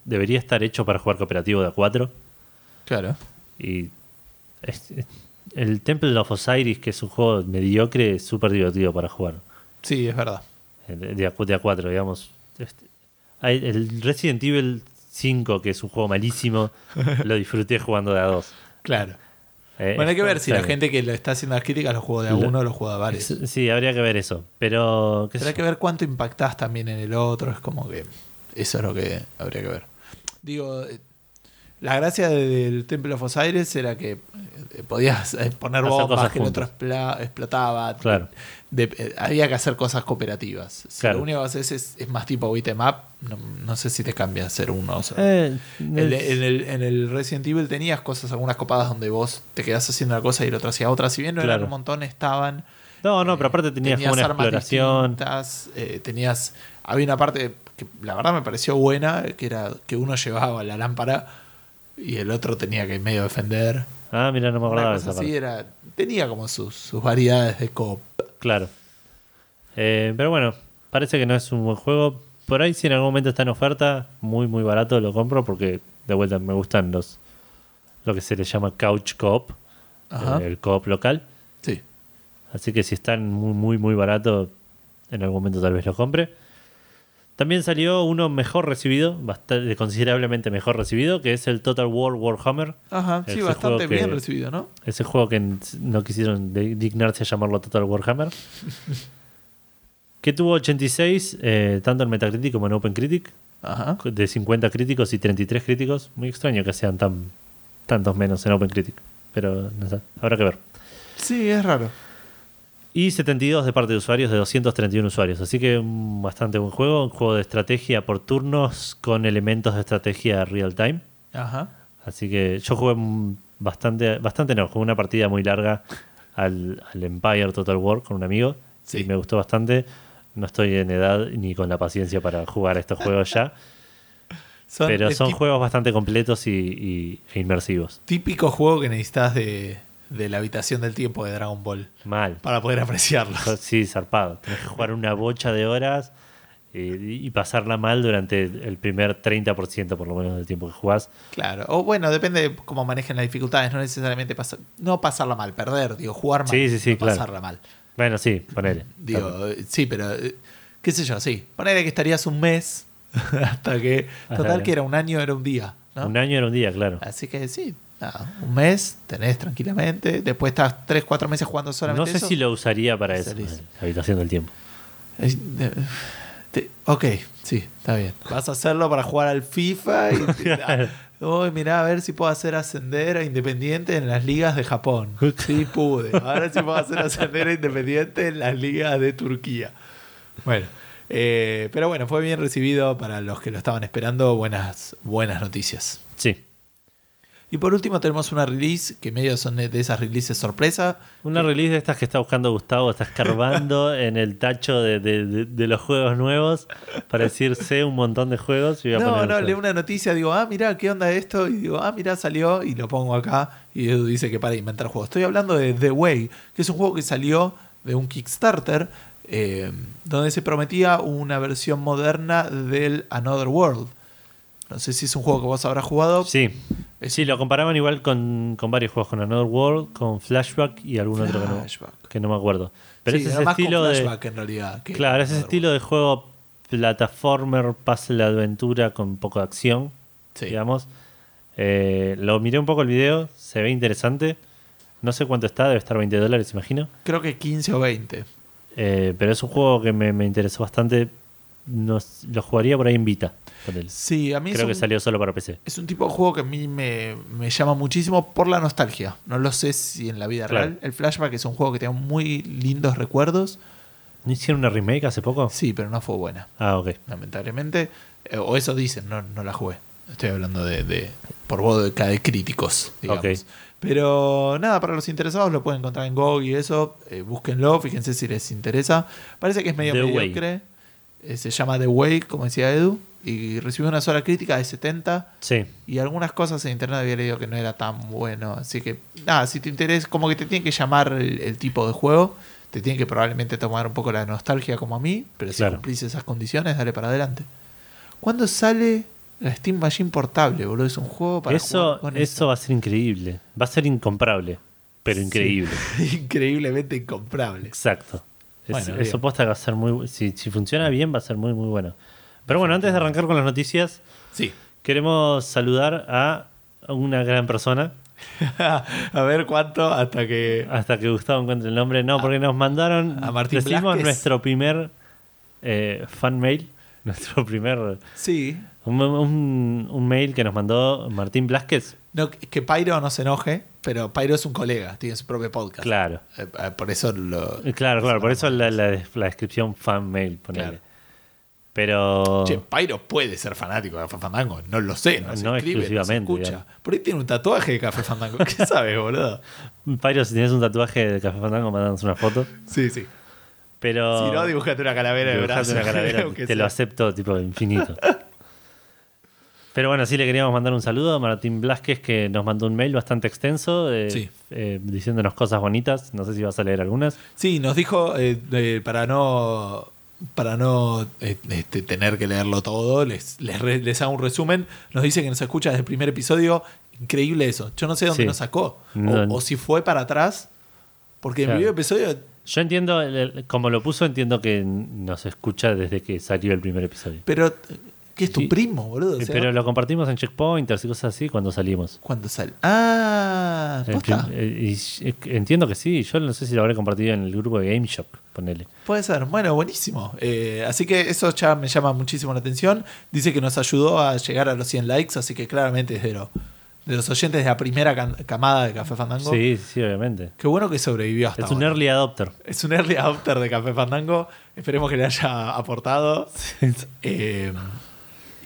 Speaker 1: debería estar hecho para jugar cooperativo de a 4.
Speaker 2: Claro.
Speaker 1: Y es- es- el Temple of Osiris, que es un juego mediocre, es súper divertido para jugar.
Speaker 2: Sí, es verdad.
Speaker 1: De de a, de a 4, digamos. Este, hay el Resident Evil 5, que es un juego malísimo, [laughs] lo disfruté jugando de a 2.
Speaker 2: Claro.
Speaker 1: Eh,
Speaker 2: Bueno, hay que ver si la gente que lo está haciendo las críticas lo juega de a
Speaker 1: Lo-
Speaker 2: uno o lo juega de varios.
Speaker 1: Sí, habría que ver eso. Pero,
Speaker 2: Pero hay que ver cuánto impactás también en el otro. Es como que eso es lo que habría que ver. Digo, eh, la gracia de- del Temple of Osiris era que eh, podías eh, poner
Speaker 1: Hacer
Speaker 2: bombas que el otro explotaba.
Speaker 1: Claro.
Speaker 2: De- eh, había que hacer cosas cooperativas. Si
Speaker 1: Claro.
Speaker 2: lo único que haces es, es más tipo beat'em up, no, no sé si te cambia ser uno. o sea,
Speaker 1: Eh,
Speaker 2: el-
Speaker 1: es-
Speaker 2: en, el, en el Resident Evil tenías cosas, algunas copadas donde vos te quedás haciendo una cosa y el otro hacía otra. Si bien no eran
Speaker 1: Claro.
Speaker 2: un montón, estaban.
Speaker 1: no, no, pero aparte tenías, como una
Speaker 2: armas
Speaker 1: exploración.
Speaker 2: distintas, eh, tenías. Había una parte que la verdad me pareció buena, que era que uno llevaba la lámpara y el otro tenía que medio defender.
Speaker 1: Ah, mira, no me acordaba de
Speaker 2: cosa
Speaker 1: esa
Speaker 2: así
Speaker 1: parte.
Speaker 2: era. Tenía como sus, sus variedades de coop.
Speaker 1: Claro. Eh, pero bueno, parece que no es un buen juego. Por ahí, si en algún momento está en oferta, muy, muy barato, lo compro porque de vuelta me gustan los lo que se le llama couch coop,
Speaker 2: Ajá.
Speaker 1: eh, el coop local.
Speaker 2: Sí.
Speaker 1: Así que si están muy, muy, muy barato, en algún momento tal vez lo compre. También salió uno mejor recibido, bastante, considerablemente mejor recibido, que es el Total War Warhammer.
Speaker 2: Ajá, sí,
Speaker 1: Ese
Speaker 2: bastante
Speaker 1: que-
Speaker 2: bien recibido, ¿no?
Speaker 1: Ese juego que no quisieron dignarse a llamarlo Total Warhammer. [laughs] que tuvo 86, eh, tanto en Metacritic como en OpenCritic,
Speaker 2: Ajá.
Speaker 1: de 50 críticos y 33 críticos. Muy extraño que sean tan tantos menos en OpenCritic, pero no sé, habrá que ver.
Speaker 2: Sí, es raro.
Speaker 1: Y 72 de parte de usuarios, de 231 usuarios. Así que un bastante buen juego, un juego de estrategia por turnos con elementos de estrategia real time.
Speaker 2: Ajá.
Speaker 1: Así que yo jugué bastante, bastante no, jugué una partida muy larga al, al Empire Total War con un amigo
Speaker 2: Sí.
Speaker 1: y me gustó bastante. No estoy en edad ni con la paciencia para jugar a estos juegos ya, [laughs]
Speaker 2: Son
Speaker 1: pero son juegos bastante completos y, y- e inmersivos.
Speaker 2: típico juego que necesitas de, de la habitación del tiempo de Dragon Ball
Speaker 1: Mal.
Speaker 2: para poder apreciarlo. [laughs]
Speaker 1: Sí, zarpado. Tenés que jugar una bocha de horas y, y pasarla mal durante el primer 30% por lo menos del tiempo que jugás.
Speaker 2: Claro. O bueno, depende de cómo manejen las dificultades. No necesariamente pasar, no pasarla mal, perder, digo, jugar mal.
Speaker 1: Sí, sí, sí,
Speaker 2: no
Speaker 1: claro.
Speaker 2: pasarla mal.
Speaker 1: Bueno, sí, ponele. [laughs]
Speaker 2: Digo, eh, sí, pero eh, qué sé yo, sí. Ponele que estarías un mes [laughs] hasta que. Total
Speaker 1: que-
Speaker 2: que era un año, era un día. ¿no?
Speaker 1: Un año era un día, claro.
Speaker 2: Así que sí, nada, un mes tenés tranquilamente. Después estás 3, 4 meses jugando
Speaker 1: No
Speaker 2: solamente
Speaker 1: sé
Speaker 2: eso.
Speaker 1: si lo usaría para eso, la habitación del tiempo.
Speaker 2: Te- ok, sí, está bien. Vas a hacerlo para jugar al FIFA y. [laughs] Mirá, a ver si puedo hacer ascender a Independiente en las ligas de Japón. Sí, pude. Ahora sí puedo hacer ascender a Independiente en las ligas de Turquía. Bueno, eh, pero bueno, fue bien recibido para los que lo estaban esperando. Buenas, buenas noticias.
Speaker 1: Sí.
Speaker 2: Y por último tenemos una release que medio son de esas releases sorpresa.
Speaker 1: Una release de estas que está buscando Gustavo, está escarbando [laughs] en el tacho de, de- de- de los juegos nuevos para decir sé un montón de juegos. y voy a
Speaker 2: No, no, leo una noticia, digo, ah, mira, ¿qué onda esto? Y digo, ah, mira, salió y lo pongo acá. Y Edu dice que para inventar juegos. Estoy hablando de The Way, que es un juego que salió de un Kickstarter eh, donde se prometía una versión moderna del Another World. No sé si es un juego que vos habrás jugado.
Speaker 1: Sí.
Speaker 2: Es
Speaker 1: Sí, lo comparaban igual con, con varios juegos, con Another World, con Flashback y algún otro que no, que no me acuerdo. Pero
Speaker 2: Sí,
Speaker 1: es ese
Speaker 2: más con
Speaker 1: estilo de.
Speaker 2: flashback en realidad.
Speaker 1: Claro, ese estilo de juego plataformer, puzzle aventura con poco de acción.
Speaker 2: Sí.
Speaker 1: digamos. Eh, lo miré un poco el video, se ve interesante. No sé cuánto está, debe estar 20 dólares, imagino.
Speaker 2: Creo que 15 o 20.
Speaker 1: Eh, pero es un juego que me, me interesó bastante. Nos- lo jugaría por ahí en Vita.
Speaker 2: Sí, a mí
Speaker 1: Creo
Speaker 2: es
Speaker 1: que
Speaker 2: un-
Speaker 1: salió solo para PC.
Speaker 2: Es un tipo de juego que a mí me, me llama muchísimo por la nostalgia. No lo sé si en la vida
Speaker 1: Claro.
Speaker 2: real. El Flashback es un juego que tiene muy lindos recuerdos.
Speaker 1: ¿No hicieron una remake hace poco?
Speaker 2: Sí, pero no fue buena,
Speaker 1: Ah, ok.
Speaker 2: lamentablemente. Eh, o eso dicen, no, no la jugué. Estoy hablando de, de por boca de críticos, digamos. Pero nada, para los interesados lo pueden encontrar en GOG y eso. eh, búsquenlo, fíjense si les interesa. Parece que es medio
Speaker 1: The
Speaker 2: mediocre. Eh, se llama The Way, como decía Edu. Y recibió una sola crítica de 70.
Speaker 1: Sí.
Speaker 2: Y algunas cosas en internet había leído que no era tan bueno. Así que, nada, si te interesa, como que te tiene que llamar el, el tipo de juego. Te tiene que probablemente tomar un poco la nostalgia como a mí. Pero si
Speaker 1: Claro.
Speaker 2: cumplís esas condiciones, dale para adelante. ¿Cuándo sale la Steam Machine portable, boludo? Es un juego para
Speaker 1: Eso,
Speaker 2: jugar con
Speaker 1: eso va a ser increíble. Va a ser incomparable, pero increíble.
Speaker 2: Sí. [laughs] Increíblemente incomparable.
Speaker 1: Exacto. Es-
Speaker 2: Bueno,
Speaker 1: eso posta que va a ser muy si, si funciona bien va a ser muy muy bueno. Pero bueno, antes de arrancar con las noticias,
Speaker 2: Sí.
Speaker 1: queremos saludar a una gran persona. [laughs]
Speaker 2: a ver cuánto hasta que.
Speaker 1: Hasta que Gustavo encuentre el nombre. No, porque nos mandaron.
Speaker 2: a Martín Blázquez.
Speaker 1: nuestro primer eh, fan mail. [laughs] Nuestro primer.
Speaker 2: Sí.
Speaker 1: Un, un- un mail que nos mandó Martín Blázquez.
Speaker 2: No, que Pyro no se enoje, pero Pyro es un colega, tiene su propio podcast.
Speaker 1: Claro.
Speaker 2: Eh, eh, por eso lo.
Speaker 1: Claro, claro, por eso la, la- la descripción fan mail, ponele.
Speaker 2: Claro.
Speaker 1: Pero.
Speaker 2: Che, Pyro puede ser fanático de Café Fandango. No lo sé, no, se
Speaker 1: No
Speaker 2: escribe,
Speaker 1: exclusivamente,
Speaker 2: no se escucha. Por ahí tiene un tatuaje de Café Fandango. ¿Qué [laughs] sabes, boludo?
Speaker 1: Pyro, si tienes un tatuaje de Café Fandango, mandanos una foto.
Speaker 2: Sí, sí.
Speaker 1: Pero.
Speaker 2: Si no, dibujate una calavera de brazo.
Speaker 1: una calavera, te lo acepto, tipo, infinito. [laughs] Pero bueno, sí le queríamos mandar un saludo a Martín Blasquez que nos mandó un mail bastante extenso eh,
Speaker 2: Sí.
Speaker 1: eh, diciéndonos cosas bonitas. No sé si vas a leer algunas.
Speaker 2: Sí, nos dijo, eh, para no para no eh, este, tener que leerlo todo, les, les, hago un resumen. Nos dice que nos escucha desde el primer episodio. Increíble eso. Yo no sé dónde
Speaker 1: Sí.
Speaker 2: nos sacó. O,
Speaker 1: No.
Speaker 2: o si fue para atrás. Porque el
Speaker 1: Claro.
Speaker 2: primer episodio.
Speaker 1: Yo entiendo, el- el- como lo puso, entiendo que nos escucha desde que salió el primer episodio.
Speaker 2: Pero, ¿qué es tu
Speaker 1: Sí.
Speaker 2: primo, boludo? O
Speaker 1: Eh,
Speaker 2: sea,
Speaker 1: Pero lo compartimos en checkpointers y cosas así cuando salimos.
Speaker 2: ¿Cuándo sale? Ah,
Speaker 1: El
Speaker 2: ¿posta?
Speaker 1: eh, eh, entiendo que sí. Yo no sé si lo habré compartido en el grupo de Game Shop. Ponele.
Speaker 2: Puede ser, bueno, buenísimo. Eh, así que eso ya me llama muchísimo la atención. Dice que nos ayudó a llegar a los 100 likes, así que claramente es de, lo- de los oyentes de la primera camada de Café Fandango.
Speaker 1: Sí, sí, obviamente.
Speaker 2: Qué bueno que sobrevivió hasta
Speaker 1: Es un
Speaker 2: ahora.
Speaker 1: early adopter.
Speaker 2: Es un early adopter de Café Fandango. Esperemos que le haya aportado. [laughs] Eh,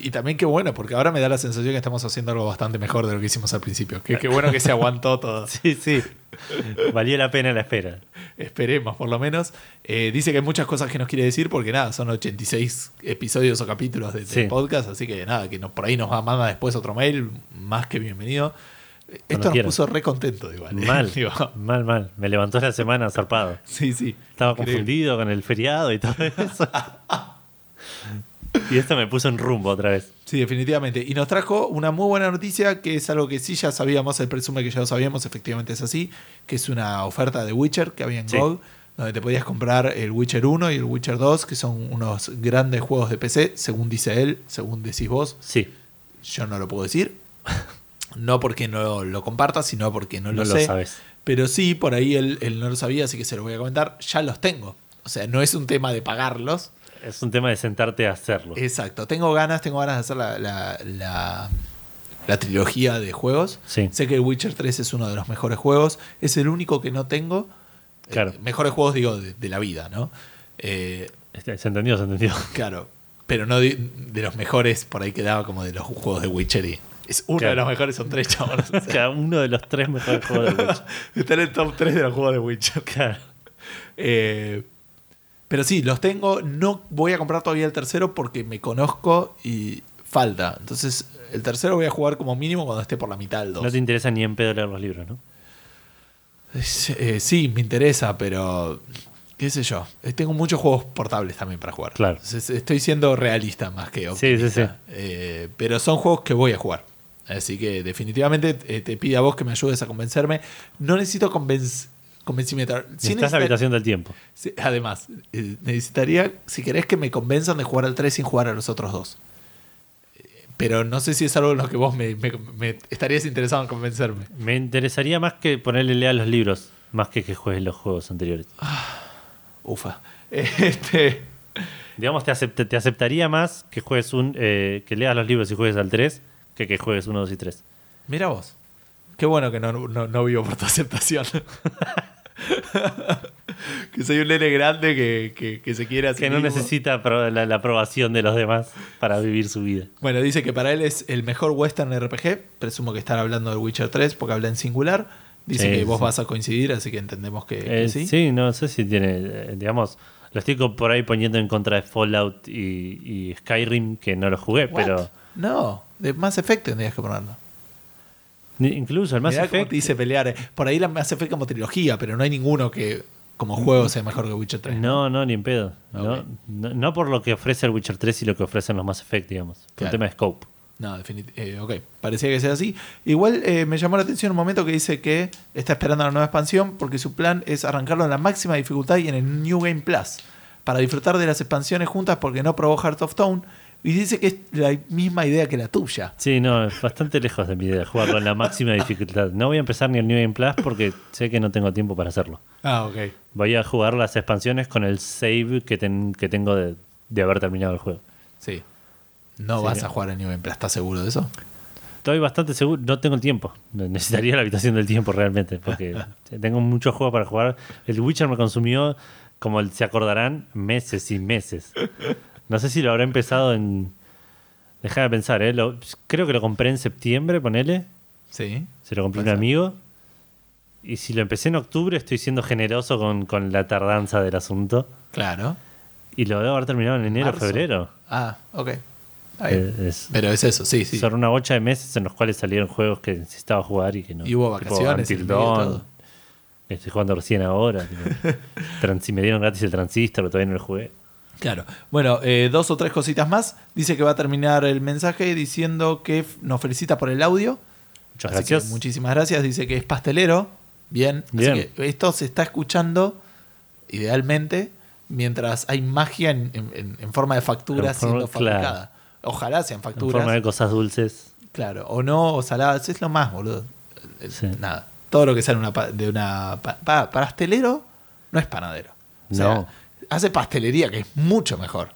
Speaker 2: y también qué bueno, porque ahora me da la sensación que estamos haciendo algo bastante mejor de lo que hicimos al principio. Qué bueno que se aguantó todo. [laughs]
Speaker 1: Sí, sí. Valió la pena la espera.
Speaker 2: Esperemos, por lo menos. Eh, dice que hay muchas cosas que nos quiere decir, porque nada, son 86 episodios o capítulos de,
Speaker 1: Sí.
Speaker 2: podcast, así que nada, que por ahí nos va- manda después otro mail, más que bienvenido. Esto nos
Speaker 1: quiera.
Speaker 2: puso re contento, igual. ¿eh?
Speaker 1: Mal, [laughs]
Speaker 2: Digo,
Speaker 1: mal, mal. Me levantó la semana zarpado.
Speaker 2: sí, sí.
Speaker 1: Estaba
Speaker 2: Increíble.
Speaker 1: confundido con el feriado y todo eso. [laughs] Y esto me puso en rumbo otra vez.
Speaker 2: Sí, definitivamente. Y nos trajo una muy buena noticia, que es algo que sí ya sabíamos, él presume que ya lo sabíamos, efectivamente es así, que es una oferta de Witcher que había en
Speaker 1: Sí.
Speaker 2: GOG, donde te podías comprar el Witcher 1 y el Witcher 2, que son unos grandes juegos de PC, según dice él, según decís vos.
Speaker 1: Sí,
Speaker 2: Yo no lo puedo decir. [laughs] No porque no lo comparta, sino porque no,
Speaker 1: no
Speaker 2: lo
Speaker 1: lo
Speaker 2: sé.
Speaker 1: sabes.
Speaker 2: Pero sí, por ahí él, él no lo sabía, así que se lo voy a comentar. Ya los tengo. O sea, no es un tema de pagarlos.
Speaker 1: Es un tema de sentarte a hacerlo.
Speaker 2: Exacto. Tengo ganas, tengo ganas de hacer la, la, la- la trilogía de juegos.
Speaker 1: Sí.
Speaker 2: Sé que Witcher 3 es uno de los mejores juegos. Es el único que no tengo.
Speaker 1: Claro.
Speaker 2: Eh, mejores juegos, digo, de, de la vida, ¿no? Eh,
Speaker 1: Este, Se entendió, se entendió. [laughs]
Speaker 2: claro. Pero no de, de los mejores, por ahí quedaba como de los juegos de Witcher. Y es uno
Speaker 1: Claro.
Speaker 2: de los mejores, son tres chavos. O sea,
Speaker 1: Cada uno de los tres mejores juegos de [laughs] Witcher.
Speaker 2: está en el top 3 de los juegos de Witcher.
Speaker 1: Claro.
Speaker 2: Eh, pero sí, los tengo. No voy a comprar todavía el tercero porque me conozco y falta. Entonces, el tercero voy a jugar como mínimo cuando esté por la mitad del 2.
Speaker 1: No te interesa ni en pedo leer los libros, ¿no?
Speaker 2: Eh, sí, me interesa, pero. ¿Qué sé yo? Eh, Tengo muchos juegos portables también para jugar.
Speaker 1: Claro.
Speaker 2: Entonces, estoy siendo realista más que
Speaker 1: Sí,
Speaker 2: optimista.
Speaker 1: sí, sí.
Speaker 2: Eh, pero son juegos que voy a jugar. Así que definitivamente eh, te pido a vos que me ayudes a convencerme. No necesito convenc- convencimiento. Sí
Speaker 1: Estás habitación del tiempo.
Speaker 2: Sí, además, eh, necesitaría, si querés, que me convenzan de jugar al 3 sin jugar a los otros dos. Eh, Pero no sé si es algo en lo que vos me, me- me estarías interesado en convencerme.
Speaker 1: Me interesaría más que ponerle lea los libros, más que que juegues los juegos anteriores.
Speaker 2: Ufa. [laughs] Este,
Speaker 1: Digamos, te, acept- te aceptaría más que juegues un. eh, que leas los libros y juegues al 3 que que juegues 1, 2 y 3.
Speaker 2: mira vos. Qué bueno que no, no, no vivo por tu aceptación. [laughs] [laughs] que soy un nene grande que, que- que se quiere sí
Speaker 1: Que no
Speaker 2: mismo.
Speaker 1: necesita la, la aprobación de los demás para vivir su vida.
Speaker 2: Bueno, dice que para él es el mejor western RPG. Presumo que estar hablando del Witcher 3 porque habla en singular. Dice
Speaker 1: Sí,
Speaker 2: que vos
Speaker 1: sí.
Speaker 2: vas a coincidir, así que entendemos que, que
Speaker 1: Eh,
Speaker 2: sí.
Speaker 1: sí. no sé si tiene. eh, digamos, lo estoy por ahí poniendo en contra de Fallout y, y Skyrim, que no lo jugué,
Speaker 2: What?
Speaker 1: pero.
Speaker 2: No, de Mass Effect tendrías que ponerlo.
Speaker 1: Incluso el Mass
Speaker 2: Mirá
Speaker 1: Effect.
Speaker 2: te dice pelear. eh. Por ahí la Mass Effect como trilogía, pero no hay ninguno que como juego sea mejor que Witcher 3.
Speaker 1: No, no, ni en pedo. No,
Speaker 2: Ok.
Speaker 1: no, no por lo que ofrece el Witcher 3 y lo que ofrecen los Mass Effect, digamos. Por
Speaker 2: Claro.
Speaker 1: un tema de scope.
Speaker 2: No, definitivamente. ok, parecía que sea así. Igual eh, me llamó la atención un momento que dice que está esperando la nueva expansión porque su plan es arrancarlo en la máxima dificultad y en el New Game Plus para disfrutar de las expansiones juntas porque no probó Heart of Stone. Y dice que es la misma idea que la tuya.
Speaker 1: Sí, no, es bastante lejos de mi idea jugarlo en la máxima dificultad. No voy a empezar ni el New Game Plus porque sé que no tengo tiempo para hacerlo.
Speaker 2: Ah, ok.
Speaker 1: Voy a jugar las expansiones con el save que, ten- que tengo de, de haber terminado el juego.
Speaker 2: Sí. No
Speaker 1: Sí.
Speaker 2: vas a jugar el New Game Plus, ¿estás seguro de eso?
Speaker 1: Estoy bastante seguro, no tengo el tiempo. Necesitaría la habitación del tiempo realmente, porque [laughs] tengo muchos juegos para jugar. El Witcher me consumió, como se acordarán, meses y meses. No sé si lo habrá empezado en... Deja de pensar, ¿eh? Lo- creo que lo compré en septiembre, ponele.
Speaker 2: Sí.
Speaker 1: Se lo compré a un amigo. Y si lo empecé en octubre, estoy siendo generoso con, con la tardanza del asunto.
Speaker 2: Claro.
Speaker 1: Y lo debo haber terminado en enero,
Speaker 2: Marzo.
Speaker 1: febrero.
Speaker 2: Ah, ok.
Speaker 1: Eh, es-
Speaker 2: Pero es eso, sí, sí.
Speaker 1: Son una bocha de meses en los cuales salieron juegos que necesitaba jugar y que no.
Speaker 2: Y hubo vacaciones
Speaker 1: Dawn,
Speaker 2: todo.
Speaker 1: Estoy jugando recién ahora. tipo. [laughs] Tran- si me dieron gratis el transistor, pero todavía no lo jugué.
Speaker 2: Claro. Bueno, eh, dos o tres cositas más. Dice que va a terminar el mensaje diciendo que nos felicita por el audio.
Speaker 1: Muchas
Speaker 2: Así que
Speaker 1: gracias.
Speaker 2: muchísimas gracias. Dice que es pastelero. Bien.
Speaker 1: Bien.
Speaker 2: Así que esto se está escuchando idealmente mientras hay magia en, en- en- en forma de factura
Speaker 1: En
Speaker 2: siendo fabricada. Ojalá sean
Speaker 1: en
Speaker 2: facturas.
Speaker 1: forma de cosas dulces.
Speaker 2: Claro. O no, o saladas. Es lo más, boludo.
Speaker 1: Sí.
Speaker 2: Nada. Todo lo que sale una de una. pa- pa- pastelero no es panadero. O sea,
Speaker 1: No.
Speaker 2: Hace pastelería que es mucho mejor.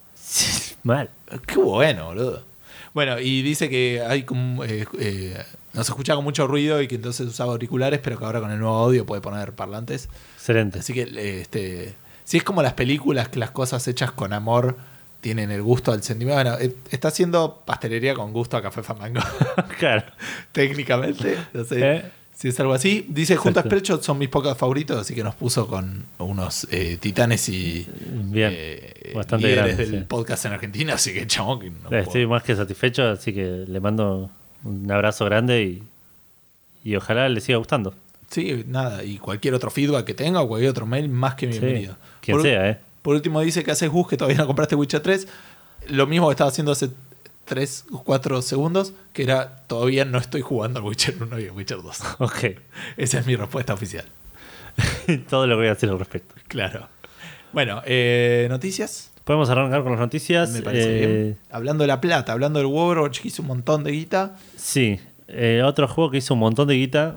Speaker 1: Mal.
Speaker 2: Qué bueno, boludo. Bueno, y dice que hay como, eh, eh, nos escucha con mucho ruido y que entonces usaba auriculares, pero que ahora con el nuevo audio puede poner parlantes.
Speaker 1: Excelente.
Speaker 2: Así que, eh, este, si es como las películas que las cosas hechas con amor tienen el gusto al sentimiento. Bueno, eh, está haciendo pastelería con gusto a café famango. [laughs]
Speaker 1: claro. [laughs]
Speaker 2: Técnicamente, no sé
Speaker 1: Eh.
Speaker 2: si es algo así. Dice
Speaker 1: Exacto.
Speaker 2: Spreadshot son mis pocos favoritos, así que nos puso con unos eh, titanes y
Speaker 1: Bien.
Speaker 2: eh,
Speaker 1: Bastante
Speaker 2: líderes
Speaker 1: grande,
Speaker 2: del
Speaker 1: sí.
Speaker 2: podcast en Argentina, así que chabón, que no
Speaker 1: Estoy
Speaker 2: puedo.
Speaker 1: más que satisfecho, así que le mando un abrazo grande y, y ojalá le siga gustando.
Speaker 2: Sí, nada, y cualquier otro feedback que tenga o cualquier otro mail, más que
Speaker 1: Sí,
Speaker 2: bienvenido.
Speaker 1: quien
Speaker 2: por,
Speaker 1: sea, ¿eh?
Speaker 2: por último dice que haces Gus que todavía no compraste Witcher 3. lo mismo que estaba haciendo hace 3 o 4 segundos, que era todavía no estoy jugando al Witcher 1 y al Witcher 2. [laughs]
Speaker 1: Ok.
Speaker 2: Esa es mi respuesta oficial. [laughs]
Speaker 1: Todo lo que voy a decir al respecto.
Speaker 2: Claro. Bueno, eh, noticias.
Speaker 1: Podemos arrancar con las noticias.
Speaker 2: Me parece
Speaker 1: Eh,
Speaker 2: bien. Hablando de la plata, hablando del Overwatch que hizo un montón de guita.
Speaker 1: Sí. Eh, otro juego que hizo un montón de guita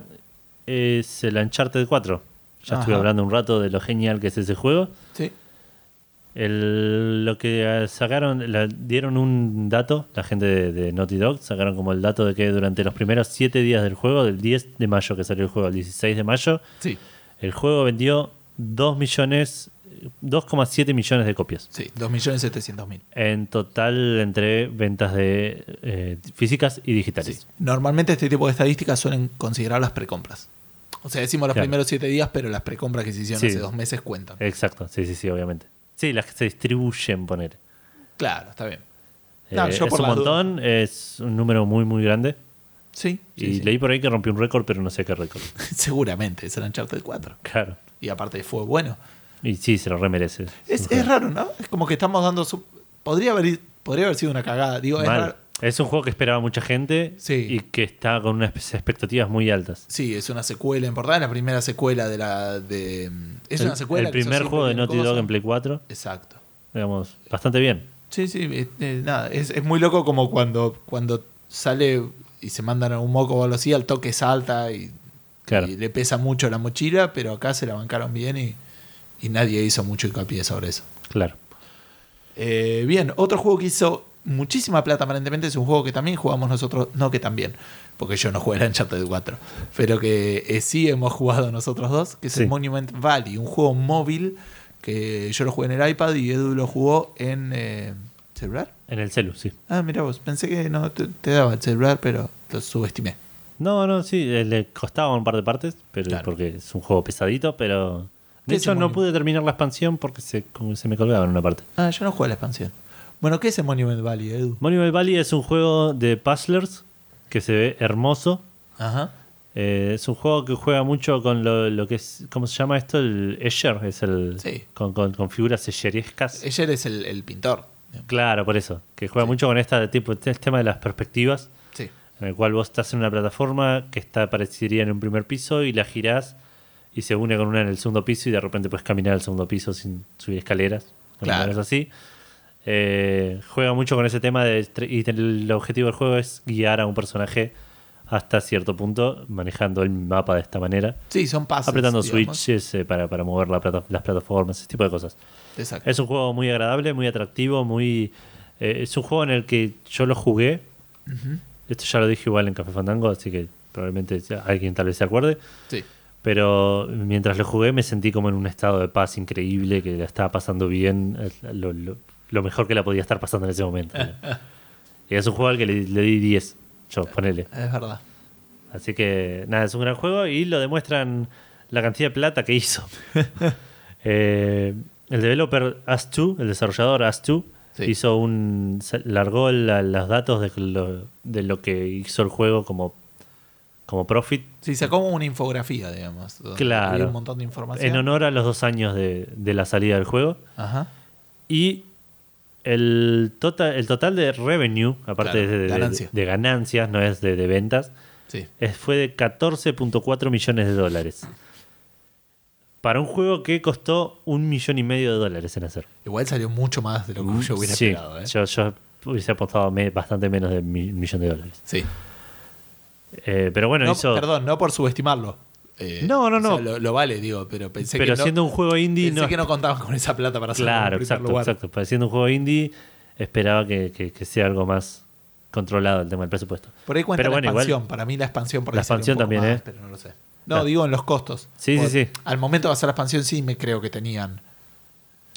Speaker 1: es el Uncharted 4. Ya estuve hablando un rato de lo genial que es ese juego.
Speaker 2: Sí.
Speaker 1: El- lo que eh, sacaron, la- dieron un dato, la gente de, de Naughty Dog, sacaron como el dato de que durante los primeros 7 días del juego, del 10 de mayo que salió el juego, al 16 de mayo,
Speaker 2: Sí.
Speaker 1: el juego vendió 2 millones, 2,7 millones de copias.
Speaker 2: Sí, 2.700.000.
Speaker 1: En total entre ventas de eh, físicas y digitales.
Speaker 2: Sí. Normalmente este tipo de estadísticas suelen considerar las precompras. O sea, decimos los
Speaker 1: Claro.
Speaker 2: primeros 7 días, pero las precompras que se hicieron
Speaker 1: Sí.
Speaker 2: hace dos meses cuentan.
Speaker 1: Exacto, sí, sí, sí, obviamente. Sí, las que se distribuyen, poner.
Speaker 2: Claro, está bien.
Speaker 1: Eh,
Speaker 2: yo
Speaker 1: es
Speaker 2: por
Speaker 1: un montón, es un número muy, muy grande.
Speaker 2: Sí,
Speaker 1: y
Speaker 2: sí, sí.
Speaker 1: leí por ahí que rompió un récord, pero no sé qué récord. [laughs]
Speaker 2: seguramente es el Uncharted 4.
Speaker 1: Claro.
Speaker 2: Y aparte fue bueno.
Speaker 1: Y sí, se lo remerece.
Speaker 2: Es, es raro, ¿no? Es como que estamos dando su... Podría haber, podría haber sido una cagada. Digo, es raro.
Speaker 1: Es un juego que esperaba mucha gente
Speaker 2: Sí.
Speaker 1: y que está con unas expectativas muy altas.
Speaker 2: Sí, es una secuela importante, la primera secuela de la... De, es
Speaker 1: el,
Speaker 2: una secuela
Speaker 1: el primer juego de Naughty. Dog en Play 4,
Speaker 2: Exacto.
Speaker 1: digamos, bastante bien.
Speaker 2: Sí, sí, eh, eh, nada, es, es muy loco como cuando, cuando sale y se mandan a un moco o algo así, al toque salta y,
Speaker 1: Claro.
Speaker 2: y le pesa mucho la mochila, pero acá se la bancaron bien y, y nadie hizo mucho hincapié sobre eso.
Speaker 1: Claro.
Speaker 2: Eh, bien, otro juego que hizo muchísima plata aparentemente es un juego que también jugamos nosotros, no que también, porque yo no jugué el Uncharted 4, pero que eh, sí hemos jugado nosotros dos, que es
Speaker 1: Sí.
Speaker 2: el Monument Valley, un juego móvil que yo lo jugué en el iPad y Edu lo jugó en eh, celular.
Speaker 1: En el celu, sí.
Speaker 2: Ah, mira vos, pensé que no te, te daba el celular, pero lo subestimé.
Speaker 1: No, no, sí, eh, le costaba un par de partes, pero
Speaker 2: Claro.
Speaker 1: porque es un juego pesadito, pero...
Speaker 2: ¿Qué
Speaker 1: De hecho, no pude terminar la expansión porque se, como se me colgaba en una parte.
Speaker 2: Ah, yo no jugué la expansión. Bueno, ¿qué es el Monument Valley, Edu?
Speaker 1: Monument Valley es un juego de puzzlers que se ve hermoso.
Speaker 2: Ajá.
Speaker 1: Eh, es un juego que juega mucho con lo, lo que es, ¿cómo se llama esto? El Escher, es el
Speaker 2: Sí.
Speaker 1: con, con, con figuras escherescas.
Speaker 2: Ella es el, el pintor.
Speaker 1: Claro, por eso. Que juega
Speaker 2: Sí.
Speaker 1: mucho con esta tipo, este tema de las perspectivas,
Speaker 2: Sí.
Speaker 1: en el cual vos estás en una plataforma que está parecería en un primer piso y la girás y se une con una en el segundo piso y de repente puedes caminar al segundo piso sin subir escaleras.
Speaker 2: Claro.
Speaker 1: Es así. Eh, juega mucho con ese tema de, y el objetivo del juego es guiar a un personaje hasta cierto punto manejando el mapa de esta manera.
Speaker 2: Sí, son pasos.
Speaker 1: apretando
Speaker 2: digamos.
Speaker 1: switches eh, para, para mover la plata- las plataformas, ese tipo de cosas.
Speaker 2: Exacto.
Speaker 1: Es un juego muy agradable, muy atractivo, muy eh, es un juego en el que yo lo jugué. Esto ya lo dije igual en Café Fandango, así que probablemente alguien tal vez se acuerde.
Speaker 2: Sí.
Speaker 1: Pero mientras lo jugué me sentí como en un estado de paz increíble, que la estaba pasando bien, lo, lo- lo mejor que la podía estar pasando en ese momento. [laughs] y es un juego al que le, le di 10, yo, ponele.
Speaker 2: Es verdad.
Speaker 1: Así que nada, es un gran juego y lo demuestran la cantidad de plata que hizo. [laughs] Eh, el developer As2, el desarrollador As2,
Speaker 2: Sí.
Speaker 1: hizo un. largó la- los datos de lo, de lo que hizo el juego como, como profit
Speaker 2: Sí, sacó una infografía, digamos.
Speaker 1: Claro.
Speaker 2: un montón de información.
Speaker 1: en honor a los dos años de, de la salida del juego.
Speaker 2: Ajá.
Speaker 1: Y el total, el total de revenue, aparte
Speaker 2: Claro,
Speaker 1: de, de-
Speaker 2: ganancia.
Speaker 1: de ganancias, no es de, de ventas,
Speaker 2: Sí.
Speaker 1: es- fue de 14.4 millones de dólares. Para un juego que costó un millón y medio de dólares en hacer.
Speaker 2: Igual salió mucho más de lo que yo hubiera
Speaker 1: Sí,
Speaker 2: esperado. ¿eh?
Speaker 1: yo, yo hubiese apostado me- bastante menos de mi- un millón de dólares.
Speaker 2: Sí.
Speaker 1: Eh, pero bueno,
Speaker 2: No,
Speaker 1: hizo.
Speaker 2: Perdón, no por subestimarlo. Eh,
Speaker 1: No, no,
Speaker 2: o sea,
Speaker 1: no.
Speaker 2: lo, lo vale, digo, pero pensé
Speaker 1: pero
Speaker 2: que no,
Speaker 1: siendo un juego indie,
Speaker 2: pensé
Speaker 1: no.
Speaker 2: que no contaban con esa plata para hacerlo
Speaker 1: claro, exacto,
Speaker 2: lugar.
Speaker 1: exacto. Pero siendo un juego indie, esperaba que, que- que sea algo más controlado el tema del presupuesto.
Speaker 2: Por ahí cuenta
Speaker 1: Pero
Speaker 2: la
Speaker 1: bueno, igual-
Speaker 2: expansión. Para mí la expansión por ahí
Speaker 1: La
Speaker 2: un
Speaker 1: expansión
Speaker 2: poco
Speaker 1: también,
Speaker 2: más,
Speaker 1: ¿eh?
Speaker 2: Pero no lo sé. No,
Speaker 1: Claro.
Speaker 2: digo en los costos.
Speaker 1: Sí, sí, sí.
Speaker 2: Al momento de hacer la expansión sí me creo que tenían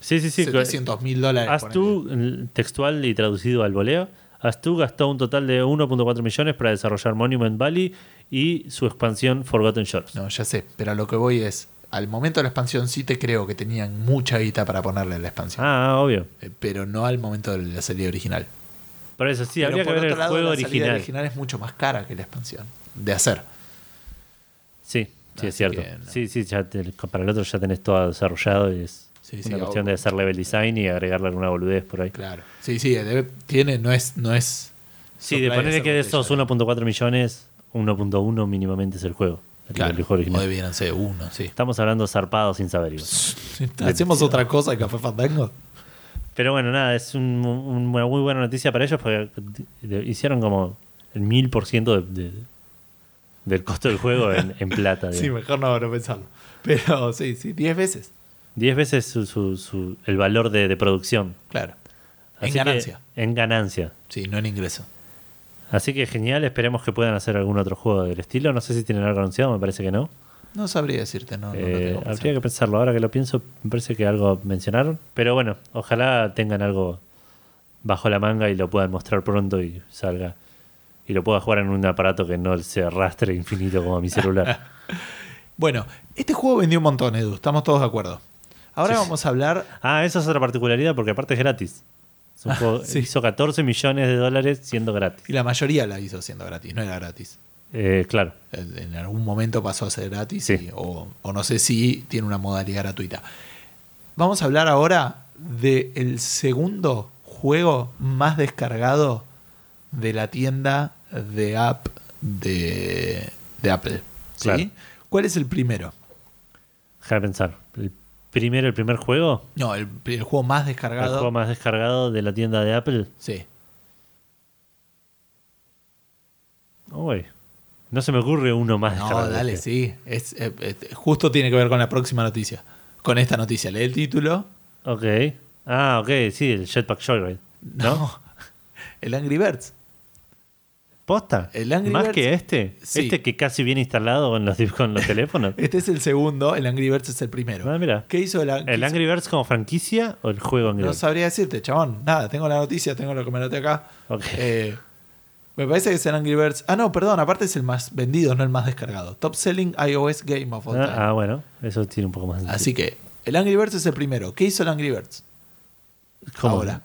Speaker 1: Sí, sí, sí.
Speaker 2: 700 mil dólares.
Speaker 1: Haz tú, el textual y traducido al voleo, Tú gastó un total de 1.4 millones para desarrollar Monument Valley y su expansión Forgotten Shores.
Speaker 2: No, ya sé, pero a lo que voy es, al momento de la expansión sí te creo que tenían mucha guita para ponerle la expansión,
Speaker 1: Ah, obvio.
Speaker 2: Eh, pero no al momento de la salida original.
Speaker 1: Por eso sí,
Speaker 2: Pero
Speaker 1: habría que
Speaker 2: por
Speaker 1: ver el
Speaker 2: otro lado,
Speaker 1: juego
Speaker 2: la salida
Speaker 1: original.
Speaker 2: original es mucho más cara que la expansión de hacer.
Speaker 1: Sí, sí,
Speaker 2: Así
Speaker 1: es cierto.
Speaker 2: que no.
Speaker 1: Sí, sí, ya te- para el otro ya tenés todo desarrollado y es.
Speaker 2: Sí,
Speaker 1: Una cuestión de hacer level design y agregarle alguna boludez por ahí.
Speaker 2: Claro. Sí, sí, debe- tiene, no es, no es.
Speaker 1: Sí, de ponerle que de esos 1.4 millones, 1.1 mínimamente es el juego.
Speaker 2: Claro,
Speaker 1: el juego original.
Speaker 2: o debieran ser uno, sí.
Speaker 1: Estamos hablando zarpado sin saber. [laughs]
Speaker 2: ¿Hacemos otra cosa que Café Fandango?
Speaker 1: Pero bueno, nada, es un- un- una muy buena noticia para ellos porque hicieron como el mil por ciento de- de- del costo del juego en, en plata. [laughs]
Speaker 2: Sí, mejor no, no pensarlo. Pero sí, sí, 10 veces.
Speaker 1: Diez veces su- su- su- el valor de, de producción.
Speaker 2: Claro. En
Speaker 1: Así que-
Speaker 2: ganancia.
Speaker 1: en ganancia.
Speaker 2: Sí, no en ingreso.
Speaker 1: Así que genial, esperemos que puedan hacer algún otro juego del estilo. No sé si tienen algo anunciado, me parece que no.
Speaker 2: No sabría decirte, no. no lo
Speaker 1: Eh,
Speaker 2: tengo
Speaker 1: habría que pensarlo. Ahora que lo pienso, me parece que algo mencionaron. Pero bueno, ojalá tengan algo bajo la manga y lo puedan mostrar pronto y salga. Y lo pueda jugar en un aparato que no se arrastre infinito como mi celular. [laughs]
Speaker 2: Bueno, este juego vendió un montón, Edu. Estamos todos de acuerdo. Ahora
Speaker 1: Sí.
Speaker 2: vamos a hablar.
Speaker 1: ah, esa es otra particularidad porque aparte es gratis. Es un [laughs] juego-
Speaker 2: sí.
Speaker 1: Hizo 14 millones de dólares siendo gratis.
Speaker 2: Y la mayoría la hizo siendo gratis, no era gratis.
Speaker 1: Eh, claro.
Speaker 2: En algún momento pasó a ser gratis
Speaker 1: Sí.
Speaker 2: y- o, o no sé si tiene una modalidad gratuita. Vamos a hablar ahora del segundo juego más descargado de la tienda de app de, de Apple. ¿sí?
Speaker 1: Claro.
Speaker 2: ¿Cuál es el primero?
Speaker 1: Deja de pensar. El primero, el primer juego,
Speaker 2: No, el, el juego más
Speaker 1: el
Speaker 2: descargado.
Speaker 1: juego más descargado de la tienda de Apple.
Speaker 2: Sí.
Speaker 1: Uy, no se me ocurre uno más
Speaker 2: No,
Speaker 1: descargado.
Speaker 2: dale,
Speaker 1: este.
Speaker 2: sí. Es, eh, eh, justo tiene que ver con la próxima noticia. Con esta noticia. Lee el título.
Speaker 1: Ok. Ah, ok, sí, el Jetpack Joyride. ¿No?
Speaker 2: No. [laughs] El Angry Birds.
Speaker 1: ¿Posta?
Speaker 2: El Angry
Speaker 1: ¿Más
Speaker 2: Birds-
Speaker 1: que este?
Speaker 2: Sí.
Speaker 1: Este que casi viene instalado con los, con los [laughs] teléfonos.
Speaker 2: Este es el segundo, el Angry Birds es el primero.
Speaker 1: Ah, mira.
Speaker 2: ¿Qué hizo el, qué
Speaker 1: ¿El
Speaker 2: hizo-
Speaker 1: Angry Birds como franquicia o el juego Angry
Speaker 2: No
Speaker 1: Birds?
Speaker 2: sabría decirte, chabón. Nada, tengo la noticia, tengo lo que me noté acá. Eh, me parece que es el Angry Birds. Ah, no, perdón, aparte es el más vendido, no el más descargado. Top Selling iOS Game of All Time.
Speaker 1: Ah, ah, bueno, eso tiene un poco más de sentido.
Speaker 2: Así que el Angry Birds es el primero. ¿Qué hizo el Angry Birds?
Speaker 1: ¿Cómo?
Speaker 2: ahora.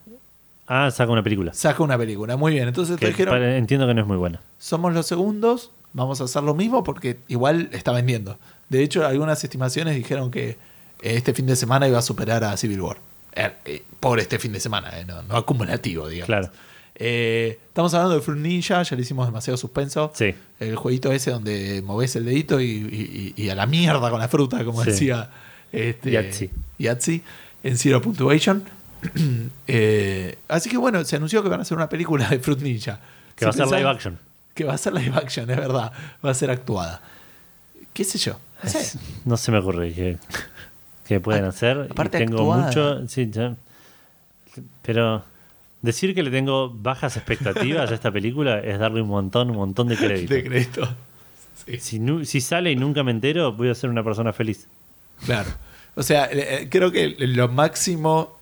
Speaker 1: Ah, saca una película.
Speaker 2: Saca una película. Muy bien. Entonces te dijeron,
Speaker 1: entiendo que no es muy buena.
Speaker 2: somos los segundos, vamos a hacer lo mismo porque igual está vendiendo. De hecho, algunas estimaciones dijeron que este fin de semana iba a superar a Civil War. Eh, eh, por este fin de semana, eh, no, no acumulativo, digamos.
Speaker 1: Claro.
Speaker 2: Eh, estamos hablando de Fruit Ninja, ya le hicimos demasiado suspenso.
Speaker 1: Sí.
Speaker 2: El jueguito ese donde moves el dedito y, y- y a la mierda con la fruta, como
Speaker 1: Sí.
Speaker 2: decía este,
Speaker 1: Yahtzee.
Speaker 2: Yahtzee, en Zero Punctuation. [clears throat] Eh, así que bueno, se anunció que van a hacer una película de Fruit Ninja.
Speaker 1: Que va a ser live action.
Speaker 2: Que va a ser live action, es verdad. Va a ser actuada. ¿Qué sé yo? No sé.
Speaker 1: Es- No se me ocurre que, que pueden
Speaker 2: Ah,
Speaker 1: hacer.
Speaker 2: aparte
Speaker 1: tengo
Speaker 2: actuada.
Speaker 1: mucho. Sí, ya. Pero decir que le tengo bajas expectativas a esta película es darle un montón, un montón de crédito.
Speaker 2: De crédito. Sí,
Speaker 1: Si, sale y nunca me entero, voy a ser una persona feliz.
Speaker 2: claro. O sea, eh, creo que lo máximo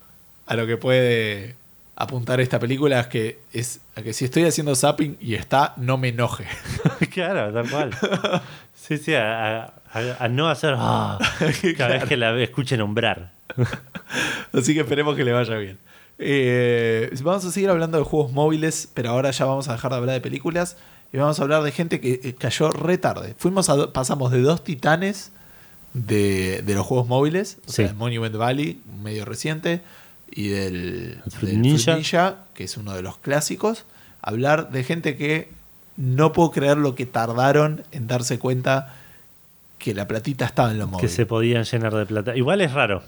Speaker 2: a lo que puede apuntar esta película es que es a que si estoy haciendo zapping y está, no me enoje. [laughs]
Speaker 1: claro, tal cual. Sí, sí, a, a- a no hacer ah, [laughs] cada vez que la escuche nombrar. [laughs]
Speaker 2: Así que esperemos que le vaya bien. Eh, vamos a seguir hablando de juegos móviles, pero ahora ya vamos a dejar de hablar de películas y vamos a hablar de gente que eh, cayó re tarde. Fuimos a pasamos de dos titanes de, de los juegos móviles, o
Speaker 1: Sí.
Speaker 2: sea, el Monument Valley, medio reciente, y del,
Speaker 1: El Fruit
Speaker 2: del
Speaker 1: Ninja.
Speaker 2: Ninja, que es uno de los clásicos, hablar de gente que no puedo creer lo que tardaron en darse cuenta que la platita estaba en los
Speaker 1: Que
Speaker 2: móviles.
Speaker 1: se podían llenar de plata. Igual es raro.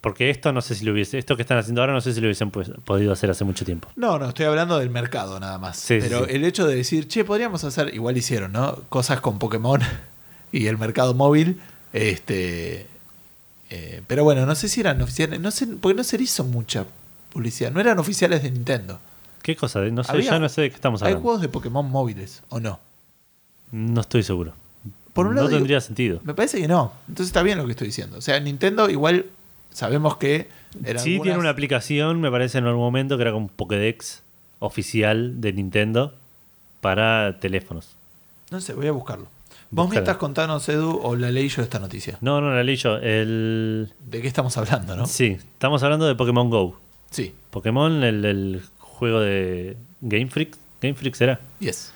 Speaker 1: Porque esto no sé si lo hubiese. Esto que están haciendo ahora no sé si lo hubiesen pues- podido hacer hace mucho tiempo.
Speaker 2: No, no, estoy hablando del mercado nada más.
Speaker 1: Sí,
Speaker 2: Pero
Speaker 1: sí.
Speaker 2: el hecho de decir, che, podríamos hacer, igual hicieron, ¿no? Cosas con Pokémon [laughs] y el mercado móvil. Este. Eh, pero bueno, no sé si eran oficiales. No sé, porque no se le hizo mucha publicidad. No eran oficiales de Nintendo.
Speaker 1: ¿Qué cosa? No sé, ya no sé de qué estamos
Speaker 2: ¿Hay
Speaker 1: hablando.
Speaker 2: juegos de Pokémon móviles o no?
Speaker 1: No estoy seguro.
Speaker 2: Por un
Speaker 1: no
Speaker 2: lado, digo-
Speaker 1: tendría sentido.
Speaker 2: Me parece que no. Entonces está bien lo que estoy diciendo. O sea, Nintendo igual sabemos que. eran
Speaker 1: Sí, tiene
Speaker 2: algunas-
Speaker 1: una aplicación, me parece, en algún momento que era como un Pokédex oficial de Nintendo para teléfonos.
Speaker 2: No sé, voy a buscarlo. Vos me estás contando, Edu, o la leí yo esta noticia.
Speaker 1: No, no la leí yo. El...
Speaker 2: ¿De qué estamos hablando, no?
Speaker 1: Sí, estamos hablando de Pokémon Go.
Speaker 2: Sí.
Speaker 1: Pokémon, el, el juego de Game Freak. Game Freak será.
Speaker 2: Yes.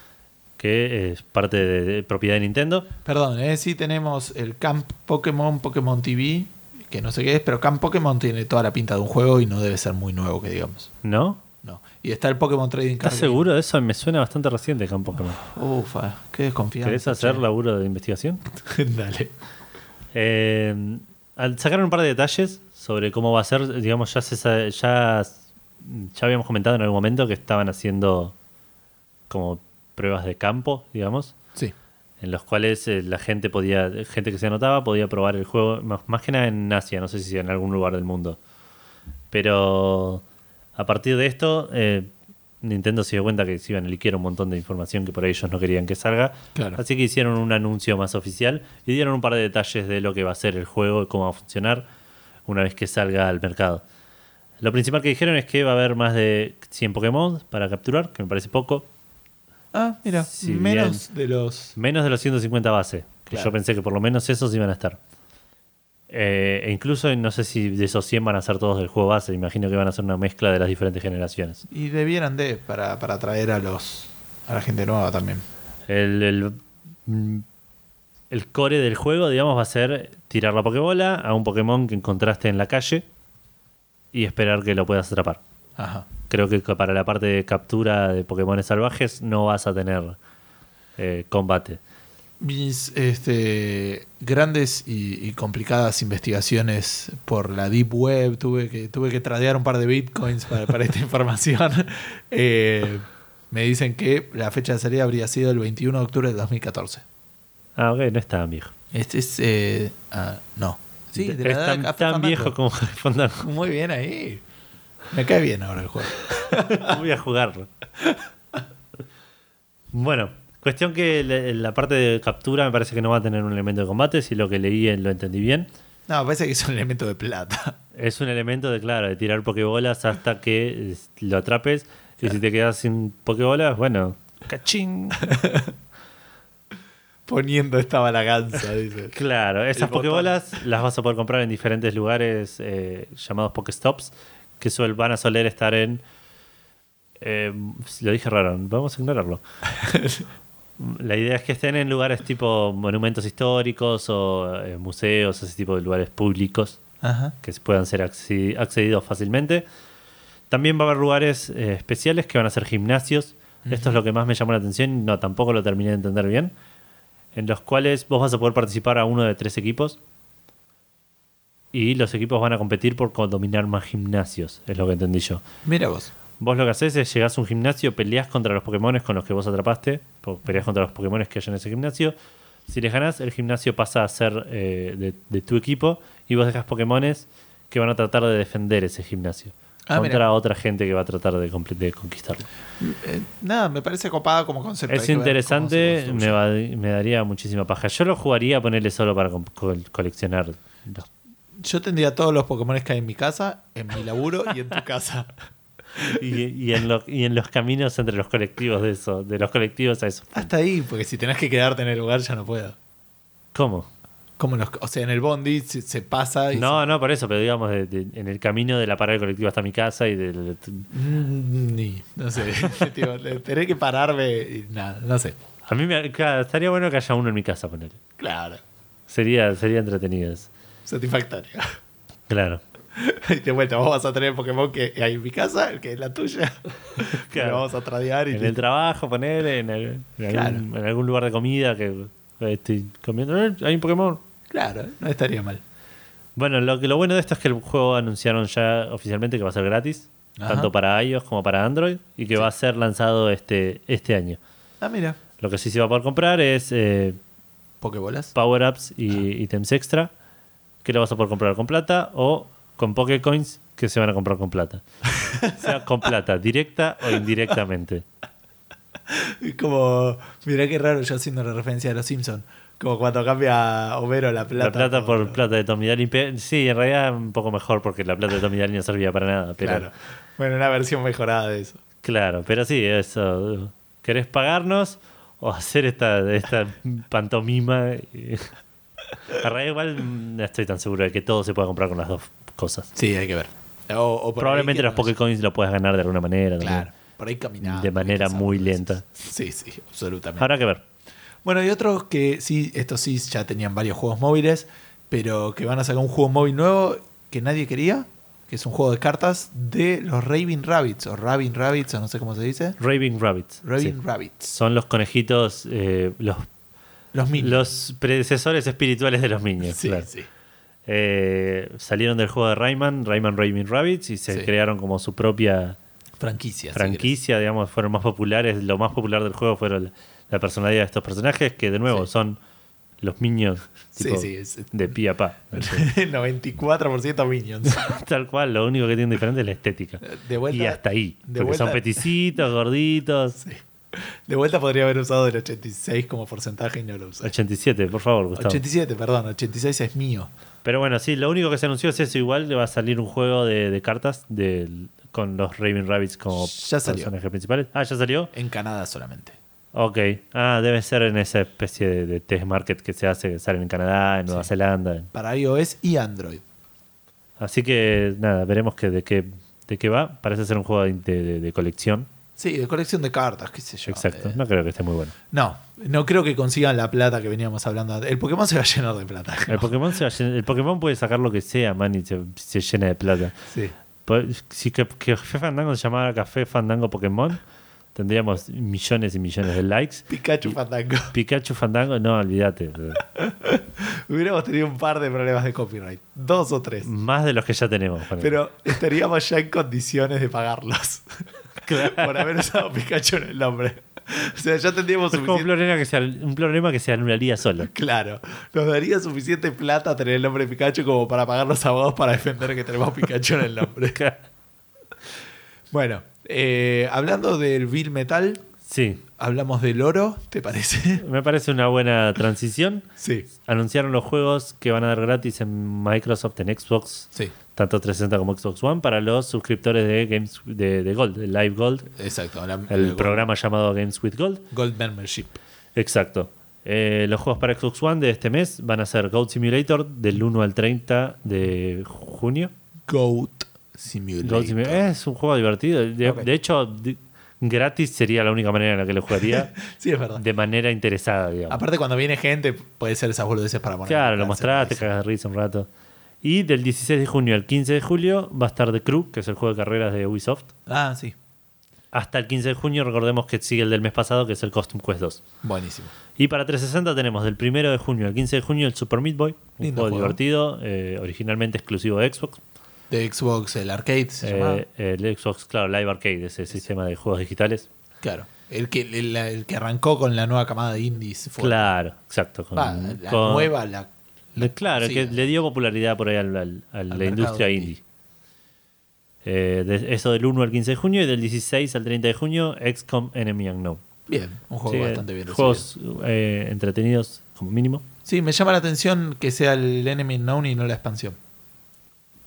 Speaker 1: Que es parte de, de propiedad de Nintendo.
Speaker 2: Perdón, ¿eh? sí tenemos el Camp Pokémon, Pokémon TV, que no sé qué es, pero Camp Pokémon tiene toda la pinta de un juego y no debe ser muy nuevo, que digamos.
Speaker 1: ¿No?
Speaker 2: No. Y está el Pokémon Trading Card.
Speaker 1: ¿Estás seguro de eso? Me suena bastante reciente Camp Pokémon.
Speaker 2: Ufa, qué desconfianza.
Speaker 1: ¿Querés hacer
Speaker 2: che.
Speaker 1: laburo de investigación? [laughs]
Speaker 2: Dale.
Speaker 1: Eh, al sacar un par de detalles sobre cómo va a ser, digamos, ya, se sa- ya, ya habíamos comentado en algún momento que estaban haciendo como pruebas de campo, digamos,
Speaker 2: Sí.
Speaker 1: en los cuales eh, la gente podía, gente que se anotaba podía probar el juego, más, más que nada en Asia, no sé si en algún lugar del mundo. Pero a partir de esto, eh, Nintendo se dio cuenta que se iban a liquear un montón de información que por ahí ellos no querían que salga.
Speaker 2: Claro.
Speaker 1: Así que hicieron un anuncio más oficial y dieron un par de detalles de lo que va a ser el juego y cómo va a funcionar una vez que salga al mercado. Lo principal que dijeron es que va a haber más de 100 Pokémon para capturar, que me parece poco.
Speaker 2: Ah, mira,
Speaker 1: Si
Speaker 2: menos de los.
Speaker 1: Menos de los 150 base, que
Speaker 2: Claro.
Speaker 1: yo pensé que por lo menos esos iban a estar. Eh, e incluso no sé si de esos 100 van a ser todos del juego base, imagino que van a ser una mezcla de las diferentes generaciones.
Speaker 2: Y debieran de, para, para atraer a los a la gente nueva también.
Speaker 1: El, el, mm, el core del juego, digamos, va a ser tirar la Pokébola a un Pokémon que encontraste en la calle y esperar que lo puedas atrapar.
Speaker 2: Ajá.
Speaker 1: Creo que para la parte de captura de Pokémon salvajes no vas a tener eh, combate.
Speaker 2: Mis este, grandes y, y complicadas investigaciones por la Deep Web, tuve que, tuve que tradear un par de bitcoins para, para esta [laughs] información. [laughs] Eh, me dicen que la fecha de salida habría sido el 21 de octubre de 2014.
Speaker 1: Ah, ok, no es tan viejo.
Speaker 2: Este es. eh, ah, no. Sí, de la
Speaker 1: es tan,
Speaker 2: de
Speaker 1: viejo como [laughs] Fandango.
Speaker 2: Muy bien ahí. Me cae bien ahora el juego.
Speaker 1: Voy a jugarlo. Bueno, cuestión que la, la parte de captura me parece que no va a tener un elemento de combate, si lo que leí lo entendí bien.
Speaker 2: No, parece que es un elemento de plata. [laughs]
Speaker 1: Es un elemento de, claro, de tirar pokebolas hasta que eh, lo atrapes. Y si te quedas sin pokebolas, bueno, cachín. [laughs]
Speaker 2: Poniendo esta balaganza, dice. [laughs]
Speaker 1: Claro, esas
Speaker 2: botón.
Speaker 1: pokebolas las vas a poder comprar en diferentes lugares eh, llamados Pokestops, que suel- van a soler estar en... eh, lo dije raro, vamos a ignorarlo. La idea es que estén en lugares tipo monumentos históricos o eh, museos, ese tipo de lugares públicos
Speaker 2: Ajá.
Speaker 1: que puedan ser accedi- accedidos fácilmente. También va a haber lugares eh, especiales que van a ser gimnasios. Esto es lo que más me llamó la atención. No, tampoco lo terminé de entender bien. En los cuales vos vas a poder participar a uno de tres equipos. Y los equipos van a competir por dominar más gimnasios, es lo que entendí yo.
Speaker 2: Mira vos.
Speaker 1: Vos lo que haces es llegás a un gimnasio, peleás contra los Pokémon con los que vos atrapaste, peleás contra los Pokémon que hay en ese gimnasio. Si les ganás, el gimnasio pasa a ser eh, de, de tu equipo y vos dejas Pokémones que van a tratar de defender ese gimnasio
Speaker 2: Ah,
Speaker 1: contra
Speaker 2: mira.
Speaker 1: otra gente que va a tratar de, conquistarlo.
Speaker 2: Eh, nada, me parece copada como concepto.
Speaker 1: Es interesante, me, va- me daría muchísima paja. Yo lo jugaría a ponerle solo para co- co- coleccionar.
Speaker 2: Yo tendría todos los Pokémon que hay en mi casa, en mi laburo y en tu casa. [laughs]
Speaker 1: Y, y en lo- y en los caminos entre los colectivos de eso, de los colectivos a eso.
Speaker 2: Hasta ahí, porque si tenés que quedarte en el lugar ya no puedo.
Speaker 1: ¿Cómo?
Speaker 2: Como los, o sea, en el bondi se, se pasa y
Speaker 1: No, no, por eso, pero digamos, de- de- en el camino de la parada colectiva hasta mi casa y del.
Speaker 2: se- Mm, ni, no sé. [laughs] Tipo, que pararme y nada, no sé.
Speaker 1: A mí me, claro, estaría bueno que haya uno en mi casa, poner.
Speaker 2: Claro,
Speaker 1: Sería, sería entretenido
Speaker 2: satisfactorio.
Speaker 1: Claro. [laughs]
Speaker 2: Y de vuelta, vos vas a tener el Pokémon que hay en mi casa, el que es la tuya. [laughs]
Speaker 1: Claro.
Speaker 2: Lo vamos a tradear y
Speaker 1: En el trabajo, poner, en, el- en
Speaker 2: Claro.
Speaker 1: algún, en algún lugar de comida que eh, estoy comiendo. "Eh, Hay un Pokémon.
Speaker 2: Claro, no estaría mal.
Speaker 1: Bueno, lo, que, lo bueno de esto es que el juego anunciaron ya oficialmente que va a ser gratis,
Speaker 2: Ajá.
Speaker 1: tanto para iOS como para Android, y que va a ser lanzado este, este año.
Speaker 2: Ah, mira.
Speaker 1: Lo que sí se va a poder comprar es eh,
Speaker 2: Pokébolas.
Speaker 1: power-ups y ítems extra, que lo vas a poder comprar con plata o con Pokécoins que se van a comprar con plata. o [laughs] sea, con plata, directa o indirectamente.
Speaker 2: Como, mirá qué raro yo haciendo la referencia de los Simpsons. Como cuando cambia Homero la plata.
Speaker 1: la plata por plata de Tommy Daly. Sí, en realidad un poco mejor porque la plata de Tommy Daly no servía para nada. Pero,
Speaker 2: Claro. Bueno, una versión mejorada de eso.
Speaker 1: Claro, pero sí, eso. ¿Querés pagarnos o hacer esta, esta pantomima? [laughs] En realidad igual no estoy tan seguro de que todo se pueda comprar con las dos cosas.
Speaker 2: Sí, hay que ver. O- o por
Speaker 1: Probablemente los Pokécoins lo puedas ganar de alguna manera.
Speaker 2: Claro, por ahí caminando.
Speaker 1: De manera muy lenta.
Speaker 2: Sí, sí, absolutamente.
Speaker 1: Habrá que ver.
Speaker 2: Bueno, y otros que sí, estos sí ya tenían varios juegos móviles, pero que van a sacar un juego móvil nuevo que nadie quería, que es un juego de cartas de los Raving Rabbits, o Raving Rabbits, o no sé cómo se dice.
Speaker 1: Raving Rabbits.
Speaker 2: Raving
Speaker 1: sí.
Speaker 2: Rabbits.
Speaker 1: Son los conejitos, eh, los,
Speaker 2: Los
Speaker 1: los predecesores espirituales de los Minions.
Speaker 2: sí,
Speaker 1: claro.
Speaker 2: sí.
Speaker 1: Eh, salieron del juego de Rayman, Rayman Raving Rabbits, y se
Speaker 2: Sí.
Speaker 1: crearon como su propia
Speaker 2: Franquicia. si
Speaker 1: franquicia, digamos, fueron más populares. Lo más popular del juego fueron la, la personalidad de estos personajes, que de nuevo
Speaker 2: Sí.
Speaker 1: son los Minions
Speaker 2: Sí,
Speaker 1: tipo,
Speaker 2: sí, es-
Speaker 1: de pie a pa.
Speaker 2: querés. [laughs] 94% Minions. [laughs]
Speaker 1: Tal cual, lo único que tienen diferente es la estética.
Speaker 2: De vuelta,
Speaker 1: y hasta ahí.
Speaker 2: de
Speaker 1: Porque son peticitos, gorditos.
Speaker 2: de vuelta podría haber usado el 86 como porcentaje y no lo usé.
Speaker 1: 87, por favor, Gustavo.
Speaker 2: 87, perdón, 86 es mío.
Speaker 1: Pero bueno, sí, lo único que se anunció es eso. Igual le va a salir un juego de, de cartas del- con los Raven Rabbits como
Speaker 2: Ya salió.
Speaker 1: personajes principales. Ah, ya salió.
Speaker 2: En Canadá solamente.
Speaker 1: Ok. Ah, debe ser en esa especie de, de test market que se hace, que salen en Canadá, en Nueva
Speaker 2: Sí.
Speaker 1: Zelanda.
Speaker 2: Para iOS y Android.
Speaker 1: Así que nada, veremos que de qué, de qué va. Parece ser un juego de, de- de colección.
Speaker 2: Sí, de colección de cartas, qué sé yo.
Speaker 1: Exacto.
Speaker 2: Eh,
Speaker 1: No creo que esté muy bueno.
Speaker 2: no, no creo que consigan la plata que veníamos hablando. antes. El Pokémon se va a llenar de plata.
Speaker 1: El Pokémon, se va a llen- el Pokémon puede sacar lo que sea, man, y se, se llena de plata.
Speaker 2: Sí.
Speaker 1: Pues, Si que, que Café Fandango se llamara Café Fandango Pokémon, tendríamos millones y millones de likes. [laughs]
Speaker 2: Pikachu Fandango.
Speaker 1: Pikachu Fandango, no, olvídate. [laughs]
Speaker 2: Hubiéramos tenido un par de problemas de copyright. Dos o tres.
Speaker 1: Más de los que ya tenemos.
Speaker 2: Pero estaríamos ya en condiciones de pagarlos. Por haber usado Pikachu en el nombre. O sea, ya tendríamos
Speaker 1: es un problema que se, un problema que se anularía solo.
Speaker 2: Claro, nos daría suficiente plata tener el nombre de Pikachu como para pagar los abogados para defender que tenemos Pikachu en el nombre. [laughs] Bueno, eh, hablando del Bill Metal,
Speaker 1: Sí,
Speaker 2: hablamos del oro, ¿te parece? [laughs]
Speaker 1: me parece una buena transición.
Speaker 2: Sí,
Speaker 1: Anunciaron los juegos que van a dar gratis en Microsoft, en Xbox,
Speaker 2: sí,
Speaker 1: tanto 360 como Xbox One, para los suscriptores de Games de, de Gold, de Live Gold,
Speaker 2: exacto. la-
Speaker 1: el
Speaker 2: Gold-
Speaker 1: programa llamado Games with Gold.
Speaker 2: Gold Membership.
Speaker 1: Exacto. Eh, los juegos para Xbox One de este mes van a ser Goat Simulator del 1 al 30 de junio.
Speaker 2: Goat Simulator.
Speaker 1: Goat Simulator es un juego divertido. De, hecho, de- gratis sería la única manera en la que lo jugaría [laughs]
Speaker 2: Sí, es verdad.
Speaker 1: de manera interesada, digamos.
Speaker 2: Aparte, cuando viene gente, puede ser esas boludeces para poner.
Speaker 1: Claro, lo mostraste,
Speaker 2: hacer
Speaker 1: cagas de risa un rato. Y del 16 de junio al 15 de julio va a estar The Crew, que es el juego de carreras de Ubisoft.
Speaker 2: Ah, sí.
Speaker 1: Hasta el 15 de junio, recordemos que sigue el del mes pasado, que es el Costume Quest 2.
Speaker 2: Buenísimo.
Speaker 1: Y para 360 tenemos del 1 de junio al 15 de junio el Super Meat Boy, un
Speaker 2: Lindo
Speaker 1: juego,
Speaker 2: juego.
Speaker 1: divertido, eh, originalmente exclusivo de Xbox.
Speaker 2: De Xbox, el arcade se llama.
Speaker 1: Eh, el Xbox, claro, Live Arcade, ese sistema de juegos digitales.
Speaker 2: Claro. El que, el, el que arrancó con la nueva camada de indies. Fue,
Speaker 1: Claro, exacto. con-
Speaker 2: Va, la
Speaker 1: con-
Speaker 2: nueva, la.
Speaker 1: Le- claro, que le dio popularidad por ahí al- al- a la industria
Speaker 2: indie.
Speaker 1: indie. Eh, de- eso del 1 al 15 de junio y del 16 al 30 de junio, XCOM Enemy Unknown.
Speaker 2: Bien, un juego
Speaker 1: Sí,
Speaker 2: bastante bien.
Speaker 1: Juegos eh, entretenidos, como mínimo.
Speaker 2: Sí, me llama la atención que sea el Enemy Known y no la expansión.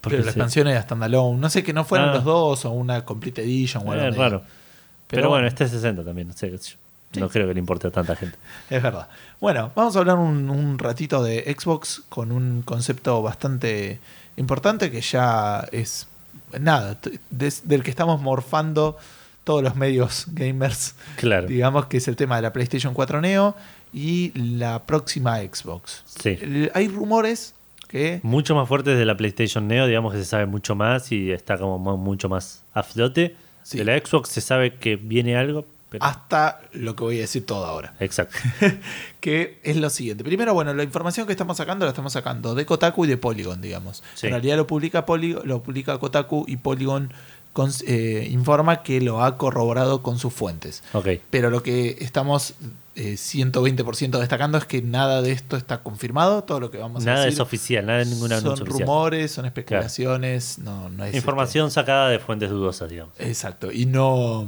Speaker 1: Porque
Speaker 2: Pero la expansión es standalone. No sé que no fueran
Speaker 1: Ah.
Speaker 2: los dos o una Complete Edition o algo
Speaker 1: es raro. Pero,
Speaker 2: Pero
Speaker 1: bueno, este es 60 también. No, sé.
Speaker 2: Sí.
Speaker 1: No creo que le importe a tanta gente.
Speaker 2: Es verdad. Bueno, vamos a hablar un, un ratito de Xbox con un concepto bastante importante que ya es nada, des- del que estamos morfando todos los medios gamers,
Speaker 1: Claro.
Speaker 2: digamos que es el tema de la PlayStation 4 Neo y la próxima Xbox.
Speaker 1: Sí.
Speaker 2: Hay rumores que
Speaker 1: Mucho más fuerte de la PlayStation Neo, digamos que se sabe mucho más y está como mo- mucho más a flote.
Speaker 2: Sí.
Speaker 1: De la Xbox se sabe que viene algo, pero...
Speaker 2: hasta lo que voy a decir todo ahora.
Speaker 1: Exacto. [laughs]
Speaker 2: que es lo siguiente. Primero, bueno, la información que estamos sacando la estamos sacando de Kotaku y de Polygon, digamos.
Speaker 1: Sí.
Speaker 2: En realidad lo publica, Poly- lo publica Kotaku y Polygon eh, informa que lo ha corroborado con sus fuentes.
Speaker 1: Ok.
Speaker 2: Pero lo que estamos eh, 120% destacando es que nada de esto está confirmado. Todo lo que vamos a
Speaker 1: Nada
Speaker 2: decir
Speaker 1: es oficial, nada de ninguna
Speaker 2: son
Speaker 1: oficial.
Speaker 2: rumores, son especulaciones, no, no es
Speaker 1: Información sacada de fuentes dudosas, digamos.
Speaker 2: este- exacto. Y no,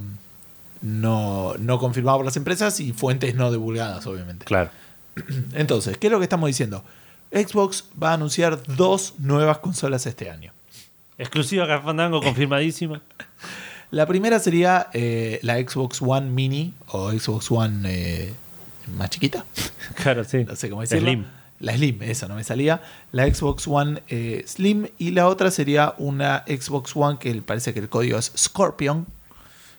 Speaker 2: no, no confirmado por las empresas y fuentes no divulgadas, obviamente.
Speaker 1: Claro. [clears throat]
Speaker 2: Entonces, ¿qué es lo que estamos diciendo? Xbox va a anunciar dos nuevas consolas este año.
Speaker 1: Exclusiva Café Fandango, [laughs] confirmadísima.
Speaker 2: La primera sería eh, la Xbox One Mini o Xbox One eh, más chiquita. [laughs]
Speaker 1: Claro, sí.
Speaker 2: No sé cómo decirlo.
Speaker 1: Slim.
Speaker 2: La Slim, esa no me salía. La Xbox One eh, Slim y la otra sería una Xbox One que parece que el código es Scorpion,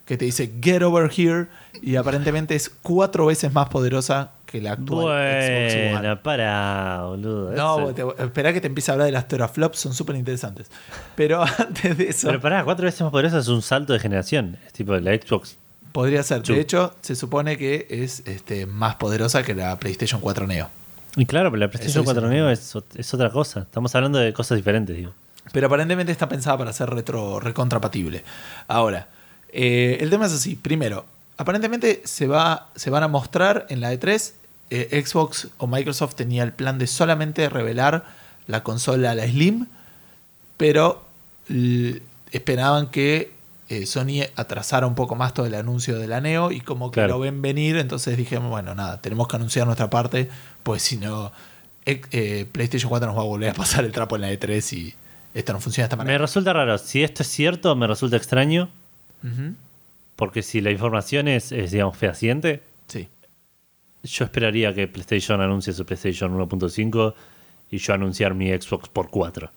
Speaker 2: que te dice Get over here y aparentemente es cuatro veces más poderosa que la actual Xbox One.
Speaker 1: Para, boludo.
Speaker 2: No,
Speaker 1: Eso-
Speaker 2: te- espera que te empiece a hablar de las teraflops, son súper interesantes. Pero [laughs] antes de eso,
Speaker 1: Pero pará, cuatro veces más poderosa es un salto de generación. Es tipo la Xbox.
Speaker 2: podría ser. De hecho, se supone que es este, más poderosa que la PlayStation 4 Neo.
Speaker 1: Y claro, pero la PlayStation
Speaker 2: Eso dice
Speaker 1: 4
Speaker 2: el
Speaker 1: Neo es, es otra cosa. Estamos hablando de cosas diferentes, digo.
Speaker 2: Pero aparentemente está pensada para ser retro recontrapatible. Ahora, eh, el tema es así. Primero, aparentemente se, va, se van a mostrar en la E3. eh, Xbox o Microsoft tenía el plan de solamente revelar la consola, la Slim, pero esperaban que eh, Sony atrasara un poco más todo el anuncio de la Neo y como que
Speaker 1: Claro.
Speaker 2: lo ven venir, entonces dijimos, bueno, nada, tenemos que anunciar nuestra parte, pues si no, eh, PlayStation 4 nos va a volver a pasar el trapo en la E3 y esto no funciona de esta
Speaker 1: Me
Speaker 2: manera.
Speaker 1: resulta raro. Si esto es cierto, me resulta extraño. Porque si la información es, es, digamos, fehaciente,
Speaker 2: Sí.
Speaker 1: yo esperaría que PlayStation anuncie su PlayStation 1.5 y yo anunciar mi Xbox por 4.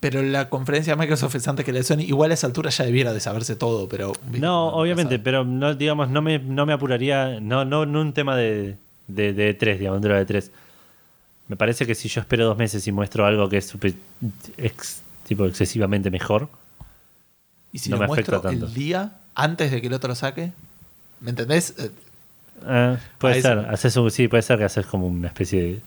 Speaker 2: Pero la conferencia de Microsoft es antes que la de Sony. Igual a esa altura ya debiera de saberse todo, pero...
Speaker 1: No, obviamente,
Speaker 2: pasa.
Speaker 1: pero no, digamos, no me, no me apuraría, no, no, no un tema de, de, de E3, digamos, dentro de E3. Me parece que si yo espero dos meses y muestro algo que es super- ex- tipo excesivamente mejor,
Speaker 2: Y si
Speaker 1: no
Speaker 2: lo
Speaker 1: me afecta
Speaker 2: muestro
Speaker 1: tanto.
Speaker 2: el día antes de que el otro lo saque, ¿me entendés? Eh,
Speaker 1: eh, puede ser, haces un- sí, puede ser que haces como una especie de...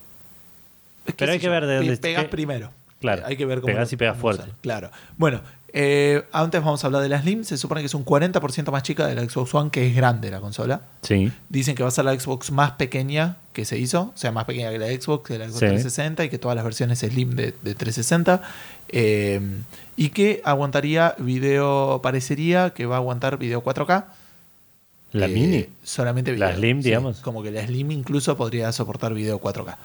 Speaker 1: Pero hay que
Speaker 2: yo,
Speaker 1: ver de dónde-
Speaker 2: Pegas primero.
Speaker 1: Claro,
Speaker 2: Hay que ver cómo...
Speaker 1: pegás
Speaker 2: lo-
Speaker 1: y pegas fuerte.
Speaker 2: Claro. Bueno, eh, antes vamos a hablar de la Slim. Se supone que es un 40% más chica de la Xbox One, que es grande la consola.
Speaker 1: Sí,
Speaker 2: Dicen que va a ser la Xbox más pequeña que se hizo, o sea, más pequeña que la Xbox, que la Xbox
Speaker 1: Sí.
Speaker 2: 360 y que todas las versiones Slim de, de 360. eh, y que aguantaría video, parecería que va a aguantar video 4K.
Speaker 1: la
Speaker 2: eh,
Speaker 1: mini.
Speaker 2: Solamente
Speaker 1: La
Speaker 2: video.
Speaker 1: Slim,
Speaker 2: sí,
Speaker 1: digamos.
Speaker 2: como que la Slim incluso podría soportar video 4K.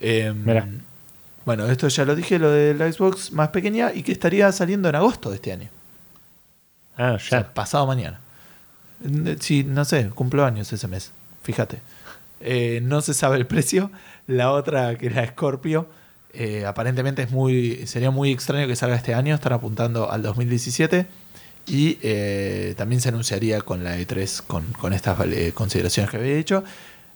Speaker 2: Eh,
Speaker 1: Mira.
Speaker 2: Bueno, esto ya lo dije, lo de la Xbox más pequeña y que estaría saliendo en agosto de este año.
Speaker 1: Ah,
Speaker 2: O sea,
Speaker 1: ya.
Speaker 2: pasado mañana. Sí, no sé, cumplo años ese mes. Fíjate. Eh, no se sabe el precio. La otra, que es la Scorpio, eh, aparentemente es muy, sería muy extraño que salga este año. Están apuntando al 2017. Y eh, también se anunciaría con la E3 con, con estas eh, consideraciones que había hecho.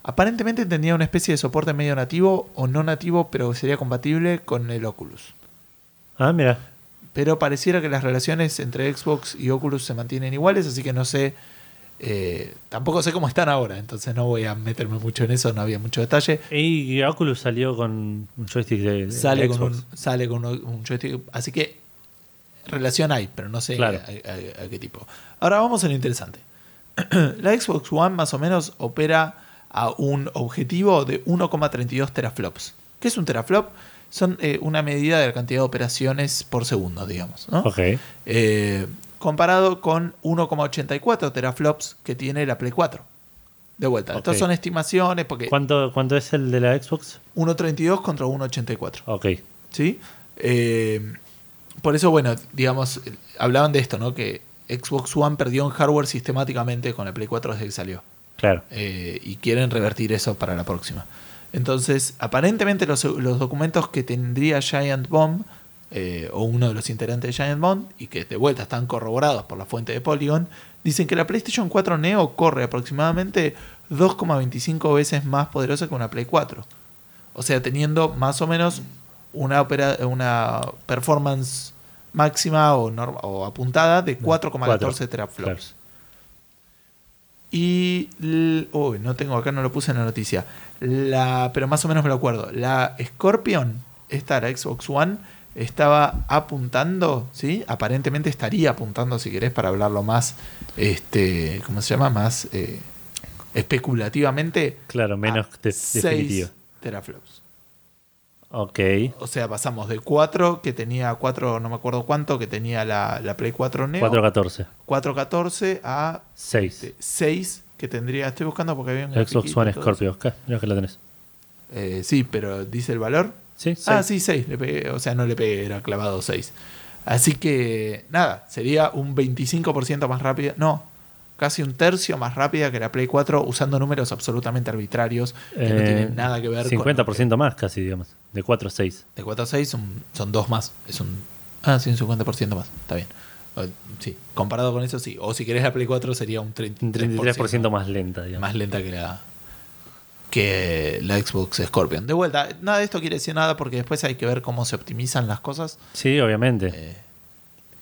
Speaker 2: Aparentemente tendría una especie de soporte medio nativo o no nativo, pero sería compatible con el Oculus.
Speaker 1: Ah, mira.
Speaker 2: Pero pareciera que las relaciones entre Xbox y Oculus se mantienen iguales, así que no sé. Eh, tampoco sé cómo están ahora, entonces no voy a meterme mucho en eso, no había mucho detalle.
Speaker 1: Y Oculus salió con un joystick de, de
Speaker 2: Sale con, un, sale con un un joystick, así que relación hay, pero no sé
Speaker 1: Claro.
Speaker 2: a, a- a qué tipo. Ahora vamos a lo interesante. [clears throat] La Xbox One más o menos opera a un objetivo de 1,32 teraflops. ¿Qué es un teraflop? Son eh, una medida de la cantidad de operaciones por segundo, digamos. ¿no?
Speaker 1: Ok.
Speaker 2: Eh, comparado con 1,84 teraflops que tiene la Play 4. De vuelta, estas
Speaker 1: Ok.
Speaker 2: son estimaciones porque
Speaker 1: ¿Cuánto, ¿Cuánto es el de la Xbox?
Speaker 2: 1,32 contra 1,84.
Speaker 1: Ok.
Speaker 2: ¿Sí? Eh, por eso, bueno, digamos, hablaban de esto, ¿no? Que Xbox One perdió en hardware sistemáticamente con la Play 4 desde que salió.
Speaker 1: Claro.
Speaker 2: Eh, y quieren revertir eso para la próxima. Entonces, aparentemente los, los documentos que tendría Giant Bomb, eh, o uno de los integrantes de Giant Bomb, y que de vuelta están corroborados por la fuente de Polygon, dicen que la PlayStation 4 Neo corre aproximadamente 2,25 veces más poderosa que una Play 4. O sea, teniendo más o menos una, opera- una performance máxima o, norma- o apuntada de 4,14
Speaker 1: Cuatro.
Speaker 2: teraflops. Y. Uy, no tengo acá, no lo puse en la noticia. La, pero más o menos me lo acuerdo. La Scorpion, esta, la Xbox One, estaba apuntando, ¿sí? Aparentemente estaría apuntando, si querés, para hablarlo más. Este, ¿Cómo se llama? Más eh, especulativamente.
Speaker 1: Claro, menos de- definitivo.
Speaker 2: teraflops.
Speaker 1: Ok.
Speaker 2: O sea, pasamos de 4, que tenía 4, no me acuerdo cuánto, que tenía la, la Play 4 Neo.
Speaker 1: 414.
Speaker 2: 414 a
Speaker 1: 6.
Speaker 2: 6, que tendría. Estoy buscando porque había un
Speaker 1: Xbox One Scorpio. Acá, mira que la tenés.
Speaker 2: Eh, sí, pero dice el valor.
Speaker 1: Sí,
Speaker 2: Ah,
Speaker 1: seis.
Speaker 2: sí, 6. Le pegué, o sea, no le pegué, era clavado 6. Así que, nada, sería un 25% más rápida. No, casi un tercio más rápida que la Play 4 usando números absolutamente arbitrarios que no
Speaker 1: Eh,
Speaker 2: tienen nada que ver
Speaker 1: 50% más casi, digamos. De 4 a 6.
Speaker 2: con. De 4 a 6 son, son dos más. Es un. Ah, sí, un 50% más. Está bien. O- Sí, comparado con eso sí. O si querés la Play 4 sería un 33%,
Speaker 1: Un 33% más lenta, digamos.
Speaker 2: más lenta que la que la Xbox Scorpion. De vuelta, nada de esto quiere decir nada porque después hay que ver cómo se optimizan las cosas.
Speaker 1: Sí, obviamente.
Speaker 2: Eh,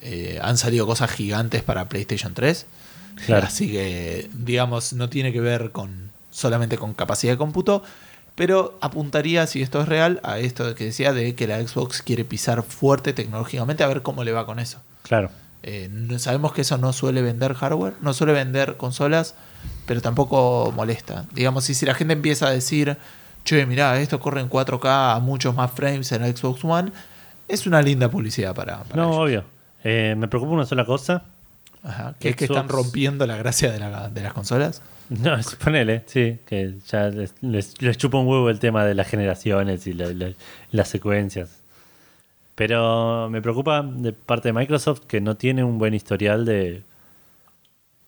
Speaker 2: eh, han salido cosas gigantes para PlayStation 3.
Speaker 1: Claro.
Speaker 2: Así que, digamos, no tiene que ver con solamente con capacidad de cómputo. Pero apuntaría, si esto es real, a esto que decía de que la Xbox quiere pisar fuerte tecnológicamente, a ver cómo le va con eso.
Speaker 1: Claro.
Speaker 2: Eh, sabemos que eso no suele vender hardware, no suele vender consolas, pero tampoco molesta. Digamos, y si la gente empieza a decir, che, mirá, esto corre en 4K a muchos más frames en la Xbox One, es una linda publicidad para, para
Speaker 1: No,
Speaker 2: ellos.
Speaker 1: obvio. Eh, me preocupa una sola cosa.
Speaker 2: Ajá, que es que están rompiendo la gracia de, la- de las consolas. [laughs]
Speaker 1: No, es- ponele, sí, que ya les, les, les chupa un huevo el tema de las generaciones y la- la- las secuencias. Pero me preocupa de parte de Microsoft que no tiene un buen historial de,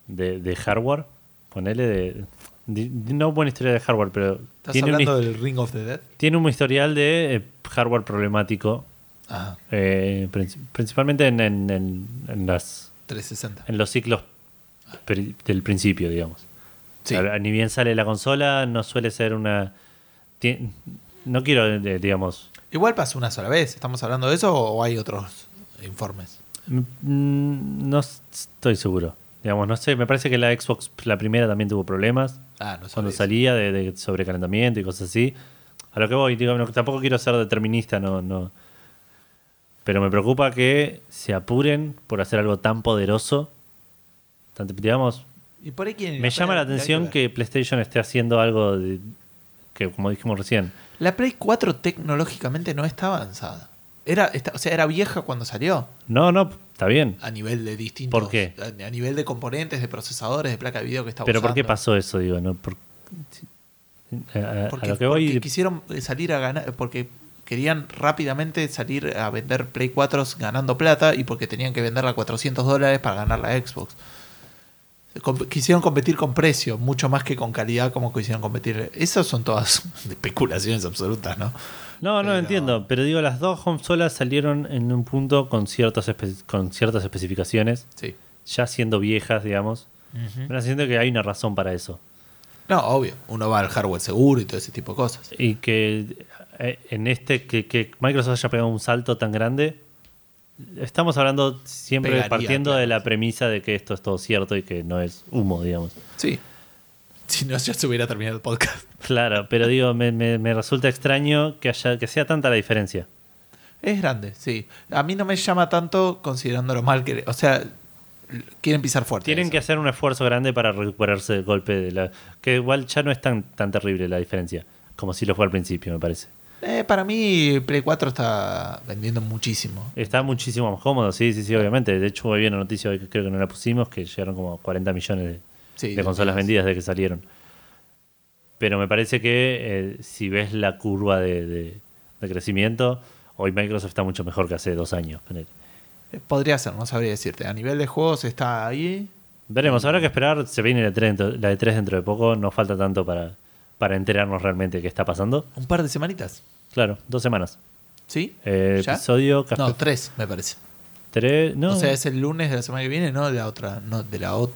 Speaker 1: de, de hardware. Ponele de, de- No buen historial de hardware, pero
Speaker 2: ¿Estás
Speaker 1: un,
Speaker 2: hablando
Speaker 1: his-
Speaker 2: del Ring of the Dead?
Speaker 1: tiene un historial de eh, hardware problemático.
Speaker 2: Ajá,
Speaker 1: eh, princi- principalmente en, en- en- en las,
Speaker 2: 360.
Speaker 1: en los ciclos pri- del principio, digamos.
Speaker 2: Sí.
Speaker 1: Ni bien sale la consola, no suele ser una. ti- No quiero, eh, digamos.
Speaker 2: Igual pasó una sola vez. ¿Estamos hablando de eso o hay otros informes?
Speaker 1: mm, No estoy seguro. Digamos, no sé, me parece que la Xbox, la primera también tuvo problemas
Speaker 2: Ah, no
Speaker 1: cuando salía de, de sobrecalentamiento y cosas así. A lo que voy, digo, no- tampoco quiero ser determinista, no, no. Pero me preocupa que se apuren por hacer algo tan poderoso. Tan- digamos,
Speaker 2: ¿Y por ahí quieren-
Speaker 1: me llama la
Speaker 2: que
Speaker 1: atención que PlayStation esté haciendo algo de- que, como dijimos recién,
Speaker 2: La Play 4 tecnológicamente no está avanzada. Era, está- o sea, era vieja cuando salió.
Speaker 1: No, no, está bien.
Speaker 2: A nivel de distintos.
Speaker 1: ¿Por qué?
Speaker 2: A, a nivel de componentes, de procesadores, de placa de video que está
Speaker 1: Pero ¿por qué
Speaker 2: usando.
Speaker 1: pasó eso? Digo, ¿no? Por- a, a- a
Speaker 2: Porque,
Speaker 1: lo que
Speaker 2: porque
Speaker 1: voy.
Speaker 2: quisieron salir a ganar. Porque querían rápidamente salir a vender Play 4 ganando plata y porque tenían que venderla a 400 dólares para ganar la Xbox. Quisieron competir con precio, mucho más que con calidad como quisieron competir. Esas son todas [laughs] especulaciones absolutas, ¿no?
Speaker 1: No, no
Speaker 2: Pero-
Speaker 1: entiendo. Pero digo, las dos consolas salieron en un punto con, ciertos espe- con ciertas especificaciones,
Speaker 2: Sí.
Speaker 1: ya siendo viejas, digamos. Me da siento que hay una razón para eso.
Speaker 2: No, obvio. Uno va al hardware seguro y todo ese tipo de cosas.
Speaker 1: Y que eh, en este, que, que Microsoft haya pegado un salto tan grande, estamos hablando siempre
Speaker 2: Pegaría,
Speaker 1: partiendo
Speaker 2: claro.
Speaker 1: de la premisa de que esto es todo cierto y que no es humo, digamos.
Speaker 2: Sí. Si no, ya se hubiera terminado el podcast.
Speaker 1: Claro, pero digo, me, me- me resulta extraño que, haya, que sea tanta la diferencia.
Speaker 2: Es grande, sí. A mí no me llama tanto considerando lo mal que... O sea, quieren pisar fuerte.
Speaker 1: Tienen que hacer un esfuerzo grande para recuperarse del golpe de la... Que igual ya no es tan, tan terrible la diferencia, como si lo fue al principio, me parece.
Speaker 2: Eh, para mí, Play 4 está vendiendo muchísimo.
Speaker 1: Está muchísimo más cómodo, sí, sí, sí, obviamente. De hecho, hoy vi una noticia hoy que creo que no la pusimos, que llegaron como 40 millones de,
Speaker 2: Sí,
Speaker 1: de
Speaker 2: de
Speaker 1: consolas vendidas desde que salieron. Pero me parece que eh, si ves la curva de, de- de crecimiento, hoy Microsoft está mucho mejor que hace dos años.
Speaker 2: Eh, Podría ser, no sabría decirte. A nivel de juegos está ahí.
Speaker 1: Veremos, habrá que esperar, se viene la de 3 dentro, la de tres dentro de poco, no falta tanto para, para enterarnos realmente de qué está pasando.
Speaker 2: Un par de semanitas.
Speaker 1: Claro, dos semanas.
Speaker 2: ¿Sí?
Speaker 1: Eh,
Speaker 2: ¿Ya?
Speaker 1: episodio café
Speaker 2: No, tres, me parece.
Speaker 1: tres- no,
Speaker 2: O sea, es el lunes de la semana que viene, no de la otra. No, de la otra.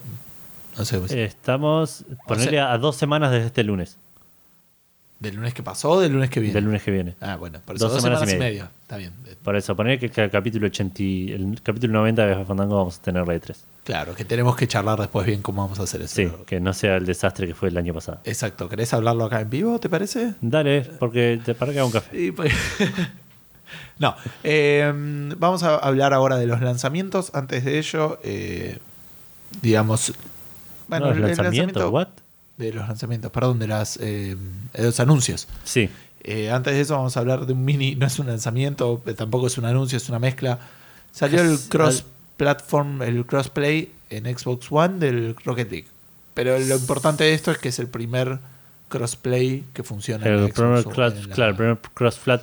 Speaker 2: No sé. pues,
Speaker 1: estamos, ponerle a dos semanas desde este lunes,
Speaker 2: ¿Del lunes que pasó o del lunes que viene?
Speaker 1: del lunes que viene.
Speaker 2: Ah, bueno, por eso
Speaker 1: Dos
Speaker 2: dos,
Speaker 1: semanas
Speaker 2: semanas,
Speaker 1: y media.
Speaker 2: media. Está bien.
Speaker 1: Por eso, poner que cada capítulo 80, y- el capítulo 90 de Fandango vamos a tener la de 3.
Speaker 2: Claro, que tenemos que charlar después bien cómo vamos a hacer eso.
Speaker 1: Sí, que no sea el desastre que fue el año pasado.
Speaker 2: Exacto. ¿Querés hablarlo acá en vivo, te parece?
Speaker 1: Dale, porque te para que haga un café.
Speaker 2: Y pues- [laughs] no. eh, vamos a hablar ahora de los lanzamientos. Antes de ello, eh, digamos. Bueno,
Speaker 1: no,
Speaker 2: el-
Speaker 1: el
Speaker 2: el
Speaker 1: lanzamiento, ¿what?
Speaker 2: De los lanzamientos, perdón, de, las, eh, de los anuncios.
Speaker 1: Sí,
Speaker 2: Eh, antes de eso vamos a hablar de un mini, no es un lanzamiento, eh, tampoco es un anuncio, es una mezcla. Salió el cross platform, el crossplay en Xbox One del Rocket League. Pero lo importante de esto es que es el primer crossplay que funciona en
Speaker 1: el
Speaker 2: la
Speaker 1: primer,
Speaker 2: Xbox en la-
Speaker 1: claro, el primer cross, flat,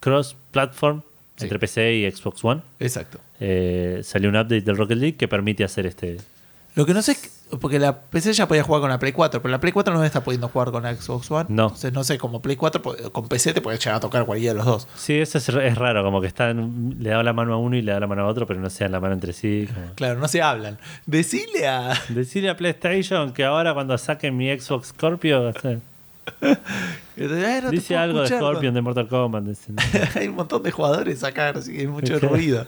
Speaker 1: cross platform
Speaker 2: Sí.
Speaker 1: entre PC y Xbox One.
Speaker 2: Exacto.
Speaker 1: Eh, salió un update del Rocket League que permite hacer este,
Speaker 2: Lo que no sé es que- porque la PC ya podía jugar con la Play 4, pero la Play 4 no está pudiendo jugar con la Xbox One.
Speaker 1: No.
Speaker 2: Entonces no sé, como Play 4 po- con PC te puede llegar a tocar cualquiera de los dos.
Speaker 1: Sí, eso es, es raro, como que está en- le da la mano a uno y le da la mano a otro, pero no se dan la mano entre sí. como-
Speaker 2: Claro, no se hablan. Decile a. [laughs]
Speaker 1: Decirle a PlayStation que ahora cuando saquen mi Xbox Scorpio, [laughs]
Speaker 2: no
Speaker 1: dice algo de Scorpion de Mortal Kombat. [laughs]
Speaker 2: hay un montón de jugadores acá, así que hay mucho ruido.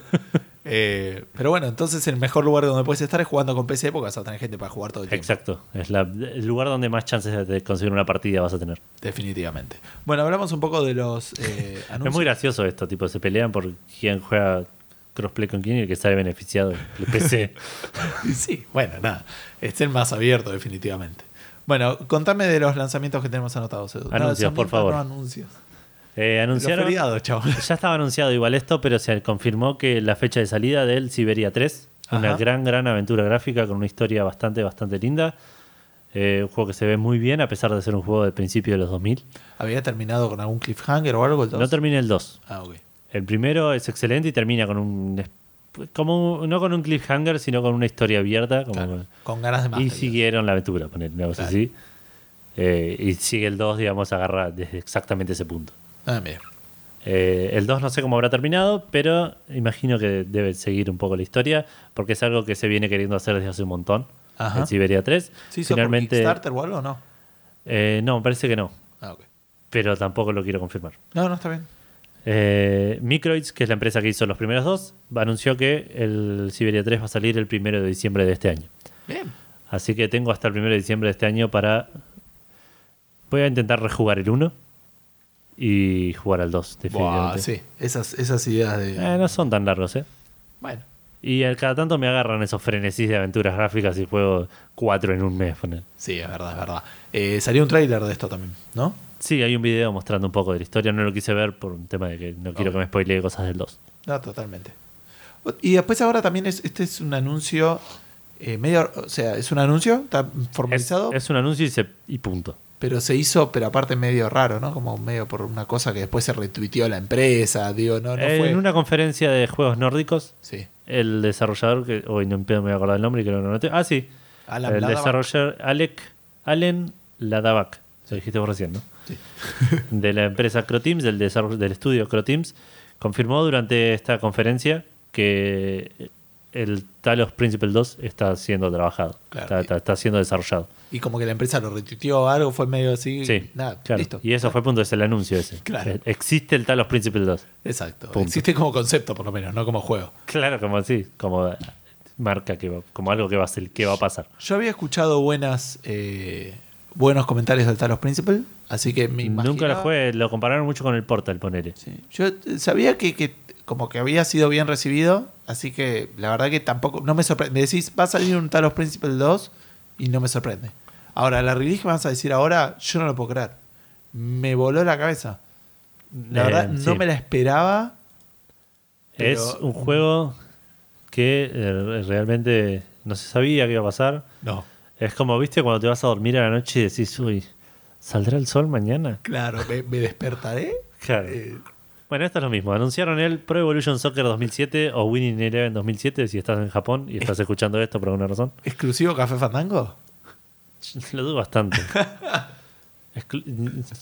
Speaker 2: Eh, pero bueno, entonces el mejor lugar donde puedes estar es jugando con PC porque vas a tener gente para jugar todo el tiempo.
Speaker 1: Exacto, es la- el lugar donde más chances de- conseguir una partida vas a tener.
Speaker 2: Definitivamente. Bueno, hablamos un poco de los eh, [laughs] anuncios.
Speaker 1: Es muy gracioso esto, tipo, se pelean por quién juega crossplay con quién y el que sale beneficiado el PC. [laughs]
Speaker 2: Sí, bueno, nada. Es el más abierto, definitivamente. Bueno, contame de los lanzamientos que tenemos anotados, Edu.
Speaker 1: Anuncios, por favor.
Speaker 2: No anuncios.
Speaker 1: Eh, anunciaron,
Speaker 2: feriados, [laughs]
Speaker 1: ya estaba anunciado igual esto, pero se confirmó que la fecha de salida del Siberia 3, una gran, gran aventura gráfica con una historia bastante, bastante linda. Eh, un juego que se ve muy bien a pesar de ser un juego del principio de los 2000.
Speaker 2: ¿Había terminado con algún cliffhanger o algo? el dos?
Speaker 1: No termina el 2.
Speaker 2: Ah, ok.
Speaker 1: El primero es excelente y termina con un... Como un- no con un cliffhanger, sino con una historia abierta. Como
Speaker 2: Claro, Con ganas de más.
Speaker 1: y
Speaker 2: digamos.
Speaker 1: siguieron la aventura, poner una cosa
Speaker 2: Claro.
Speaker 1: así. Eh, y sigue el 2, digamos, agarra desde exactamente ese punto.
Speaker 2: Ah, mira.
Speaker 1: Eh, el 2 no sé cómo habrá terminado, pero imagino que debe seguir un poco la historia, porque es algo que se viene queriendo hacer desde hace un montón.
Speaker 2: Ajá.
Speaker 1: En Siberia 3.
Speaker 2: ¿Sí
Speaker 1: Finalmente.
Speaker 2: por Kickstarter o algo o no?
Speaker 1: eh, no, me parece que no,
Speaker 2: Ah, ok.
Speaker 1: pero tampoco lo quiero confirmar.
Speaker 2: No, no está bien.
Speaker 1: Eh, Microids, que es la empresa que hizo los primeros dos, anunció que el Siberia 3 va a salir el primero de diciembre de este año.
Speaker 2: Bien.
Speaker 1: Así que tengo hasta el primero de diciembre de este año para. Voy a intentar rejugar el 1 y jugar al 2,
Speaker 2: Buah,
Speaker 1: definitivamente.
Speaker 2: sí, esas, esas ideas de.
Speaker 1: Eh, no son tan largos, ¿eh?
Speaker 2: Bueno,
Speaker 1: Y al- cada tanto me agarran esos frenesís de aventuras gráficas y juego 4 en un mes. poner.
Speaker 2: sí, es verdad, es verdad. Eh, salió un tráiler de esto también, ¿no?
Speaker 1: Sí, hay un video mostrando un poco de la historia. No lo quise ver por un tema de que no quiero que me spoilee cosas del 2.
Speaker 2: No, totalmente. Y después ahora también es, este es un anuncio eh, medio, o sea, es un anuncio, está
Speaker 1: Es,
Speaker 2: formalizado,
Speaker 1: es un anuncio y, se- y punto.
Speaker 2: Pero se hizo, pero aparte medio raro, ¿no? Como medio por una cosa que después se retuiteó la empresa, digo, no, no fue.
Speaker 1: en una conferencia de juegos nórdicos,
Speaker 2: Sí.
Speaker 1: el desarrollador, que hoy no me voy a acordar el nombre, creo que no lo noté. Ah, sí.
Speaker 2: Alan
Speaker 1: el
Speaker 2: Ladavac.
Speaker 1: desarrollador Alec, Allen Ladavac. Lo dijiste vos recién, ¿no?
Speaker 2: Sí. [laughs]
Speaker 1: de la empresa Croteams, del, desarrollo, del estudio Croteams, confirmó durante esta conferencia que el Talos Principle 2 está siendo trabajado,
Speaker 2: Claro.
Speaker 1: está, está- está siendo desarrollado.
Speaker 2: Y como que la empresa lo retuiteó o algo, fue medio así.
Speaker 1: Sí,
Speaker 2: Nada,
Speaker 1: claro.
Speaker 2: listo.
Speaker 1: Y eso fue punto, es el anuncio ese.
Speaker 2: Claro.
Speaker 1: Eh, Existe el Talos Principle 2.
Speaker 2: Exacto.
Speaker 1: Punto.
Speaker 2: Existe como concepto, por lo menos, no como juego.
Speaker 1: Claro, como así, como marca que va- como algo que va a ser, que va a pasar.
Speaker 2: Yo había escuchado buenas eh, buenos comentarios del Talos Principle, así que me
Speaker 1: Nunca lo
Speaker 2: imaginaba-
Speaker 1: jugué, lo compararon mucho con el Portal, ponele.
Speaker 2: Sí. Yo eh, sabía que, que como que había sido bien recibido, así que la verdad que tampoco, no me sorprende. Me decís, va a salir un Talos Principle 2 y no me sorprende. Ahora, la release que vas a decir ahora, yo no lo puedo creer. Me voló la cabeza. La
Speaker 1: Eh,
Speaker 2: verdad, no
Speaker 1: sí.
Speaker 2: me la esperaba.
Speaker 1: Es
Speaker 2: pero-
Speaker 1: un juego que eh, realmente no se sabía qué iba a pasar.
Speaker 2: No.
Speaker 1: Es como, viste, cuando te vas a dormir a la noche y decís, uy, ¿saldrá el sol mañana?
Speaker 2: Claro, me, me despertaré.
Speaker 1: Claro.
Speaker 2: Eh,
Speaker 1: Bueno, esto es lo mismo. Anunciaron el Pro Evolution Soccer 2007 o Winning Eleven 2007 si estás en Japón y estás escuchando esto por alguna razón.
Speaker 2: ¿Exclusivo Café Fandango? [laughs]
Speaker 1: Lo dudo bastante. Exclu-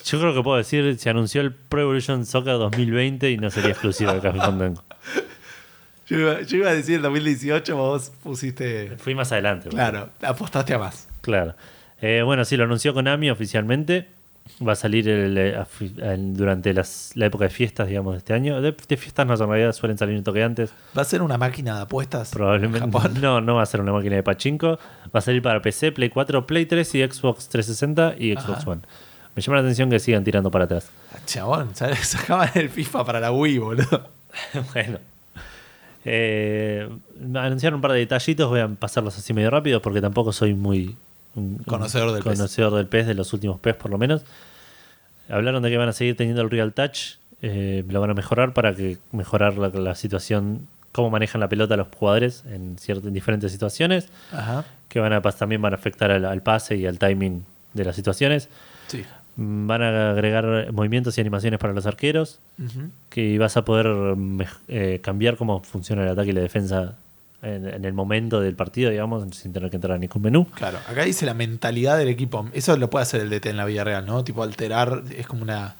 Speaker 1: Yo creo que puedo decir, se anunció el Pro Evolution Soccer 2020 y no sería exclusivo de Café Fandango.
Speaker 2: Yo iba, yo iba a decir el 2018, vos pusiste.
Speaker 1: Fui más adelante.
Speaker 2: Claro, apostaste a más.
Speaker 1: Claro. Eh, bueno, sí, lo anunció Konami oficialmente. Va a salir el, durante las- la época de fiestas, digamos, de este año. De, de fiestas no, en realidad suelen salir un toque antes.
Speaker 2: ¿Va a ser una máquina de apuestas?
Speaker 1: Probablemente.
Speaker 2: en Japón?
Speaker 1: No, no va a ser una máquina de pachinko. Va a salir para PC, Play 4, Play 3 y Xbox 360 y Xbox
Speaker 2: Ajá.
Speaker 1: One. Me llama la atención que sigan tirando para atrás.
Speaker 2: Ah, Chabón, sacaban el FIFA para la Wii, boludo. [laughs]
Speaker 1: bueno. Eh, anunciaron un par de detallitos, voy a pasarlos así medio rápido porque tampoco soy muy un-
Speaker 2: Conocedor del
Speaker 1: conocedor del PES, de los últimos PES por lo menos. Hablaron de que van a seguir teniendo el Real Touch, eh, lo van a mejorar para que mejorar la, la situación, cómo manejan la pelota los jugadores en, ciertas, en diferentes situaciones,
Speaker 2: Ajá.
Speaker 1: que van a también van a afectar al, al pase y al timing de las situaciones.
Speaker 2: Sí.
Speaker 1: Mm, Van a agregar movimientos y animaciones para los arqueros, que vas a poder mej- eh, cambiar cómo funciona el ataque y la defensa en, en el momento del partido, digamos, sin tener que entrar a ningún menú.
Speaker 2: Claro, acá dice la mentalidad del equipo. Eso lo puede hacer el DT en la vida real, ¿no? Tipo alterar, es como una,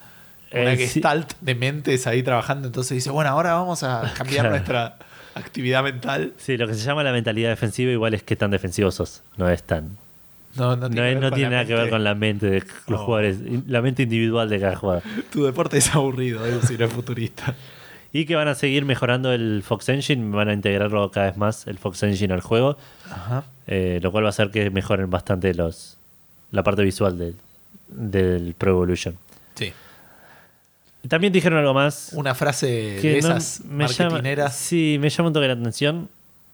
Speaker 2: una
Speaker 1: Eh, sí.
Speaker 2: gestalt de mentes ahí trabajando. Entonces dice, bueno, ahora vamos a cambiar
Speaker 1: Claro.
Speaker 2: nuestra actividad mental.
Speaker 1: Sí, lo que se llama la mentalidad defensiva igual es que tan defensivo sos. No es tan.
Speaker 2: No, no tiene,
Speaker 1: es- no tiene nada que ver con la mente de los
Speaker 2: Oh.
Speaker 1: jugadores, la mente individual de cada jugador.
Speaker 2: Tu deporte es aburrido, eh, si no es futurista.
Speaker 1: Y que van a seguir mejorando el Fox Engine, van a integrarlo cada vez más el Fox Engine al juego,
Speaker 2: Ajá.
Speaker 1: eh, lo cual va a hacer que mejoren bastante los la parte visual del, del Pro Evolution.
Speaker 2: Sí.
Speaker 1: También dijeron algo más
Speaker 2: Una frase
Speaker 1: que
Speaker 2: de
Speaker 1: no-
Speaker 2: esas
Speaker 1: me llama, sí, me llama un toque la atención.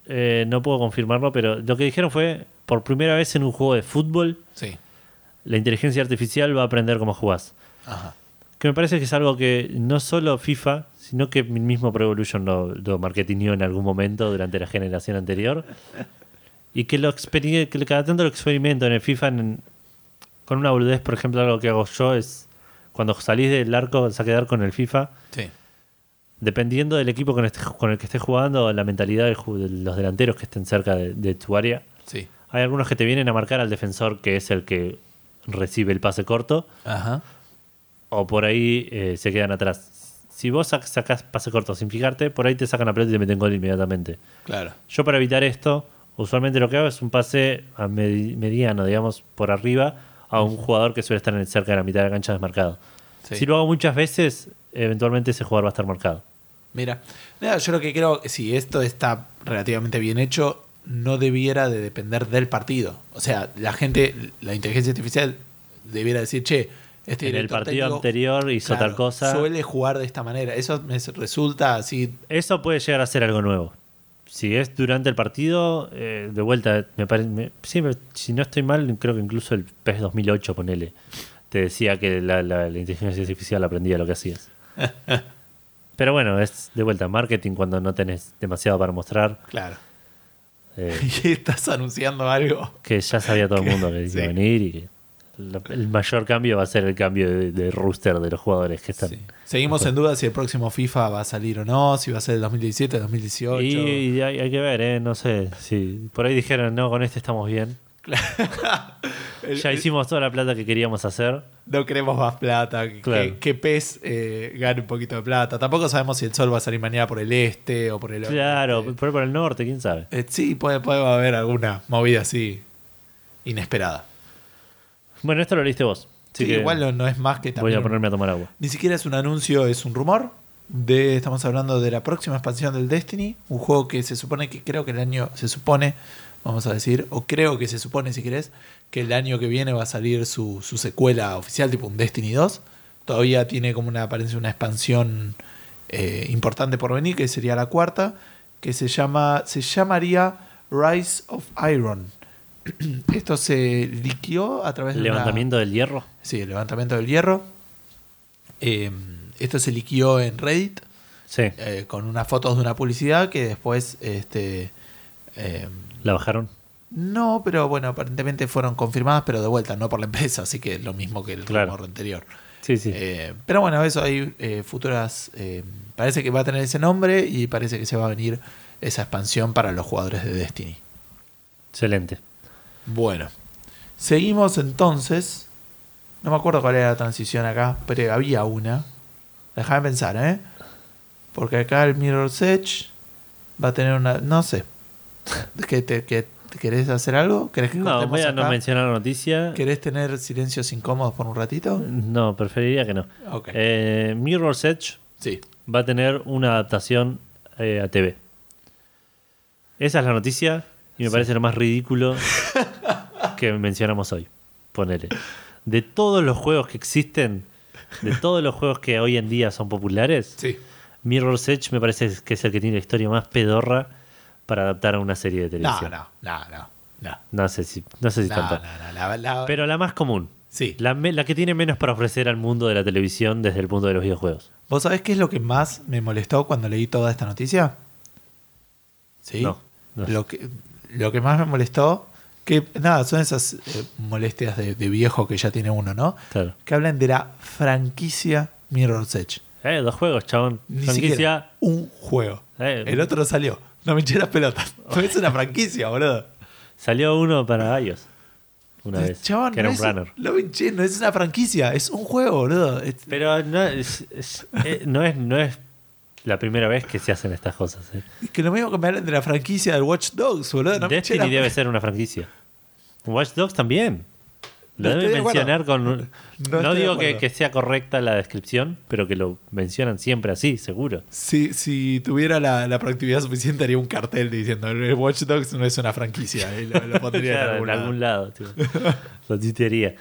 Speaker 1: Eh, no puedo confirmarlo, pero lo que dijeron fue, por primera vez en un juego de fútbol,
Speaker 2: Sí.
Speaker 1: la inteligencia artificial va a aprender cómo jugás.
Speaker 2: Ajá.
Speaker 1: Que me parece que es algo que no solo FIFA, sino que el mismo Pro Evolution lo, lo marketineó en algún momento durante la generación anterior. Y que, lo que cada tanto lo experimento en el FIFA en- con una boludez, por ejemplo, algo que hago yo es cuando salís del arco, saque de arco en el FIFA,
Speaker 2: Sí.
Speaker 1: dependiendo del equipo con, este- con el que estés jugando, la mentalidad de los delanteros que estén cerca de, de tu área,
Speaker 2: Sí.
Speaker 1: hay algunos que te vienen a marcar al defensor que es el que recibe el pase corto
Speaker 2: Ajá.
Speaker 1: o por ahí eh, se quedan atrás. Si vos sac- sacás pase corto sin fijarte, por ahí te sacan la pelota y te meten gol inmediatamente.
Speaker 2: Claro.
Speaker 1: Yo para evitar esto, usualmente lo que hago es un pase a medi- mediano, digamos, por arriba a un jugador que suele estar en cerca de la mitad de la cancha desmarcado.
Speaker 2: Sí.
Speaker 1: Si lo hago muchas veces, eventualmente ese jugador va a estar marcado.
Speaker 2: Mira, mira, yo lo que creo, si esto está relativamente bien hecho, no debiera de depender del partido. O sea, la gente, la inteligencia artificial debiera decir, che, este
Speaker 1: en el partido
Speaker 2: técnico,
Speaker 1: anterior hizo
Speaker 2: claro,
Speaker 1: tal cosa.
Speaker 2: Suele jugar de esta manera. Eso me resulta así.
Speaker 1: Eso puede llegar a ser algo nuevo. Si es durante el partido, eh, de vuelta, me parece. sí, me- si no estoy mal, creo que incluso el PES 2008, ponele, te decía que la, la- la inteligencia artificial aprendía lo que hacías. [laughs] Pero bueno, es de vuelta marketing cuando no tenés demasiado para mostrar.
Speaker 2: Claro.
Speaker 1: eh, [laughs]
Speaker 2: Y estás anunciando algo.
Speaker 1: que ya sabía todo el [laughs] mundo que iba
Speaker 2: Sí.
Speaker 1: a venir y que el mayor cambio va a ser el cambio de, de rooster de los jugadores que están.
Speaker 2: Sí. Seguimos en duda si el próximo FIFA va a salir o no, si va a ser el 2017, 2018.
Speaker 1: Y, y hay, hay que ver, ¿eh? No sé. Si por ahí dijeron, no, con este estamos bien. [laughs]
Speaker 2: El-
Speaker 1: Ya hicimos toda la plata que queríamos hacer.
Speaker 2: No queremos más plata. Que,
Speaker 1: Claro.
Speaker 2: que PES eh, gane un poquito de plata. Tampoco sabemos si el sol va a salir mañana por el este o por el
Speaker 1: Claro,
Speaker 2: oeste.
Speaker 1: por, por el norte, quién sabe.
Speaker 2: Eh, sí, puede, puede haber alguna movida así inesperada.
Speaker 1: Bueno, esto lo leíste vos. Así
Speaker 2: Sí,
Speaker 1: que
Speaker 2: igual no, no es más que
Speaker 1: voy
Speaker 2: también.
Speaker 1: a
Speaker 2: un-
Speaker 1: ponerme a tomar agua.
Speaker 2: Ni siquiera es un anuncio, es un rumor. De, estamos hablando de la próxima expansión del Destiny. Un juego que se supone que creo que el año. Se supone, vamos a decir, o creo que se supone si querés, que el año que viene va a salir su, su secuela oficial, tipo un Destiny 2. Todavía tiene como una apariencia una expansión eh, importante por venir, que sería la cuarta, que se llama. se llamaría Rise of Iron. [clears throat] Esto se liqueó a través de una-
Speaker 1: Levantamiento del hierro.
Speaker 2: Sí, el levantamiento del hierro. Eh, esto se liquió en Reddit
Speaker 1: Sí,
Speaker 2: eh, con unas fotos de una publicidad que después, este, eh,
Speaker 1: la bajaron.
Speaker 2: no, pero bueno, aparentemente fueron confirmadas, pero de vuelta, no por la empresa, así que es lo mismo que el
Speaker 1: Claro.
Speaker 2: rumor anterior.
Speaker 1: Sí, sí.
Speaker 2: Eh, pero bueno, eso hay eh, futuras. eh, parece que va a tener ese nombre y parece que se va a venir esa expansión para los jugadores de Destiny.
Speaker 1: Excelente.
Speaker 2: Bueno, seguimos entonces. No me acuerdo cuál era la transición acá, pero había una. Déjame pensar, ¿eh? Porque acá el Mirror's Edge va a tener una. No sé. ¿Que te, que- ¿Querés hacer algo? ¿Querés que
Speaker 1: No, voy a no mencionar la noticia.
Speaker 2: ¿Querés tener silencios incómodos por un ratito?
Speaker 1: No, preferiría que no.
Speaker 2: Ok.
Speaker 1: Eh, Mirror's Edge
Speaker 2: Sí.
Speaker 1: va a tener una adaptación eh, a TV. Esa es la noticia y me
Speaker 2: Sí.
Speaker 1: parece lo más ridículo que mencionamos hoy. Ponele. De todos los juegos que existen, de todos los juegos que hoy en día son populares,
Speaker 2: Sí.
Speaker 1: Mirror's Edge me parece que es el que tiene la historia más pedorra para adaptar a una serie de televisión.
Speaker 2: no, no, no. No,
Speaker 1: No sé si, no sé si
Speaker 2: no,
Speaker 1: tanto.
Speaker 2: no, la-
Speaker 1: Pero la más común.
Speaker 2: sí.
Speaker 1: La, que tiene menos para ofrecer al mundo de la televisión desde el punto de los videojuegos.
Speaker 2: ¿Vos sabés qué es lo que más me molestó cuando leí toda esta noticia? ¿Sí? Lo, que, lo que más me molestó, que nada, son esas eh, molestias de, de viejo que ya tiene uno, ¿no?
Speaker 1: Claro.
Speaker 2: Que hablan de la franquicia Mirror's Edge.
Speaker 1: Eh, dos juegos, chabón.
Speaker 2: Ni
Speaker 1: Franquicia.
Speaker 2: siquiera un juego.
Speaker 1: Eh,
Speaker 2: El otro salió. No me hinché las pelotas. [laughs] Es una franquicia, boludo.
Speaker 1: Salió uno para iOS una vez.
Speaker 2: Chabón,
Speaker 1: que era
Speaker 2: no
Speaker 1: un
Speaker 2: es,
Speaker 1: runner.
Speaker 2: Lo no es una franquicia, es un juego, boludo.
Speaker 1: Pero no es, es- eh, no, es, no es la primera vez que se hacen estas cosas. eh.
Speaker 2: es que lo mismo que me hablan de la franquicia del Watch Dogs, boludo. No me
Speaker 1: Destiny
Speaker 2: las-
Speaker 1: debe ser una franquicia. Watch Dogs también. Lo
Speaker 2: No
Speaker 1: deben mencionar con.
Speaker 2: No
Speaker 1: No, digo que, sea correcta la descripción, pero que lo mencionan siempre así, seguro.
Speaker 2: Si, si tuviera la, la proactividad suficiente, haría un cartel diciendo el Watch Dogs no es una franquicia. lo, lo pondría [laughs]
Speaker 1: Claro,
Speaker 2: en algún lado.
Speaker 1: lado. lo tuitearía.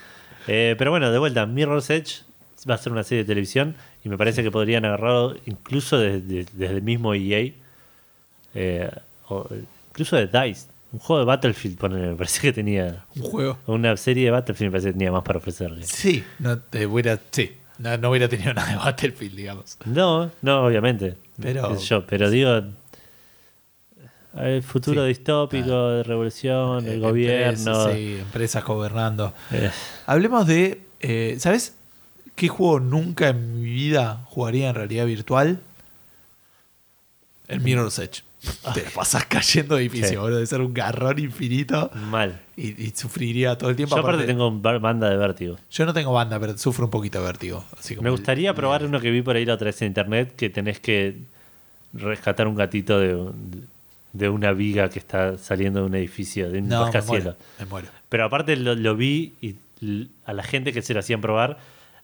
Speaker 1: Eh, pero bueno, de vuelta, Mirror's Edge va a ser una serie de televisión y me parece que podrían agarrarlo incluso desde, desde el mismo EA. eh, o incluso de DICE. Un juego de Battlefield, ponele, me parece que tenía.
Speaker 2: Un juego.
Speaker 1: Una serie de Battlefield me parece que tenía más para ofrecerle.
Speaker 2: Sí, no, te hubiera, sí. No, no hubiera tenido nada de Battlefield, digamos.
Speaker 1: No, no, obviamente.
Speaker 2: Pero-
Speaker 1: yo, pero digo. El futuro
Speaker 2: Sí.
Speaker 1: distópico de revolución, el
Speaker 2: Eh,
Speaker 1: gobierno.
Speaker 2: Empresas, sí, empresas gobernando.
Speaker 1: eh,
Speaker 2: Hablemos de. eh, ¿Sabes qué juego nunca en mi vida jugaría en realidad virtual? El Mirror's Edge. Te pasas cayendo edificio,
Speaker 1: Sí.
Speaker 2: boludo. De ser un garrón infinito
Speaker 1: mal.
Speaker 2: y, y sufriría todo el tiempo.
Speaker 1: Yo aparte
Speaker 2: aparte-
Speaker 1: tengo banda de vértigo.
Speaker 2: Yo no tengo banda, pero sufro un poquito de vértigo. así
Speaker 1: Me
Speaker 2: el-
Speaker 1: gustaría probar uno que vi por ahí la otra vez en internet, que tenés que rescatar un gatito de, de una viga que está saliendo de un edificio, de un
Speaker 2: No, me muero, me muero.
Speaker 1: Pero aparte lo, lo vi y a la gente que se lo hacían probar,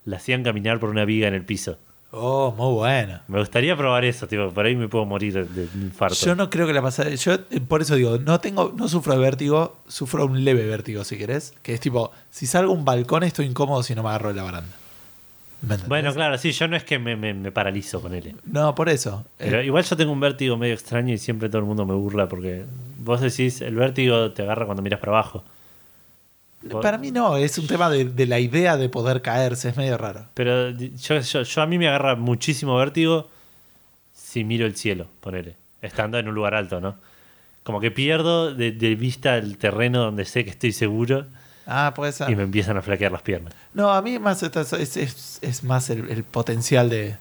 Speaker 1: la hacían caminar por una viga en el piso.
Speaker 2: Oh, muy buena.
Speaker 1: Me gustaría probar eso, tipo, por ahí me puedo morir de, un infarto.
Speaker 2: Yo no creo que la pasara. Yo eh, por eso digo, no tengo, no sufro de vértigo, sufro un leve vértigo si querés. Que es tipo, si salgo a un balcón estoy incómodo si no me agarro de la baranda.
Speaker 1: Bueno, claro, sí, yo no es que me, me, me paralizo con él.
Speaker 2: No, por eso.
Speaker 1: Pero
Speaker 2: Eh,
Speaker 1: igual yo tengo un vértigo medio extraño y siempre todo el mundo me burla porque vos decís, el vértigo te agarra cuando miras para abajo.
Speaker 2: Para mí no, es un tema de, de la idea de poder caerse, es medio raro.
Speaker 1: Pero yo, yo, yo a mí me agarra muchísimo vértigo si miro el cielo, ponele, estando en un lugar alto, ¿no? Como que pierdo de, de vista el terreno donde sé que estoy seguro
Speaker 2: Ah, puede ser.
Speaker 1: y me empiezan a flaquear las piernas.
Speaker 2: No, a mí más es, es, es- es más el, el potencial de.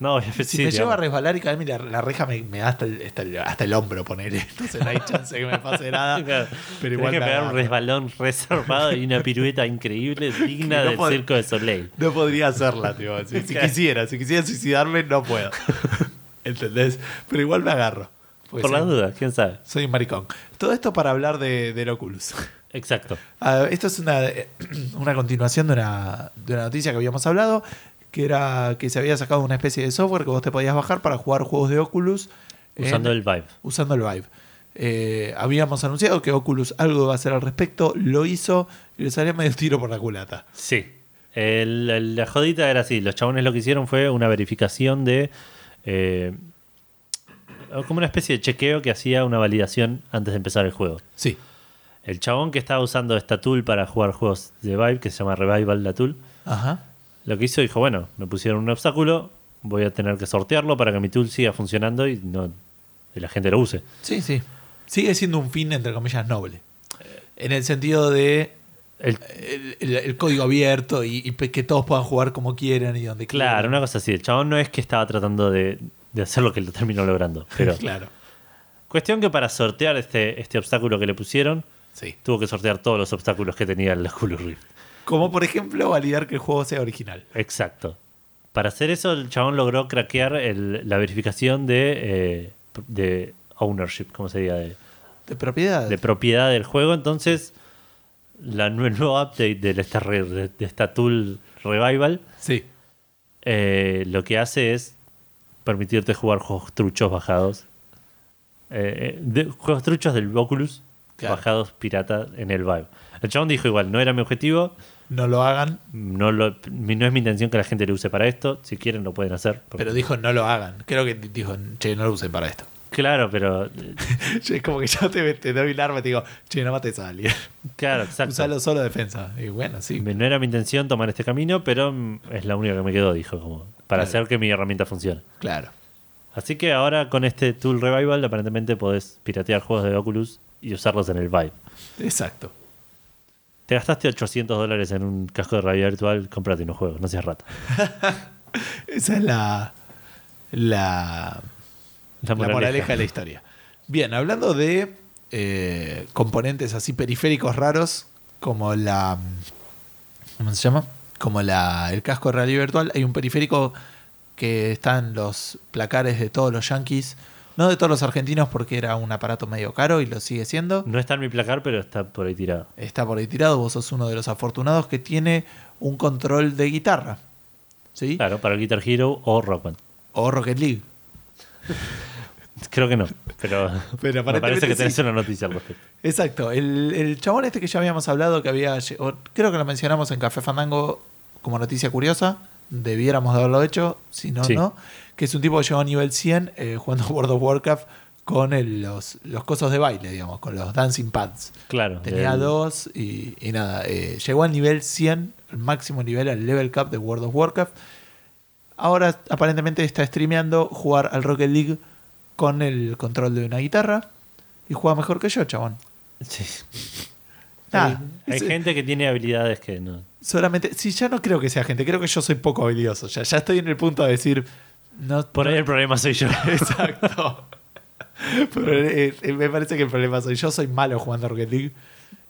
Speaker 1: No, [laughs]
Speaker 2: Si me llevo
Speaker 1: digamos.
Speaker 2: a resbalar y caerme, la, la reja me, me da hasta el, hasta, el, hasta el hombro, ponele. [laughs] Entonces no hay chance que me pase nada. [laughs]
Speaker 1: Claro.
Speaker 2: Pero
Speaker 1: Tenés
Speaker 2: igual
Speaker 1: que
Speaker 2: me
Speaker 1: pegar un resbalón reservado y una pirueta increíble digna
Speaker 2: No
Speaker 1: del circo de Soleil.
Speaker 2: No podría hacerla, tío. Si, si quisiera, si quisiera suicidarme, no puedo. ¿Entendés? Pero igual me agarro. Porque
Speaker 1: Por
Speaker 2: soy-
Speaker 1: las dudas, quién sabe.
Speaker 2: Soy un maricón. Todo esto para hablar de, del Oculus.
Speaker 1: Exacto.
Speaker 2: Ah, esto es una, [clears throat] una continuación de una, de una noticia que habíamos hablado, que era que se había sacado una especie de software que vos te podías bajar para jugar juegos de Oculus.
Speaker 1: Usando
Speaker 2: en-
Speaker 1: el Vive.
Speaker 2: usando el Vive. Eh, habíamos anunciado que Oculus algo iba a hacer al respecto, lo hizo y le salía medio tiro por la culata.
Speaker 1: Sí. El- el- la jodita era así. Los chabones lo que hicieron fue una verificación de. eh, como una especie de chequeo que hacía una validación antes de empezar el juego.
Speaker 2: Sí,
Speaker 1: El chabón que estaba usando esta tool para jugar juegos de Vive, que se llama Revival la tool,
Speaker 2: ajá.
Speaker 1: Lo que hizo dijo: Bueno, me pusieron un obstáculo, voy a tener que sortearlo para que mi tool siga funcionando y no y la gente lo use.
Speaker 2: Sí, sí. Sigue siendo un fin, entre comillas, noble. En el sentido de
Speaker 1: El-
Speaker 2: el, el- el código abierto y, y que todos puedan jugar como quieran y donde
Speaker 1: claro,
Speaker 2: quieran.
Speaker 1: una cosa así. El chabón no es que estaba tratando de, de hacer lo que lo terminó logrando. [laughs] Pero
Speaker 2: claro.
Speaker 1: cuestión que para sortear este, este obstáculo que le pusieron,
Speaker 2: Sí.
Speaker 1: tuvo que sortear todos los obstáculos que tenía el Oculus Rift.
Speaker 2: Como por ejemplo validar que el juego sea original.
Speaker 1: Exacto. Para hacer eso, el chabón logró craquear el- la verificación de, eh, de ownership, ¿cómo se diga? De,
Speaker 2: De propiedad.
Speaker 1: de propiedad del juego. Entonces, la, nue- el nuevo update de esta, re- de, de esta tool Revival
Speaker 2: sí.
Speaker 1: eh, lo que hace es permitirte jugar juegos truchos bajados. Eh, de- juegos truchos del Oculus
Speaker 2: Claro.
Speaker 1: bajados pirata en el Vive. El chabón dijo igual, no era mi objetivo,
Speaker 2: No lo hagan,
Speaker 1: no, lo, no es mi intención que la gente lo use para esto. Si quieren lo pueden hacer. porque-
Speaker 2: pero dijo no lo hagan. Creo que dijo, che, no lo usen para esto.
Speaker 1: Claro, pero... [laughs]
Speaker 2: es como que yo te, te doy el arma y te digo, che, no mates a alguien.
Speaker 1: Claro, [laughs] exacto.
Speaker 2: Usalo solo defensa. Y bueno, sí.
Speaker 1: No era mi intención tomar este camino, pero es la única que me quedó, dijo, como para
Speaker 2: Claro.
Speaker 1: hacer que mi herramienta funcione.
Speaker 2: Claro.
Speaker 1: Así que ahora con este Tool Revival aparentemente podés piratear juegos de Oculus y usarlos en el Vive.
Speaker 2: Exacto.
Speaker 1: Te gastaste 800 dólares en un casco de realidad virtual, cómprate unos juegos, no seas rata. [laughs]
Speaker 2: Esa es la. La,
Speaker 1: La
Speaker 2: la moraleja de la historia. Bien, hablando de eh, componentes así periféricos raros, como la. ¿Cómo se llama? Como la, el casco de realidad virtual, hay un periférico que está en los placares de todos los yankees. No de todos los argentinos porque era un aparato medio caro y lo sigue siendo.
Speaker 1: No está en mi placar, pero está por ahí tirado.
Speaker 2: Está por ahí tirado, vos sos uno de los afortunados que tiene un control de guitarra. ¿Sí?
Speaker 1: Claro, para el Guitar Hero o Rock Band.
Speaker 2: O Rocket League. [laughs]
Speaker 1: Creo que no, pero, [laughs]
Speaker 2: Pero
Speaker 1: me parece que tenés
Speaker 2: sí.
Speaker 1: una noticia al respecto.
Speaker 2: Exacto. El, el chabón este que ya habíamos hablado, que había. creo que lo mencionamos en Café Fandango como noticia curiosa. Debiéramos de haberlo hecho, si no,
Speaker 1: Sí.
Speaker 2: no. Que es un tipo que llegó a nivel 100 eh, jugando [laughs] World of Warcraft con el- los, los cosos de baile, digamos, con los dancing pads.
Speaker 1: Claro.
Speaker 2: Tenía
Speaker 1: el-
Speaker 2: dos y, y nada. eh, llegó al nivel 100, el máximo nivel, al level cap de World of Warcraft. Ahora aparentemente está streameando jugar al Rocket League con el control de una guitarra y juega mejor que yo, chabón.
Speaker 1: Sí. Hay
Speaker 2: es-
Speaker 1: gente que tiene habilidades que no.
Speaker 2: Solamente, sí, ya no creo que sea gente, creo que yo soy poco habilidoso. Ya, ya estoy en el punto de decir. No,
Speaker 1: Por ahí el problema soy yo. [laughs]
Speaker 2: Exacto. Pero, eh, eh, me parece que el problema soy yo, soy malo jugando Rocket League.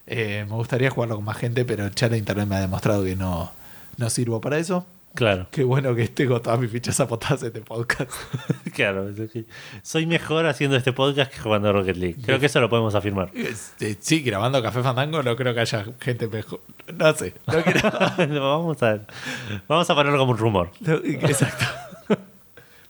Speaker 2: Eh, me gustaría jugarlo con más gente, pero ya la internet me ha demostrado que no, no sirvo para eso.
Speaker 1: Claro,
Speaker 2: Qué bueno que tengo todas mis fichas apotadas en este podcast. [laughs]
Speaker 1: claro. Soy mejor haciendo este podcast que jugando Rocket League. Creo que eso lo podemos afirmar.
Speaker 2: Este, sí, grabando Café Fandango no creo que haya gente mejor. No sé, [laughs] no quiero. [laughs]
Speaker 1: vamos a vamos a ponerlo como un rumor.
Speaker 2: Exacto.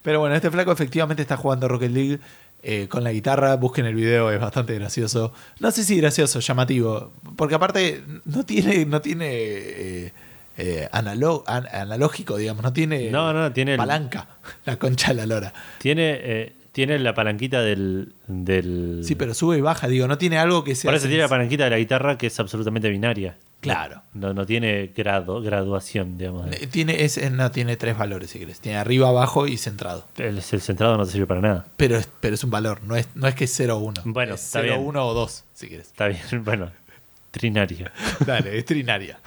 Speaker 2: Pero bueno, este flaco efectivamente está jugando Rocket League eh, con la guitarra. Busquen el video, es bastante gracioso. No sé si gracioso, llamativo. Porque aparte no tiene, no tiene eh, eh, an- analógico, digamos. No tiene
Speaker 1: No, no, tiene el-
Speaker 2: palanca. [laughs] La concha de la lora.
Speaker 1: Tiene, eh, tiene la palanquita del, del.
Speaker 2: Sí, pero sube y baja, digo. No tiene algo que sea.
Speaker 1: Por eso tiene la palanquita de la guitarra que es absolutamente binaria.
Speaker 2: Claro.
Speaker 1: No, no tiene grado, graduación, digamos.
Speaker 2: Eh, Tiene, es, eh, no, tiene tres valores, si querés. Tiene arriba, abajo y centrado.
Speaker 1: El, el centrado no te sirve para nada.
Speaker 2: Pero es, pero es un valor, no es, no es que es 0 o 1.
Speaker 1: Bueno,
Speaker 2: es
Speaker 1: está
Speaker 2: 0,
Speaker 1: bien.
Speaker 2: 1 o 2, si querés.
Speaker 1: Está bien, [laughs] bueno, trinaria.
Speaker 2: Dale, es trinaria.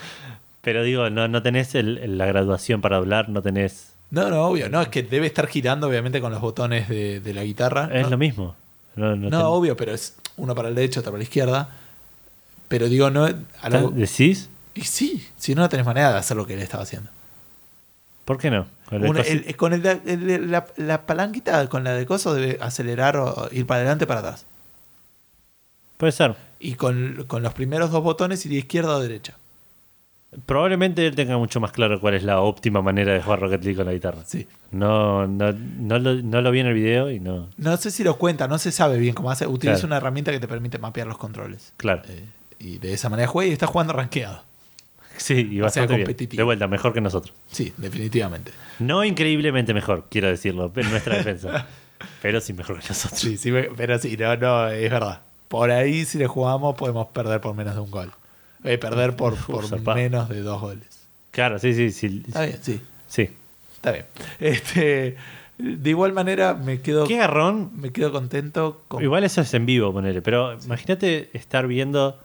Speaker 1: Pero digo, no, no tenés el- la graduación para hablar, no tenés.
Speaker 2: No, no, obvio. No, es que debe estar girando, obviamente, con los botones de, de la guitarra.
Speaker 1: Es
Speaker 2: no,
Speaker 1: lo mismo. No, no
Speaker 2: no,
Speaker 1: ten-
Speaker 2: obvio, pero es uno para el derecho, otro para la izquierda. Pero digo, no.
Speaker 1: ¿Decís?
Speaker 2: y sí, si no, no tenés manera de hacer lo que él estaba haciendo.
Speaker 1: ¿Por qué no? Con el
Speaker 2: Una-
Speaker 1: cosi-
Speaker 2: el- con el la, la palanquita, con la de coso, debe acelerar o ir para adelante para atrás.
Speaker 1: Puede ser.
Speaker 2: Y con, con los primeros dos botones iría izquierda o derecha.
Speaker 1: Probablemente él tenga mucho más claro cuál es la óptima manera de jugar Rocket League con la guitarra.
Speaker 2: Sí.
Speaker 1: No, no, no, lo, no lo vi en el video y no.
Speaker 2: No sé si lo cuenta, no se sabe bien cómo hace. Utiliza
Speaker 1: Claro.
Speaker 2: una herramienta que te permite mapear los controles.
Speaker 1: Claro.
Speaker 2: Eh, y de esa manera juega y está jugando rankeado.
Speaker 1: Sí, y
Speaker 2: sea,
Speaker 1: bastante bien.
Speaker 2: competitivo.
Speaker 1: De vuelta, mejor que nosotros.
Speaker 2: Sí, definitivamente.
Speaker 1: No increíblemente mejor, quiero decirlo, en nuestra defensa. [laughs] Pero sí mejor que nosotros.
Speaker 2: Sí, sí, pero sí, no, no, es verdad. Por ahí, si le jugamos, podemos perder por menos de un gol. Eh, perder por, por menos de dos goles.
Speaker 1: Claro, sí, sí, sí.
Speaker 2: Está bien, sí,
Speaker 1: Sí.
Speaker 2: está bien. Este, de igual manera, me quedo,
Speaker 1: Qué garrón.
Speaker 2: me quedo contento con.
Speaker 1: Igual eso es en vivo, ponele. Pero imagínate estar viendo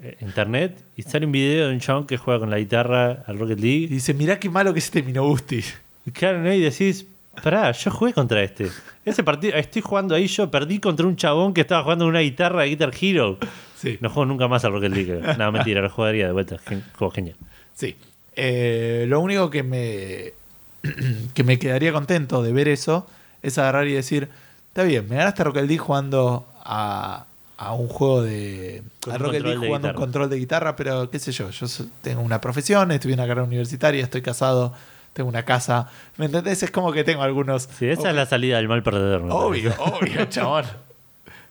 Speaker 1: eh, internet y sale un video de un chabón que juega con la guitarra al Rocket
Speaker 2: Y
Speaker 1: League.
Speaker 2: dice: Mirá qué malo que se terminó Gusti.
Speaker 1: Y claro, ¿no? Y decís, pará, yo jugué contra este. Ese partido, estoy jugando ahí, yo perdí contra un chabón que estaba jugando una guitarra de Guitar Hero.
Speaker 2: Sí,
Speaker 1: No juego nunca más al Rocket League. No, mentira, lo jugaría de vuelta. Gen- Juego genial.
Speaker 2: sí. Eh, lo único que me, [clears throat] que me quedaría contento de ver eso es agarrar y decir: Está bien, me ganaste Rocket League jugando a, a un juego de.
Speaker 1: Con
Speaker 2: a Rocket League jugando un control de guitarra, pero qué sé yo, yo tengo una profesión, estuve en una carrera universitaria, estoy casado, tengo una casa. ¿Me entendés? Es como que tengo algunos.
Speaker 1: Sí, esa es la salida del mal perdedor.
Speaker 2: Obvio, obvio, [laughs] chabón.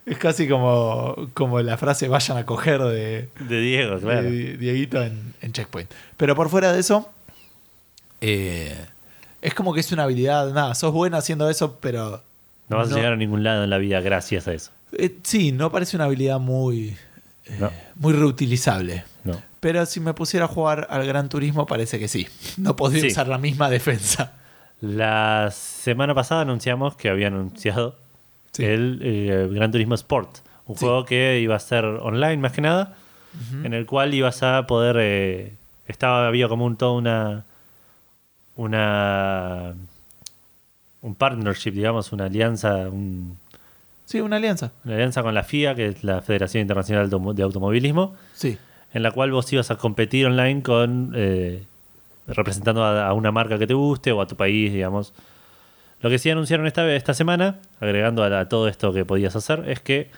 Speaker 2: Es casi como, como la frase vayan a coger de,
Speaker 1: De Diego, claro.
Speaker 2: de Dieguito en, en Checkpoint. Pero por fuera de eso, eh, es como que es una habilidad. Nada, sos bueno haciendo eso, pero.
Speaker 1: No vas a llegar a ningún lado en la vida gracias a eso.
Speaker 2: eh, sí, no parece una habilidad muy,
Speaker 1: No.
Speaker 2: muy reutilizable.
Speaker 1: No.
Speaker 2: Pero si me pusiera a jugar al Gran Turismo, parece que sí. No podría
Speaker 1: Sí.
Speaker 2: usar la misma defensa.
Speaker 1: La semana pasada anunciamos que había anunciado
Speaker 2: Sí.
Speaker 1: el eh, Gran Turismo Sport, un
Speaker 2: Sí.
Speaker 1: juego que iba a ser online más que nada, en el cual ibas a poder eh, estaba había como un toda una una un partnership, digamos, una alianza, un,
Speaker 2: Sí, una alianza.
Speaker 1: Una alianza con la FIA, que es la Federación Internacional de Automo- de Automovilismo,
Speaker 2: Sí.
Speaker 1: en la cual vos ibas a competir online con eh, representando a, a una marca que te guste o a tu país, digamos. Lo que sí anunciaron esta, esta semana, agregando a, la- todo esto que podías hacer, es que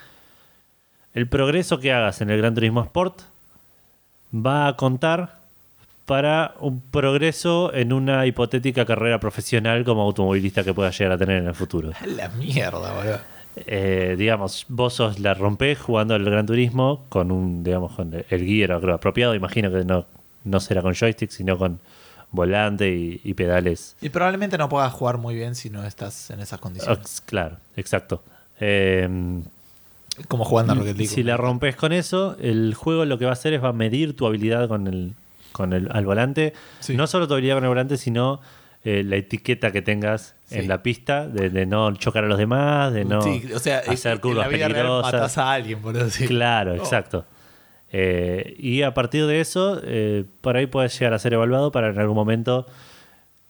Speaker 1: el progreso que hagas en el Gran Turismo Sport va a contar para un progreso en una hipotética carrera profesional como automovilista que puedas llegar a tener en el futuro.
Speaker 2: La mierda, boludo.
Speaker 1: Eh, digamos, vos sos la rompés jugando al Gran Turismo con un, digamos, con el gear creo, apropiado. Imagino que no, no será con joystick, sino con volante y, y pedales.
Speaker 2: Y probablemente no puedas jugar muy bien si no estás en esas condiciones.
Speaker 1: Claro, exacto. Eh,
Speaker 2: Como jugando a Rocket League.
Speaker 1: si la rompes con eso, el juego lo que va a hacer es va a medir tu habilidad con el, con el al volante.
Speaker 2: Sí.
Speaker 1: No solo tu habilidad con el volante, sino eh, la etiqueta que tengas
Speaker 2: Sí.
Speaker 1: en la pista de, de no chocar a los demás, de no
Speaker 2: Sí, o sea,
Speaker 1: hacer
Speaker 2: en
Speaker 1: curvas
Speaker 2: la vida real
Speaker 1: peligrosas.
Speaker 2: matás a alguien, boludo. sí.
Speaker 1: Claro,
Speaker 2: Oh.
Speaker 1: exacto. Eh, y a partir de eso, eh, por ahí puedes llegar a ser evaluado para en algún momento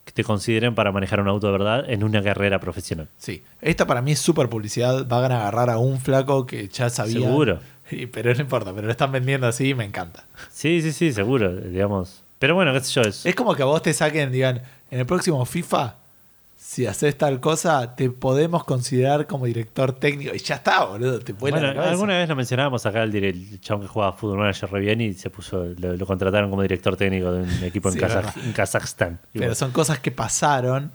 Speaker 1: que te consideren para manejar un auto de verdad en una carrera profesional.
Speaker 2: Sí, esta para mí es súper publicidad. Van a agarrar a un flaco que ya sabía.
Speaker 1: Seguro. [laughs]
Speaker 2: Y- pero no importa, pero lo están vendiendo así y me encanta.
Speaker 1: Sí, sí, sí, seguro, digamos. Pero bueno, qué sé yo, es,
Speaker 2: Es como que a vos te saquen, digan, en el próximo FIFA, si haces tal cosa, te podemos considerar como director técnico. Y ya está, boludo. Te vuela
Speaker 1: Bueno,
Speaker 2: la
Speaker 1: alguna vez lo mencionábamos acá, el, el chabón que jugaba Fútbol Manager re bien y se puso, lo, lo contrataron como director técnico de un [laughs] equipo en, Kazaj- Kazajstán.
Speaker 2: Pero
Speaker 1: bueno,
Speaker 2: son cosas que pasaron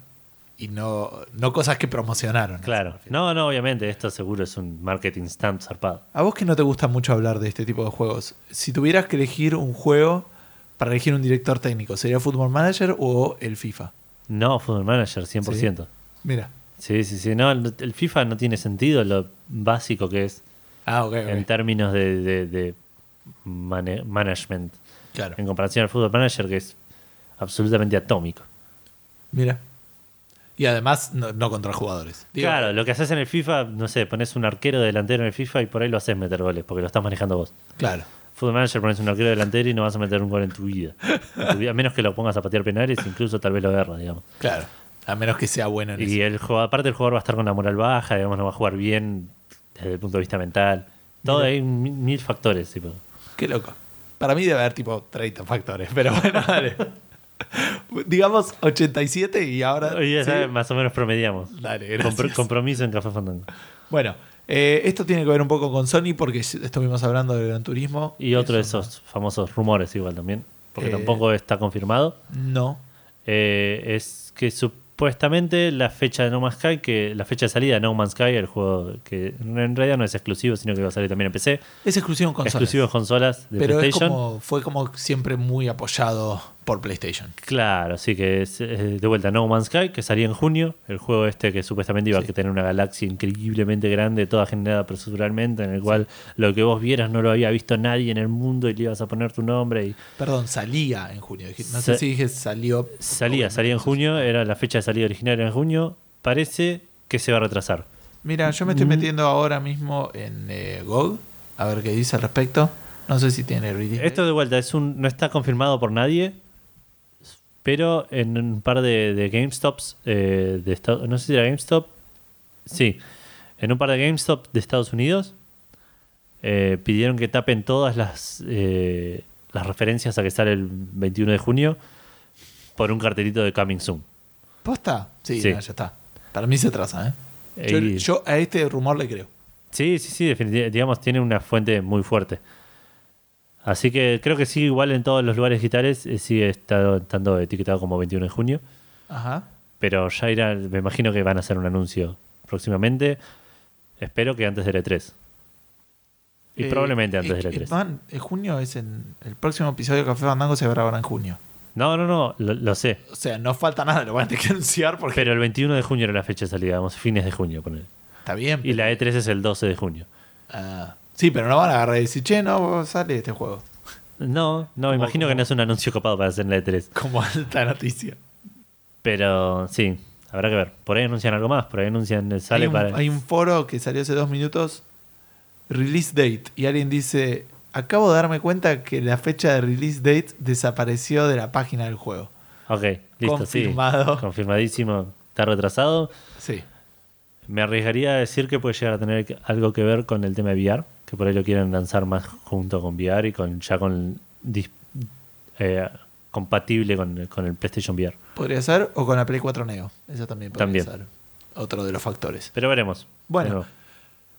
Speaker 2: y no, no cosas que promocionaron.
Speaker 1: claro. No, no, obviamente, esto seguro es un marketing stamp zarpado.
Speaker 2: A vos que no te gusta mucho hablar de este tipo de juegos, si tuvieras que elegir un juego para elegir un director técnico, ¿sería Football Manager o el FIFA?
Speaker 1: No, Fútbol Manager, 100%.
Speaker 2: Mira.
Speaker 1: Sí, sí, sí. No, el FIFA no tiene sentido lo básico que es
Speaker 2: Ah, ok, ok.
Speaker 1: en términos de, de- de mane- management.
Speaker 2: Claro.
Speaker 1: En comparación al Football Manager, que es absolutamente atómico.
Speaker 2: Mira. Y además, no, no contra jugadores. Digo,
Speaker 1: claro, lo que haces en el FIFA, no sé, pones un arquero delantero en el FIFA y por ahí lo haces meter goles, porque lo estás manejando vos.
Speaker 2: Claro.
Speaker 1: Fútbol Manager pones un arquero delantero y no vas a meter un gol en tu vida. En tu vida, a menos que lo pongas a patear penales, incluso tal vez lo agarras, digamos.
Speaker 2: Claro. A menos que sea bueno en
Speaker 1: Y
Speaker 2: eso.
Speaker 1: el jugador, aparte el jugador va a estar con la moral baja, digamos, no va a jugar bien desde el punto de vista mental. Todo
Speaker 2: Mira.
Speaker 1: hay mil, mil factores, tipo.
Speaker 2: Qué loco. Para mí debe haber tipo 30 factores, pero bueno, [laughs] dale. Digamos 87 y ahora.
Speaker 1: Hoy ya
Speaker 2: ¿sí?
Speaker 1: más o menos promediamos.
Speaker 2: Dale, gracias.
Speaker 1: Compro- compromiso en Café Fandango.
Speaker 2: Bueno, eh, esto tiene que ver un poco con Sony porque estuvimos hablando del Gran Turismo.
Speaker 1: Y otro de
Speaker 2: Eso
Speaker 1: esos famosos rumores igual también, porque
Speaker 2: Eh.
Speaker 1: tampoco está confirmado.
Speaker 2: No.
Speaker 1: Eh, es que supuestamente la fecha de No Man's Sky, que la fecha de salida de No Man's Sky, el juego que en realidad no es exclusivo, sino que va a salir también en PC,
Speaker 2: Es exclusivo en consolas.
Speaker 1: exclusivo en consolas de
Speaker 2: pero es
Speaker 1: PlayStation.
Speaker 2: como, fue como siempre muy apoyado por PlayStation.
Speaker 1: Claro, sí que es eh, de vuelta No Man's Sky, que salía en junio, el juego este que supuestamente iba
Speaker 2: Sí.
Speaker 1: a tener una galaxia increíblemente grande, toda generada proceduralmente, en el cual lo que vos vieras no lo había visto nadie en el mundo y le ibas a poner tu nombre y
Speaker 2: Perdón, salía en junio. No
Speaker 1: Sa-
Speaker 2: sé si dije salió.
Speaker 1: salía, salía en junio, era la fecha de salida original era en junio, parece que se va a retrasar.
Speaker 2: Mira, yo me estoy
Speaker 1: Mm.
Speaker 2: metiendo ahora mismo en eh, GOG a ver qué dice al respecto. No sé si tiene.
Speaker 1: Esto de vuelta es un, no está confirmado por nadie, pero en un par de, de GameStops eh, de Estados no sé si era GameStop, sí, en un par de GameStop de Estados Unidos eh, pidieron que tapen todas las eh, las referencias a que sale el 21 de junio por un cartelito de Coming Soon.
Speaker 2: ¿Posta? Sí,
Speaker 1: Sí.
Speaker 2: no, ya está. Para mí se atrasa, ¿eh? Yo, yo a este rumor le creo.
Speaker 1: Sí, sí, sí, definitivamente, digamos, tiene una fuente muy fuerte. Así que creo que sí, igual en todos los lugares digitales eh, sigue estado- estando etiquetado como 21 de junio.
Speaker 2: Ajá.
Speaker 1: Pero ya irá, me imagino que van a hacer un anuncio próximamente. Espero que antes del E3. Y
Speaker 2: Eh,
Speaker 1: probablemente antes
Speaker 2: eh,
Speaker 1: del
Speaker 2: eh,
Speaker 1: E3.
Speaker 2: van- en junio es en. El próximo episodio de Café Fandango se grabará en junio.
Speaker 1: No, no, no, lo, lo sé.
Speaker 2: O sea, no falta nada, lo van a tener que anunciar porque.
Speaker 1: Pero el 21 de junio era la fecha de salida, vamos, fines de junio, poner.
Speaker 2: está bien.
Speaker 1: Y la E3 es el 12 de junio.
Speaker 2: Ah, sí, pero no van a agarrar y decir, che, no, sale este juego.
Speaker 1: No, no,
Speaker 2: Como-
Speaker 1: imagino que no es un anuncio copado para hacer la E3.
Speaker 2: Como alta noticia.
Speaker 1: Pero sí, habrá que ver. Por ahí anuncian algo más, por ahí anuncian, sale
Speaker 2: hay, un,
Speaker 1: para...
Speaker 2: hay un foro que salió hace dos minutos, release date, y alguien dice, acabo de darme cuenta que la fecha de release date desapareció de la página del juego.
Speaker 1: Ok, listo,
Speaker 2: Confirmado.
Speaker 1: sí. Confirmadísimo. Está retrasado.
Speaker 2: Sí.
Speaker 1: Me arriesgaría a decir que puede llegar a tener algo que ver con el tema de VR, que por ahí lo quieren lanzar más junto con VR y con ya con dis- eh, compatible con, con el PlayStation VR.
Speaker 2: Podría ser, o con la Play 4 Neo. Eso también podría
Speaker 1: También.
Speaker 2: ser otro de los factores.
Speaker 1: Pero veremos.
Speaker 2: Bueno.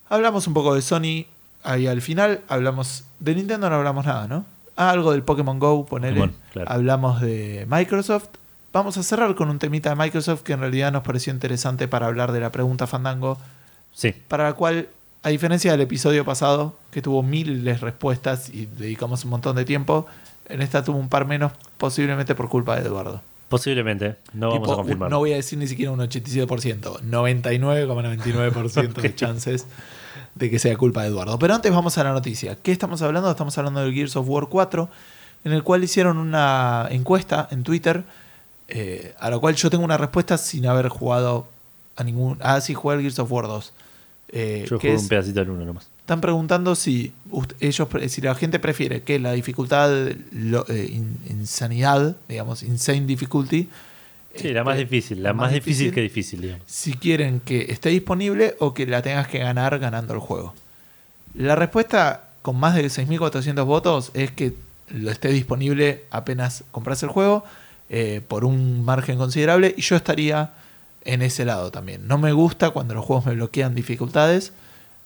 Speaker 2: Hablamos un poco de Sony ahí al final. Hablamos de Nintendo, no hablamos nada, ¿no? Ah, algo del Pokémon Go, ponele.
Speaker 1: Pokémon, claro.
Speaker 2: Hablamos de Microsoft. Vamos a cerrar con un temita de Microsoft que en realidad nos pareció interesante para hablar de la pregunta Fandango,
Speaker 1: sí,
Speaker 2: para la cual, a diferencia del episodio pasado, que tuvo miles de respuestas y dedicamos un montón de tiempo, en esta tuvo un par menos, posiblemente por culpa de Eduardo.
Speaker 1: posiblemente. No vamos a confirmar.
Speaker 2: No voy a decir ni siquiera un 87%, 99,99% de [laughs] chances de que sea culpa de Eduardo. Pero antes vamos a la noticia. ¿Qué estamos hablando? Estamos hablando del Gears of War 4, en el cual hicieron una encuesta en Twitter, eh, a la cual yo tengo una respuesta sin haber jugado a ningún... Ah, sí, jugué al Gears of War 2. Eh,
Speaker 1: Yo
Speaker 2: es-
Speaker 1: un pedacito del uno nomás.
Speaker 2: están preguntando si ellos si la gente prefiere que la dificultad lo- eh, in- insanidad digamos insane difficulty
Speaker 1: Sí, la más
Speaker 2: este,
Speaker 1: difícil. La, más difícil, que difícil, digamos.
Speaker 2: si quieren que esté disponible o que la tengas que ganar ganando el juego la respuesta con más de 6.400 votos es que lo esté disponible apenas compras el juego eh, por un margen considerable y yo estaría en ese lado también no me gusta cuando los juegos me bloquean dificultades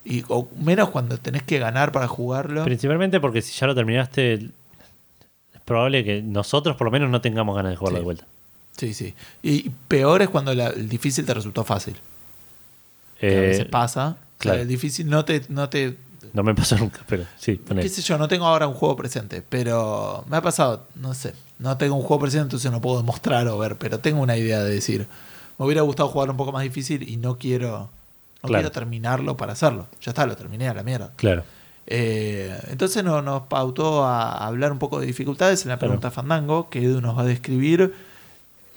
Speaker 2: y, o menos cuando tenés que ganar para jugarlo
Speaker 1: Principalmente porque si ya lo terminaste, es probable que nosotros por lo menos no tengamos ganas de jugarlo
Speaker 2: Sí.
Speaker 1: de vuelta.
Speaker 2: Sí, sí. Y peor es cuando la- el difícil te resultó fácil. A
Speaker 1: Eh,
Speaker 2: veces pasa. O sea,
Speaker 1: claro.
Speaker 2: el difícil no te, no te.
Speaker 1: no me pasó nunca, pero sí, ponele.
Speaker 2: qué sé yo, no tengo ahora un juego presente, pero me ha pasado, no sé. No tengo un juego presente, entonces no puedo mostrar o ver, pero tengo una idea de decir, me hubiera gustado jugar un poco más difícil y no quiero. No
Speaker 1: Claro.
Speaker 2: quiero terminarlo para hacerlo. Ya está, lo terminé a la mierda.
Speaker 1: Claro.
Speaker 2: Eh, entonces no- nos pautó a hablar un poco de dificultades en la
Speaker 1: Claro.
Speaker 2: pregunta Fandango, que Edu nos va a describir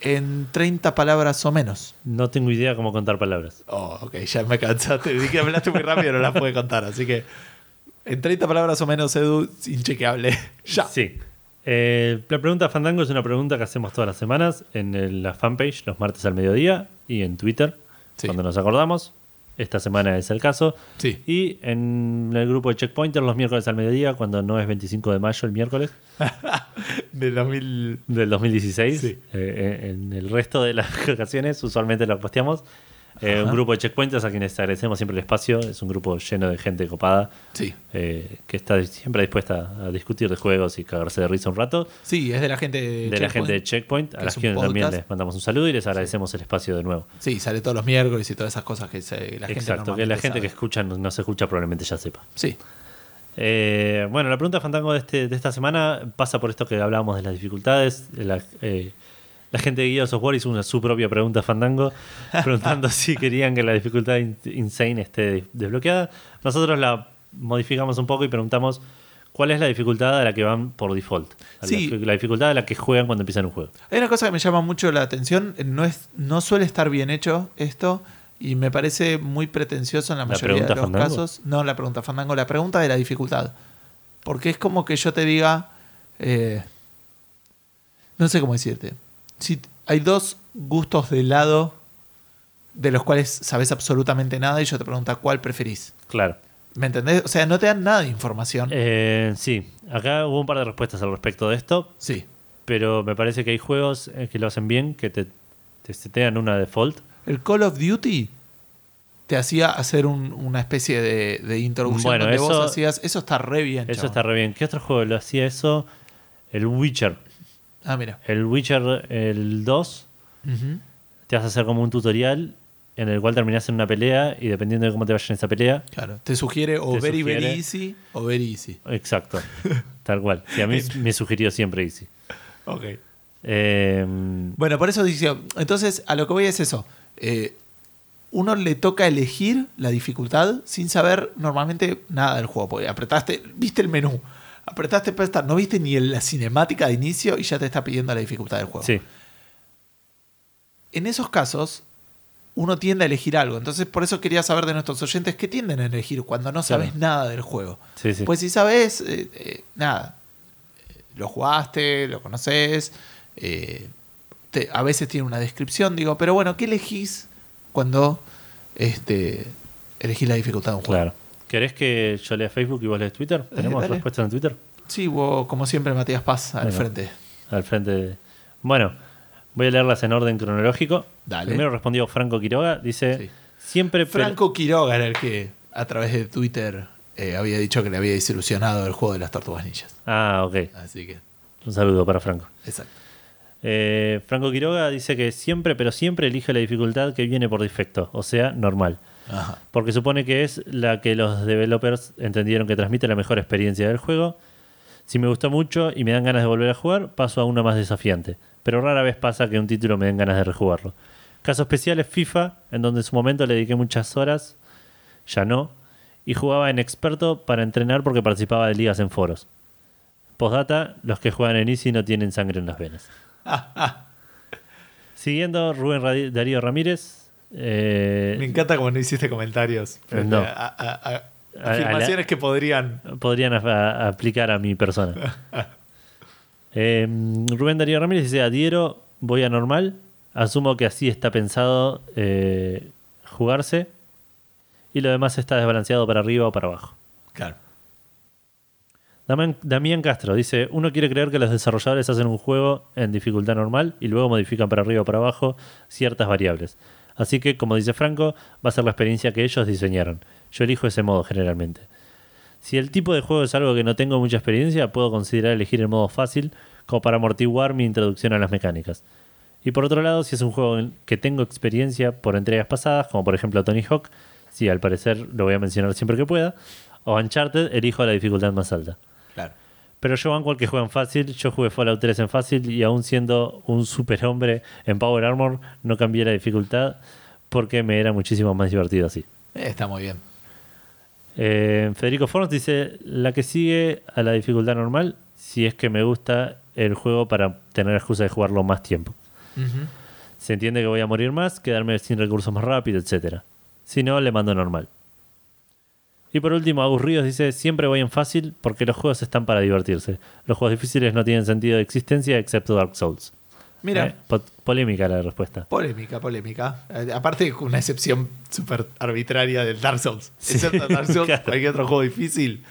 Speaker 2: en 30 palabras o menos.
Speaker 1: No tengo idea cómo contar palabras.
Speaker 2: Oh, ok, ya me cansaste. Dije que hablaste muy rápido, no las pude contar. Así que en 30 palabras o menos, Edu, inchequeable. [laughs] ya.
Speaker 1: Sí. Eh, la pregunta Fandango es una pregunta que hacemos todas las semanas en el- la fanpage los martes al mediodía y en Twitter
Speaker 2: Sí.
Speaker 1: cuando nos acordamos. Esta semana es el caso.
Speaker 2: Sí.
Speaker 1: Y en el grupo de Checkpointer los miércoles al mediodía, cuando no es 25 de mayo el miércoles
Speaker 2: De [laughs] 2000.
Speaker 1: del 2016.
Speaker 2: Sí.
Speaker 1: Eh, en el resto de las [laughs] ocasiones usualmente lo posteamos. Eh, un grupo de checkpointers a quienes agradecemos siempre el espacio. Es un grupo lleno de gente copada
Speaker 2: Sí.
Speaker 1: eh, que está siempre dispuesta a discutir de juegos y cagarse de risa un rato.
Speaker 2: Sí, es de la gente de,
Speaker 1: de la gente de
Speaker 2: Checkpoint.
Speaker 1: Checkpoint, a las quienes también les mandamos un saludo y les agradecemos el espacio de nuevo.
Speaker 2: Sí, sale todos los miércoles y todas esas cosas que se- la gente
Speaker 1: Exacto, que la gente que escucha no, no se escucha probablemente ya sepa.
Speaker 2: Sí.
Speaker 1: Eh, bueno, la pregunta fandango de, este, de esta semana pasa por esto que hablábamos de las dificultades. de la, eh, la gente de Guía Software hizo una, su propia pregunta fandango, preguntando [laughs] si querían que la dificultad in- insane esté desbloqueada. Nosotros la modificamos un poco y preguntamos cuál es la dificultad a la que van por default. A la
Speaker 2: Sí.
Speaker 1: La, dificultad a la que juegan cuando empiezan un juego.
Speaker 2: Hay una cosa que me llama mucho la atención, eh, no, es, no suele estar bien hecho esto y me parece muy pretencioso en la
Speaker 1: ¿La
Speaker 2: mayoría de los
Speaker 1: Fandango?
Speaker 2: casos. No la pregunta Fandango, la pregunta de la dificultad. Porque es como que yo te diga, eh, no sé cómo decirte, si hay dos gustos de helado de los cuales sabes absolutamente nada y yo te pregunto cuál preferís.
Speaker 1: Claro.
Speaker 2: ¿Me entendés? O sea, no te dan nada de información.
Speaker 1: Eh, sí, acá hubo un par de respuestas al respecto de esto,
Speaker 2: sí.
Speaker 1: pero me parece que hay juegos eh, que lo hacen bien, que te, te setean una default.
Speaker 2: El Call of Duty te hacía hacer un- una especie de, de introducción
Speaker 1: Bueno,
Speaker 2: donde
Speaker 1: eso-
Speaker 2: vos hacías. Eso está re bien.
Speaker 1: Eso
Speaker 2: chabón.
Speaker 1: está re bien. ¿Qué otro juego lo hacía eso? El Witcher.
Speaker 2: Ah, mira.
Speaker 1: El Witcher, el 2,
Speaker 2: Ujú.
Speaker 1: te vas a hacer como un tutorial en el cual terminás en una pelea y dependiendo de cómo te vaya en esa pelea.
Speaker 2: Claro. Te sugiere o
Speaker 1: Te
Speaker 2: very, very
Speaker 1: sugiere-
Speaker 2: easy o very easy.
Speaker 1: Exacto. [laughs] Tal cual. Sí, a mí me sugirió siempre Easy.
Speaker 2: Ok.
Speaker 1: Eh,
Speaker 2: Bueno, por eso dice. Entonces, a lo que voy es eso. Eh, uno le toca elegir la dificultad sin saber normalmente nada del juego. Porque apretaste, viste el menú, apretaste prestar, no viste ni la cinemática de inicio y ya te está pidiendo la dificultad del juego.
Speaker 1: sí,
Speaker 2: en esos casos uno tiende a elegir algo. Entonces, por eso quería saber de nuestros oyentes qué tienden a elegir cuando no sabes
Speaker 1: Claro.
Speaker 2: nada del juego.
Speaker 1: sí, sí.
Speaker 2: Pues si sabes, eh, eh, nada, eh, lo jugaste, lo conoces, eh, te- a veces tiene una descripción, digo, pero bueno, ¿qué elegís cuando este, elegís la dificultad de un juego.
Speaker 1: Claro. ¿Querés que yo lea Facebook y vos lees Twitter? ¿Tenemos
Speaker 2: dale.
Speaker 1: respuestas en Twitter?
Speaker 2: Sí, vos, como siempre, Matías Paz al
Speaker 1: Venga.
Speaker 2: frente.
Speaker 1: Al frente de... Bueno, voy a leerlas en orden cronológico.
Speaker 2: Dale.
Speaker 1: Primero respondió Franco Quiroga. Dice,
Speaker 2: Sí.
Speaker 1: siempre...
Speaker 2: Franco Quiroga era el que a través de Twitter eh, había dicho que le había desilusionado el juego de las tortugas ninjas.
Speaker 1: Ah, ok.
Speaker 2: Así que,
Speaker 1: Un saludo para Franco.
Speaker 2: exacto.
Speaker 1: Eh, Franco Quiroga dice que siempre, pero siempre elige la dificultad que viene por defecto, o sea, normal.
Speaker 2: Ajá.
Speaker 1: Porque supone que es la que los developers entendieron que transmite la mejor experiencia del juego. Si me gustó mucho y me dan ganas de volver a jugar, paso a uno más desafiante. Pero rara vez pasa que un título me den ganas de rejugarlo. Caso especial es FIFA, en donde en su momento le dediqué muchas horas, ya no, y jugaba en experto para entrenar porque participaba de ligas en foros. Postdata, los que juegan en Easy no tienen sangre en las venas. [laughs] Siguiendo, Rubén Darío Ramírez. Eh,
Speaker 2: Me encanta no hiciste comentarios.
Speaker 1: No.
Speaker 2: a- afirmaciones
Speaker 1: la-
Speaker 2: que podrían.
Speaker 1: podrían aplicar a mi persona. [laughs] Eh, Rubén Darío Ramírez dice, adhiero, voy a normal. Asumo que así está pensado eh, jugarse. Y lo demás está desbalanceado para arriba o para abajo.
Speaker 2: Claro.
Speaker 1: Damián Castro dice, uno quiere creer que los desarrolladores hacen un juego en dificultad normal y luego modifican para arriba o para abajo ciertas variables. Así que, como dice Franco, va a ser la experiencia que ellos diseñaron. Yo elijo ese modo generalmente. Si el tipo de juego es algo que no tengo mucha experiencia, puedo considerar elegir el modo fácil como para amortiguar mi introducción a las mecánicas. Y por otro lado, si es un juego que tengo experiencia por entregas pasadas, como por ejemplo Tony Hawk, si al parecer lo voy a mencionar siempre que pueda, o Uncharted, elijo la dificultad más alta.
Speaker 2: Claro.
Speaker 1: Pero yo banco al que juega en fácil. Yo jugué Fallout 3 en fácil y aún siendo un superhombre en Power Armor, no cambié la dificultad porque me era muchísimo más divertido así.
Speaker 2: Eh, está muy bien.
Speaker 1: Eh, Federico Fornos dice: La que sigue a la dificultad normal, si es que me gusta el juego para tener excusa de jugarlo más tiempo. Se entiende que voy a morir más, quedarme sin recursos más rápido, etc. Si no, le mando normal. Y por último, Agus Ríos dice, siempre voy en fácil porque los juegos están para divertirse. Los juegos difíciles no tienen sentido de existencia excepto Dark Souls.
Speaker 2: Mira,
Speaker 1: Eh, po- polémica la respuesta.
Speaker 2: polémica, polémica. Eh, aparte, una excepción súper arbitraria del Dark Souls.
Speaker 1: Sí,
Speaker 2: Excepto Dark [laughs] Souls,
Speaker 1: claro.
Speaker 2: cualquier otro juego difícil.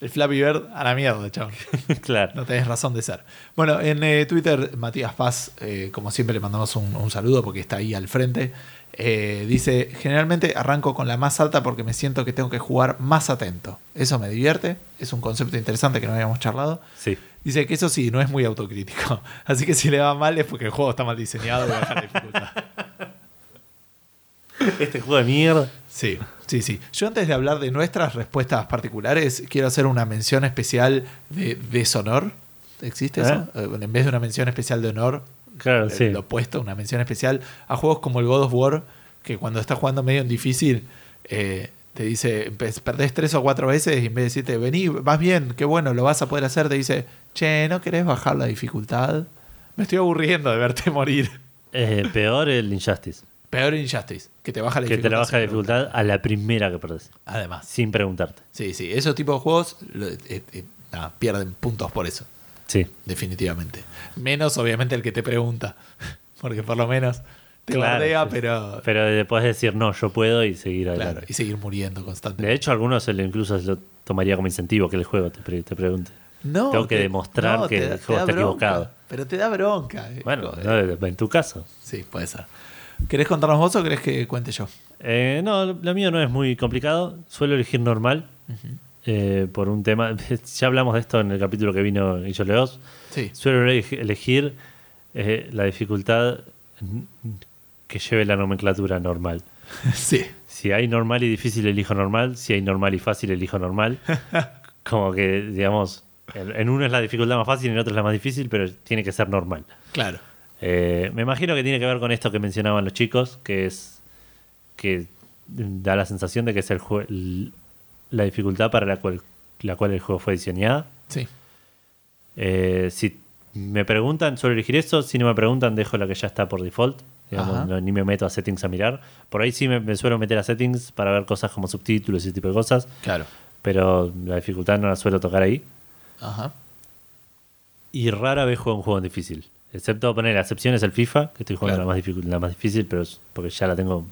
Speaker 2: El Flappy Bird a la mierda, chaval. [laughs]
Speaker 1: claro.
Speaker 2: No tenés razón de ser. Bueno, en eh, Twitter, Matías Paz, eh, como siempre, le mandamos un, un saludo porque está ahí al frente. Eh, dice: Generalmente arranco con la más alta porque me siento que tengo que jugar más atento. Eso me divierte. Es un concepto interesante que no habíamos charlado.
Speaker 1: Sí.
Speaker 2: Dice que eso sí, no es muy autocrítico. [laughs] Así que si le va mal es porque el juego está mal diseñado y baja la dificultad. [laughs]
Speaker 1: Este juego de mierda.
Speaker 2: Sí, sí, sí. Yo antes de hablar de nuestras respuestas particulares, quiero hacer una mención especial de deshonor. ¿Existe eso? Eh, en vez de una mención especial de honor,
Speaker 1: Claro,
Speaker 2: eh,
Speaker 1: sí.
Speaker 2: lo opuesto, una mención especial a juegos como el God of War, que cuando estás jugando medio en difícil, eh, te dice, perdés tres o cuatro veces y en vez de decirte, vení, vas bien, qué bueno, lo vas a poder hacer, te dice, che, ¿no querés bajar la dificultad? Me estoy aburriendo de verte [laughs] morir.
Speaker 1: Eh, peor el Injustice.
Speaker 2: Peor Injustice, que te baja la
Speaker 1: Que
Speaker 2: dificultad.
Speaker 1: te la baja la dificultad a la primera que perdés.
Speaker 2: Además.
Speaker 1: Sin preguntarte.
Speaker 2: Sí, sí, esos tipos de juegos eh, eh, nada, pierden puntos por eso,
Speaker 1: Sí.
Speaker 2: definitivamente. Menos obviamente el que te pregunta, [laughs] porque por lo menos te
Speaker 1: Claro,
Speaker 2: bardea, pero
Speaker 1: Pero puedes decir, no, yo puedo y seguir adelante.
Speaker 2: claro, y seguir muriendo
Speaker 1: De
Speaker 2: constantemente.
Speaker 1: hecho, algunos se lo- incluso lo tomaría como incentivo que el juego te, pre- te pregunte.
Speaker 2: No,
Speaker 1: tengo que
Speaker 2: te-
Speaker 1: demostrar
Speaker 2: no,
Speaker 1: que
Speaker 2: te
Speaker 1: el
Speaker 2: da-
Speaker 1: juego está
Speaker 2: bronca,
Speaker 1: equivocado.
Speaker 2: Pero te da bronca. eh.
Speaker 1: Bueno, no, en tu caso.
Speaker 2: Sí, puede ser. ¿Querés contarnos vos o querés que cuente yo?
Speaker 1: Eh, no, lo mío no es muy complicado. Suelo elegir normal. Eh, por un tema. [laughs] Ya hablamos de esto en el capítulo que vino Guillo Leos.
Speaker 2: Sí,
Speaker 1: Suelo eleg- elegir eh, la dificultad que lleve la nomenclatura normal. [laughs]
Speaker 2: sí.
Speaker 1: Si hay normal y difícil, elijo normal. Si hay normal y fácil, elijo normal. [laughs] Como que, digamos, en uno es la dificultad más fácil en otro es la más difícil, pero tiene que ser normal.
Speaker 2: Claro.
Speaker 1: Eh, me imagino que tiene que ver con esto que mencionaban los chicos, que es que da la sensación de que es el jue- l- la dificultad para la cual, la cual el juego fue diseñada.
Speaker 2: Sí.
Speaker 1: Eh, si me preguntan, suelo elegir eso. Si no me preguntan, dejo la que ya está por default. Digamos,
Speaker 2: Ajá.
Speaker 1: no- ni me meto a settings a mirar. Por ahí sí me, me suelo meter a settings para ver cosas como subtítulos y ese tipo de cosas.
Speaker 2: Claro.
Speaker 1: Pero la dificultad no la suelo tocar ahí.
Speaker 2: Ajá.
Speaker 1: Y rara vez juego un juego difícil. Excepto poner la excepción es el FIFA, que estoy jugando
Speaker 2: Claro.
Speaker 1: la, más difícil, la más difícil, pero es porque ya la tengo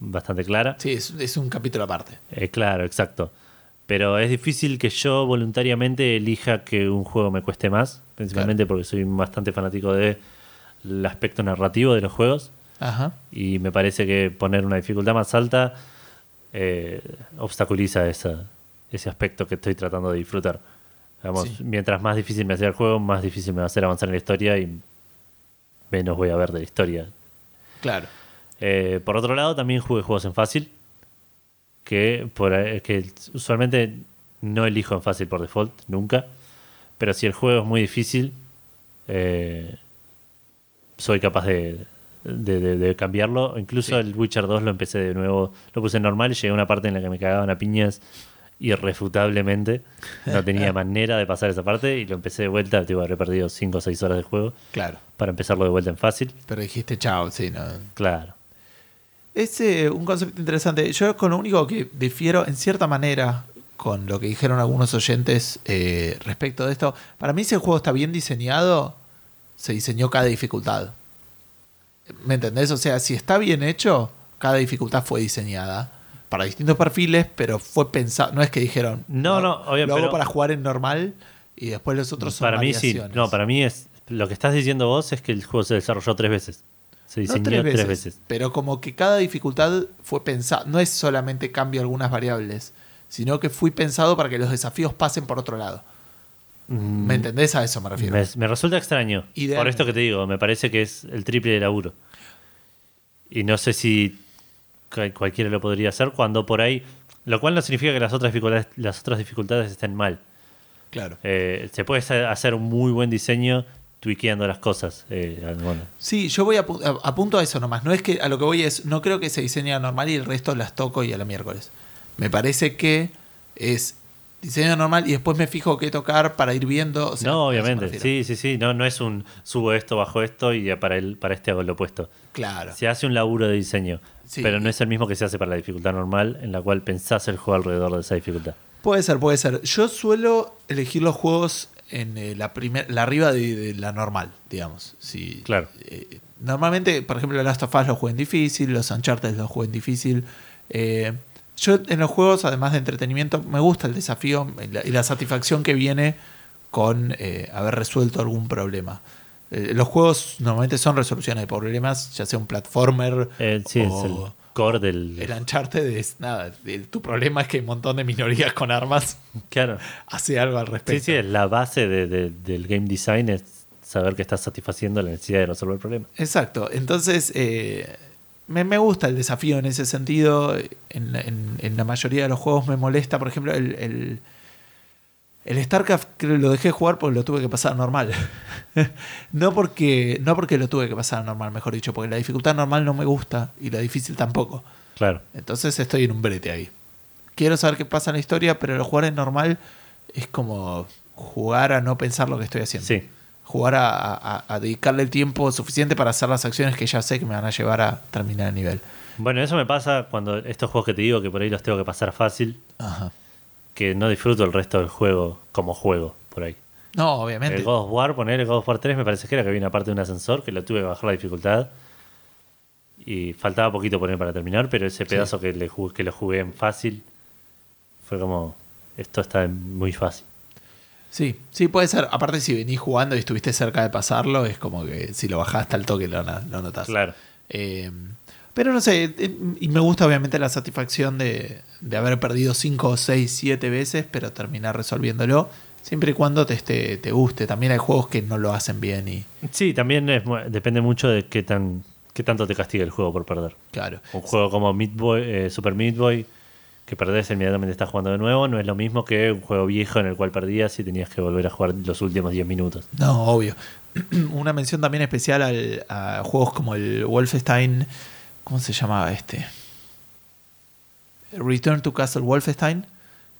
Speaker 1: bastante clara.
Speaker 2: Sí, es, es un capítulo aparte.
Speaker 1: Eh, claro, exacto. Pero es difícil que yo voluntariamente elija que un juego me cueste más, principalmente porque soy bastante fanático del aspecto narrativo de los juegos.
Speaker 2: Ajá.
Speaker 1: Y me parece que poner una dificultad más alta eh, obstaculiza esa- ese aspecto que estoy tratando de disfrutar. Digamos,
Speaker 2: Sí.
Speaker 1: Mientras más difícil me hace el juego, más difícil me va a hacer avanzar en la historia y menos voy a ver de la historia.
Speaker 2: Claro.
Speaker 1: Eh, por otro lado, también jugué juegos en fácil, que, por, ahí- que usualmente no elijo en fácil por default, nunca. Pero si el juego es muy difícil, eh, soy capaz de, de- de- de cambiarlo. Incluso
Speaker 2: Sí.
Speaker 1: el Witcher 2 lo empecé de nuevo, lo puse normal y llegué a una parte en la que me cagaban a piñas irrefutablemente. No [laughs] tenía manera de pasar esa parte y lo empecé de vuelta. Tipo, habré perdido 5 o 6 horas de juego
Speaker 2: Claro.
Speaker 1: para empezarlo de vuelta en fácil.
Speaker 2: Pero dijiste chao, sí, no.
Speaker 1: Claro.
Speaker 2: Es eh, un concepto interesante. Yo con lo único que difiero en cierta manera con lo que dijeron algunos oyentes eh, respecto de esto, para mí si el juego está bien diseñado, se diseñó cada dificultad. ¿Me entendés? O sea, si está bien hecho, cada dificultad fue diseñada para distintos perfiles, pero fue pensado. No es que dijeron,
Speaker 1: No, no, obvio,
Speaker 2: lo hago
Speaker 1: pero-
Speaker 2: para jugar en normal y después los otros son
Speaker 1: para mí sí. No, para mí es. Lo que estás diciendo vos es que el juego se desarrolló tres veces. Se
Speaker 2: No
Speaker 1: diseñó
Speaker 2: tres
Speaker 1: tres
Speaker 2: veces,
Speaker 1: veces.
Speaker 2: Pero como que cada dificultad fue pensada, no es solamente cambio algunas variables, sino que fui pensado para que los desafíos pasen por otro lado.
Speaker 1: Mm,
Speaker 2: ¿Me entendés? A eso me refiero.
Speaker 1: Me, me resulta extraño.
Speaker 2: Idealmente.
Speaker 1: Por esto que te digo, me parece que es el triple de laburo. Y no sé si cual- cualquiera lo podría hacer cuando por ahí. Lo cual no significa que las otras dificultades, las otras dificultades estén mal.
Speaker 2: Claro.
Speaker 1: Eh, se puede hacer un muy buen diseño tweakeando las cosas. Eh, bueno,
Speaker 2: Sí, yo voy a, pu- a- apunto a eso nomás. No es que a lo que voy es, no creo que se diseñe normal y el resto las toco y a la miércoles. Me parece que es diseño normal y después me fijo qué tocar para ir viendo. o sea,
Speaker 1: no, obviamente. Sí, sí, sí. No, no es un subo esto, bajo esto y para, el, para este hago lo opuesto.
Speaker 2: Claro.
Speaker 1: Se hace un laburo de diseño,
Speaker 2: Sí.
Speaker 1: pero no es el mismo que se hace para la dificultad normal, en la cual pensás el juego alrededor de esa dificultad.
Speaker 2: Puede ser, puede ser. Yo suelo elegir los juegos en eh, la, primer, la arriba de, de la normal, digamos. Si,
Speaker 1: Claro.
Speaker 2: eh, normalmente, por ejemplo, Last of Us lo juego en difícil, los Uncharted los juego en difícil. Eh, yo en los juegos, además de entretenimiento, me gusta el desafío y la, y la satisfacción que viene con haber resuelto algún problema. Los juegos normalmente son resoluciones de problemas, ya sea un platformer
Speaker 1: sí,
Speaker 2: o
Speaker 1: core del.
Speaker 2: el Uncharted es nada. el- tu problema es que hay un montón de minorías con armas
Speaker 1: Claro. [laughs]
Speaker 2: hace algo al
Speaker 1: Sí,
Speaker 2: respecto.
Speaker 1: sí, es la base de- de- del game design es saber que estás satisfaciendo la necesidad de resolver el problema.
Speaker 2: Exacto. Entonces, eh, me, me gusta el desafío en ese sentido. En, en- en la mayoría de los juegos me molesta, por ejemplo, el, el, el StarCraft lo dejé jugar porque lo tuve que pasar normal. [laughs] no, porque, no porque lo tuve que pasar normal, mejor dicho, porque la dificultad normal no me gusta y la difícil tampoco.
Speaker 1: Claro.
Speaker 2: Entonces estoy en un brete ahí. Quiero saber qué pasa en la historia, pero el jugar en normal es como jugar a no pensar lo que estoy haciendo.
Speaker 1: Sí.
Speaker 2: Jugar a, a- a dedicarle el tiempo suficiente para hacer las acciones que ya sé que me van a llevar a terminar el nivel.
Speaker 1: Bueno, eso me pasa cuando estos juegos que te digo que por ahí los tengo que pasar fácil,
Speaker 2: Ajá.
Speaker 1: Que no disfruto el resto del juego como juego por ahí.
Speaker 2: No, obviamente.
Speaker 1: El God of War, poner el God of War 3 me parece que era que había una parte de un ascensor que lo tuve que bajar la dificultad y faltaba poquito poner para terminar, pero ese pedazo que, le jugué- que lo jugué en fácil fue como, esto está muy fácil.
Speaker 2: Sí, sí, puede ser. Aparte, si venís jugando y estuviste cerca de pasarlo, es como que si lo bajaste al toque lo, lo notas.
Speaker 1: Claro.
Speaker 2: Eh, pero no sé, eh, y me gusta obviamente la satisfacción de, de haber perdido 5, 6, 7 veces, pero terminar resolviéndolo, siempre y cuando te, esté- te guste. También hay juegos que no lo hacen bien y
Speaker 1: Sí, también es depende mucho de qué tan qué tanto te castiga el juego por perder.
Speaker 2: claro.
Speaker 1: Un juego como Meat Boy, eh, Super Meat Boy, que perdés inmediatamente estás jugando de nuevo, no es lo mismo que un juego viejo en el cual perdías y tenías que volver a jugar los últimos 10 minutos.
Speaker 2: No, obvio. [clears throat] Una mención también especial al- a juegos como el Wolfenstein. ¿Cómo se llamaba este? Return to Castle Wolfenstein.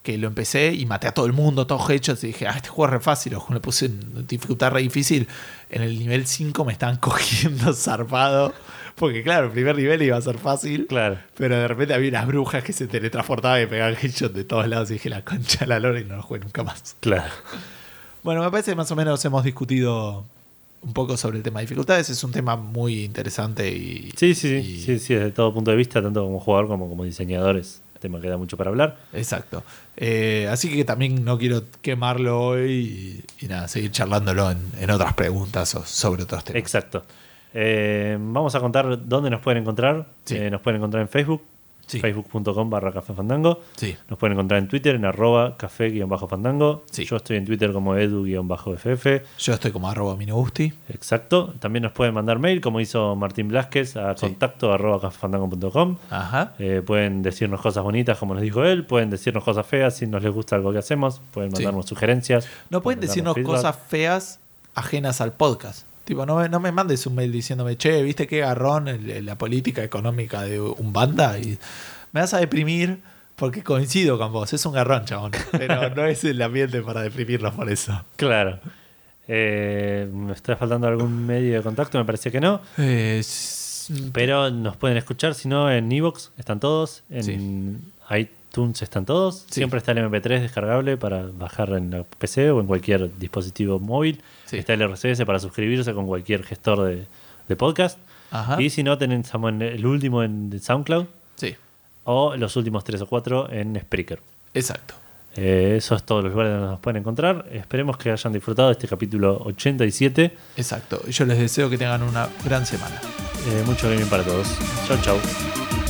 Speaker 2: Que lo empecé y maté a todo el mundo, todos hechos. Y dije, ah, este juego es re fácil. Ojo, Le puse en dificultad re difícil. En el nivel 5 me estaban [laughs] cogiendo zarpado. Porque, claro, el primer nivel iba a ser fácil.
Speaker 1: Claro.
Speaker 2: Pero de repente había unas brujas que se teletransportaban y pegaban headshots de todos lados. Y dije, la concha de la lora y no lo jugué nunca más.
Speaker 1: Claro.
Speaker 2: Bueno, me parece que más o menos hemos discutido un poco sobre el tema de dificultades. Es un tema muy interesante y.
Speaker 1: Sí, sí,
Speaker 2: y-
Speaker 1: sí, desde todo punto de vista, tanto como jugador como como diseñador, es un tema que da mucho para hablar.
Speaker 2: Exacto. Eh, así que también no quiero quemarlo hoy y, y nada, seguir charlándolo en, en otras preguntas o sobre otros temas.
Speaker 1: Exacto. Eh, vamos a contar dónde nos pueden encontrar.
Speaker 2: Sí.
Speaker 1: Eh, nos pueden encontrar en Facebook,
Speaker 2: Sí.
Speaker 1: facebook.com barra café fandango.
Speaker 2: Sí.
Speaker 1: Nos pueden encontrar en Twitter en arroba café-fandango.
Speaker 2: Sí.
Speaker 1: Yo estoy en Twitter como edu-ff.
Speaker 2: Yo estoy como arroba minugusti.
Speaker 1: Exacto. También nos pueden mandar mail, como hizo Martín Blasquez, a contacto arroba cafefandango.com. Eh, pueden decirnos cosas bonitas, como nos dijo él. Pueden decirnos cosas feas si nos les gusta algo que hacemos. Pueden mandarnos sugerencias.
Speaker 2: No pueden decirnos
Speaker 1: feedback.
Speaker 2: cosas feas ajenas al podcast. Tipo, no me, no me mandes un mail diciéndome, che, ¿viste qué garrón el- la política económica de un banda? Y me vas a deprimir porque coincido con vos. Es un garrón, chabón. Pero [laughs] no es el ambiente para deprimirlos por eso.
Speaker 1: Claro. Eh, ¿Me está faltando algún medio de contacto? Me parece que no.
Speaker 2: Eh,
Speaker 1: Pero nos pueden escuchar, si no, en Evox están todos, en iTunes están todos.
Speaker 2: Sí.
Speaker 1: Siempre está el MP3 descargable para bajar en la PC o en cualquier dispositivo móvil.
Speaker 2: Sí.
Speaker 1: Está el RCS para suscribirse con cualquier gestor de, de podcast.
Speaker 2: Ajá.
Speaker 1: Y si no, tenemos en el último en SoundCloud
Speaker 2: Sí,
Speaker 1: o los últimos tres o cuatro en Spreaker.
Speaker 2: exacto.
Speaker 1: Eh, eso es todos los lugares donde nos pueden encontrar. Esperemos que hayan disfrutado de este capítulo 87.
Speaker 2: Exacto. Y yo les deseo que tengan una gran semana.
Speaker 1: Eh, mucho gaming para todos. Chau, chau.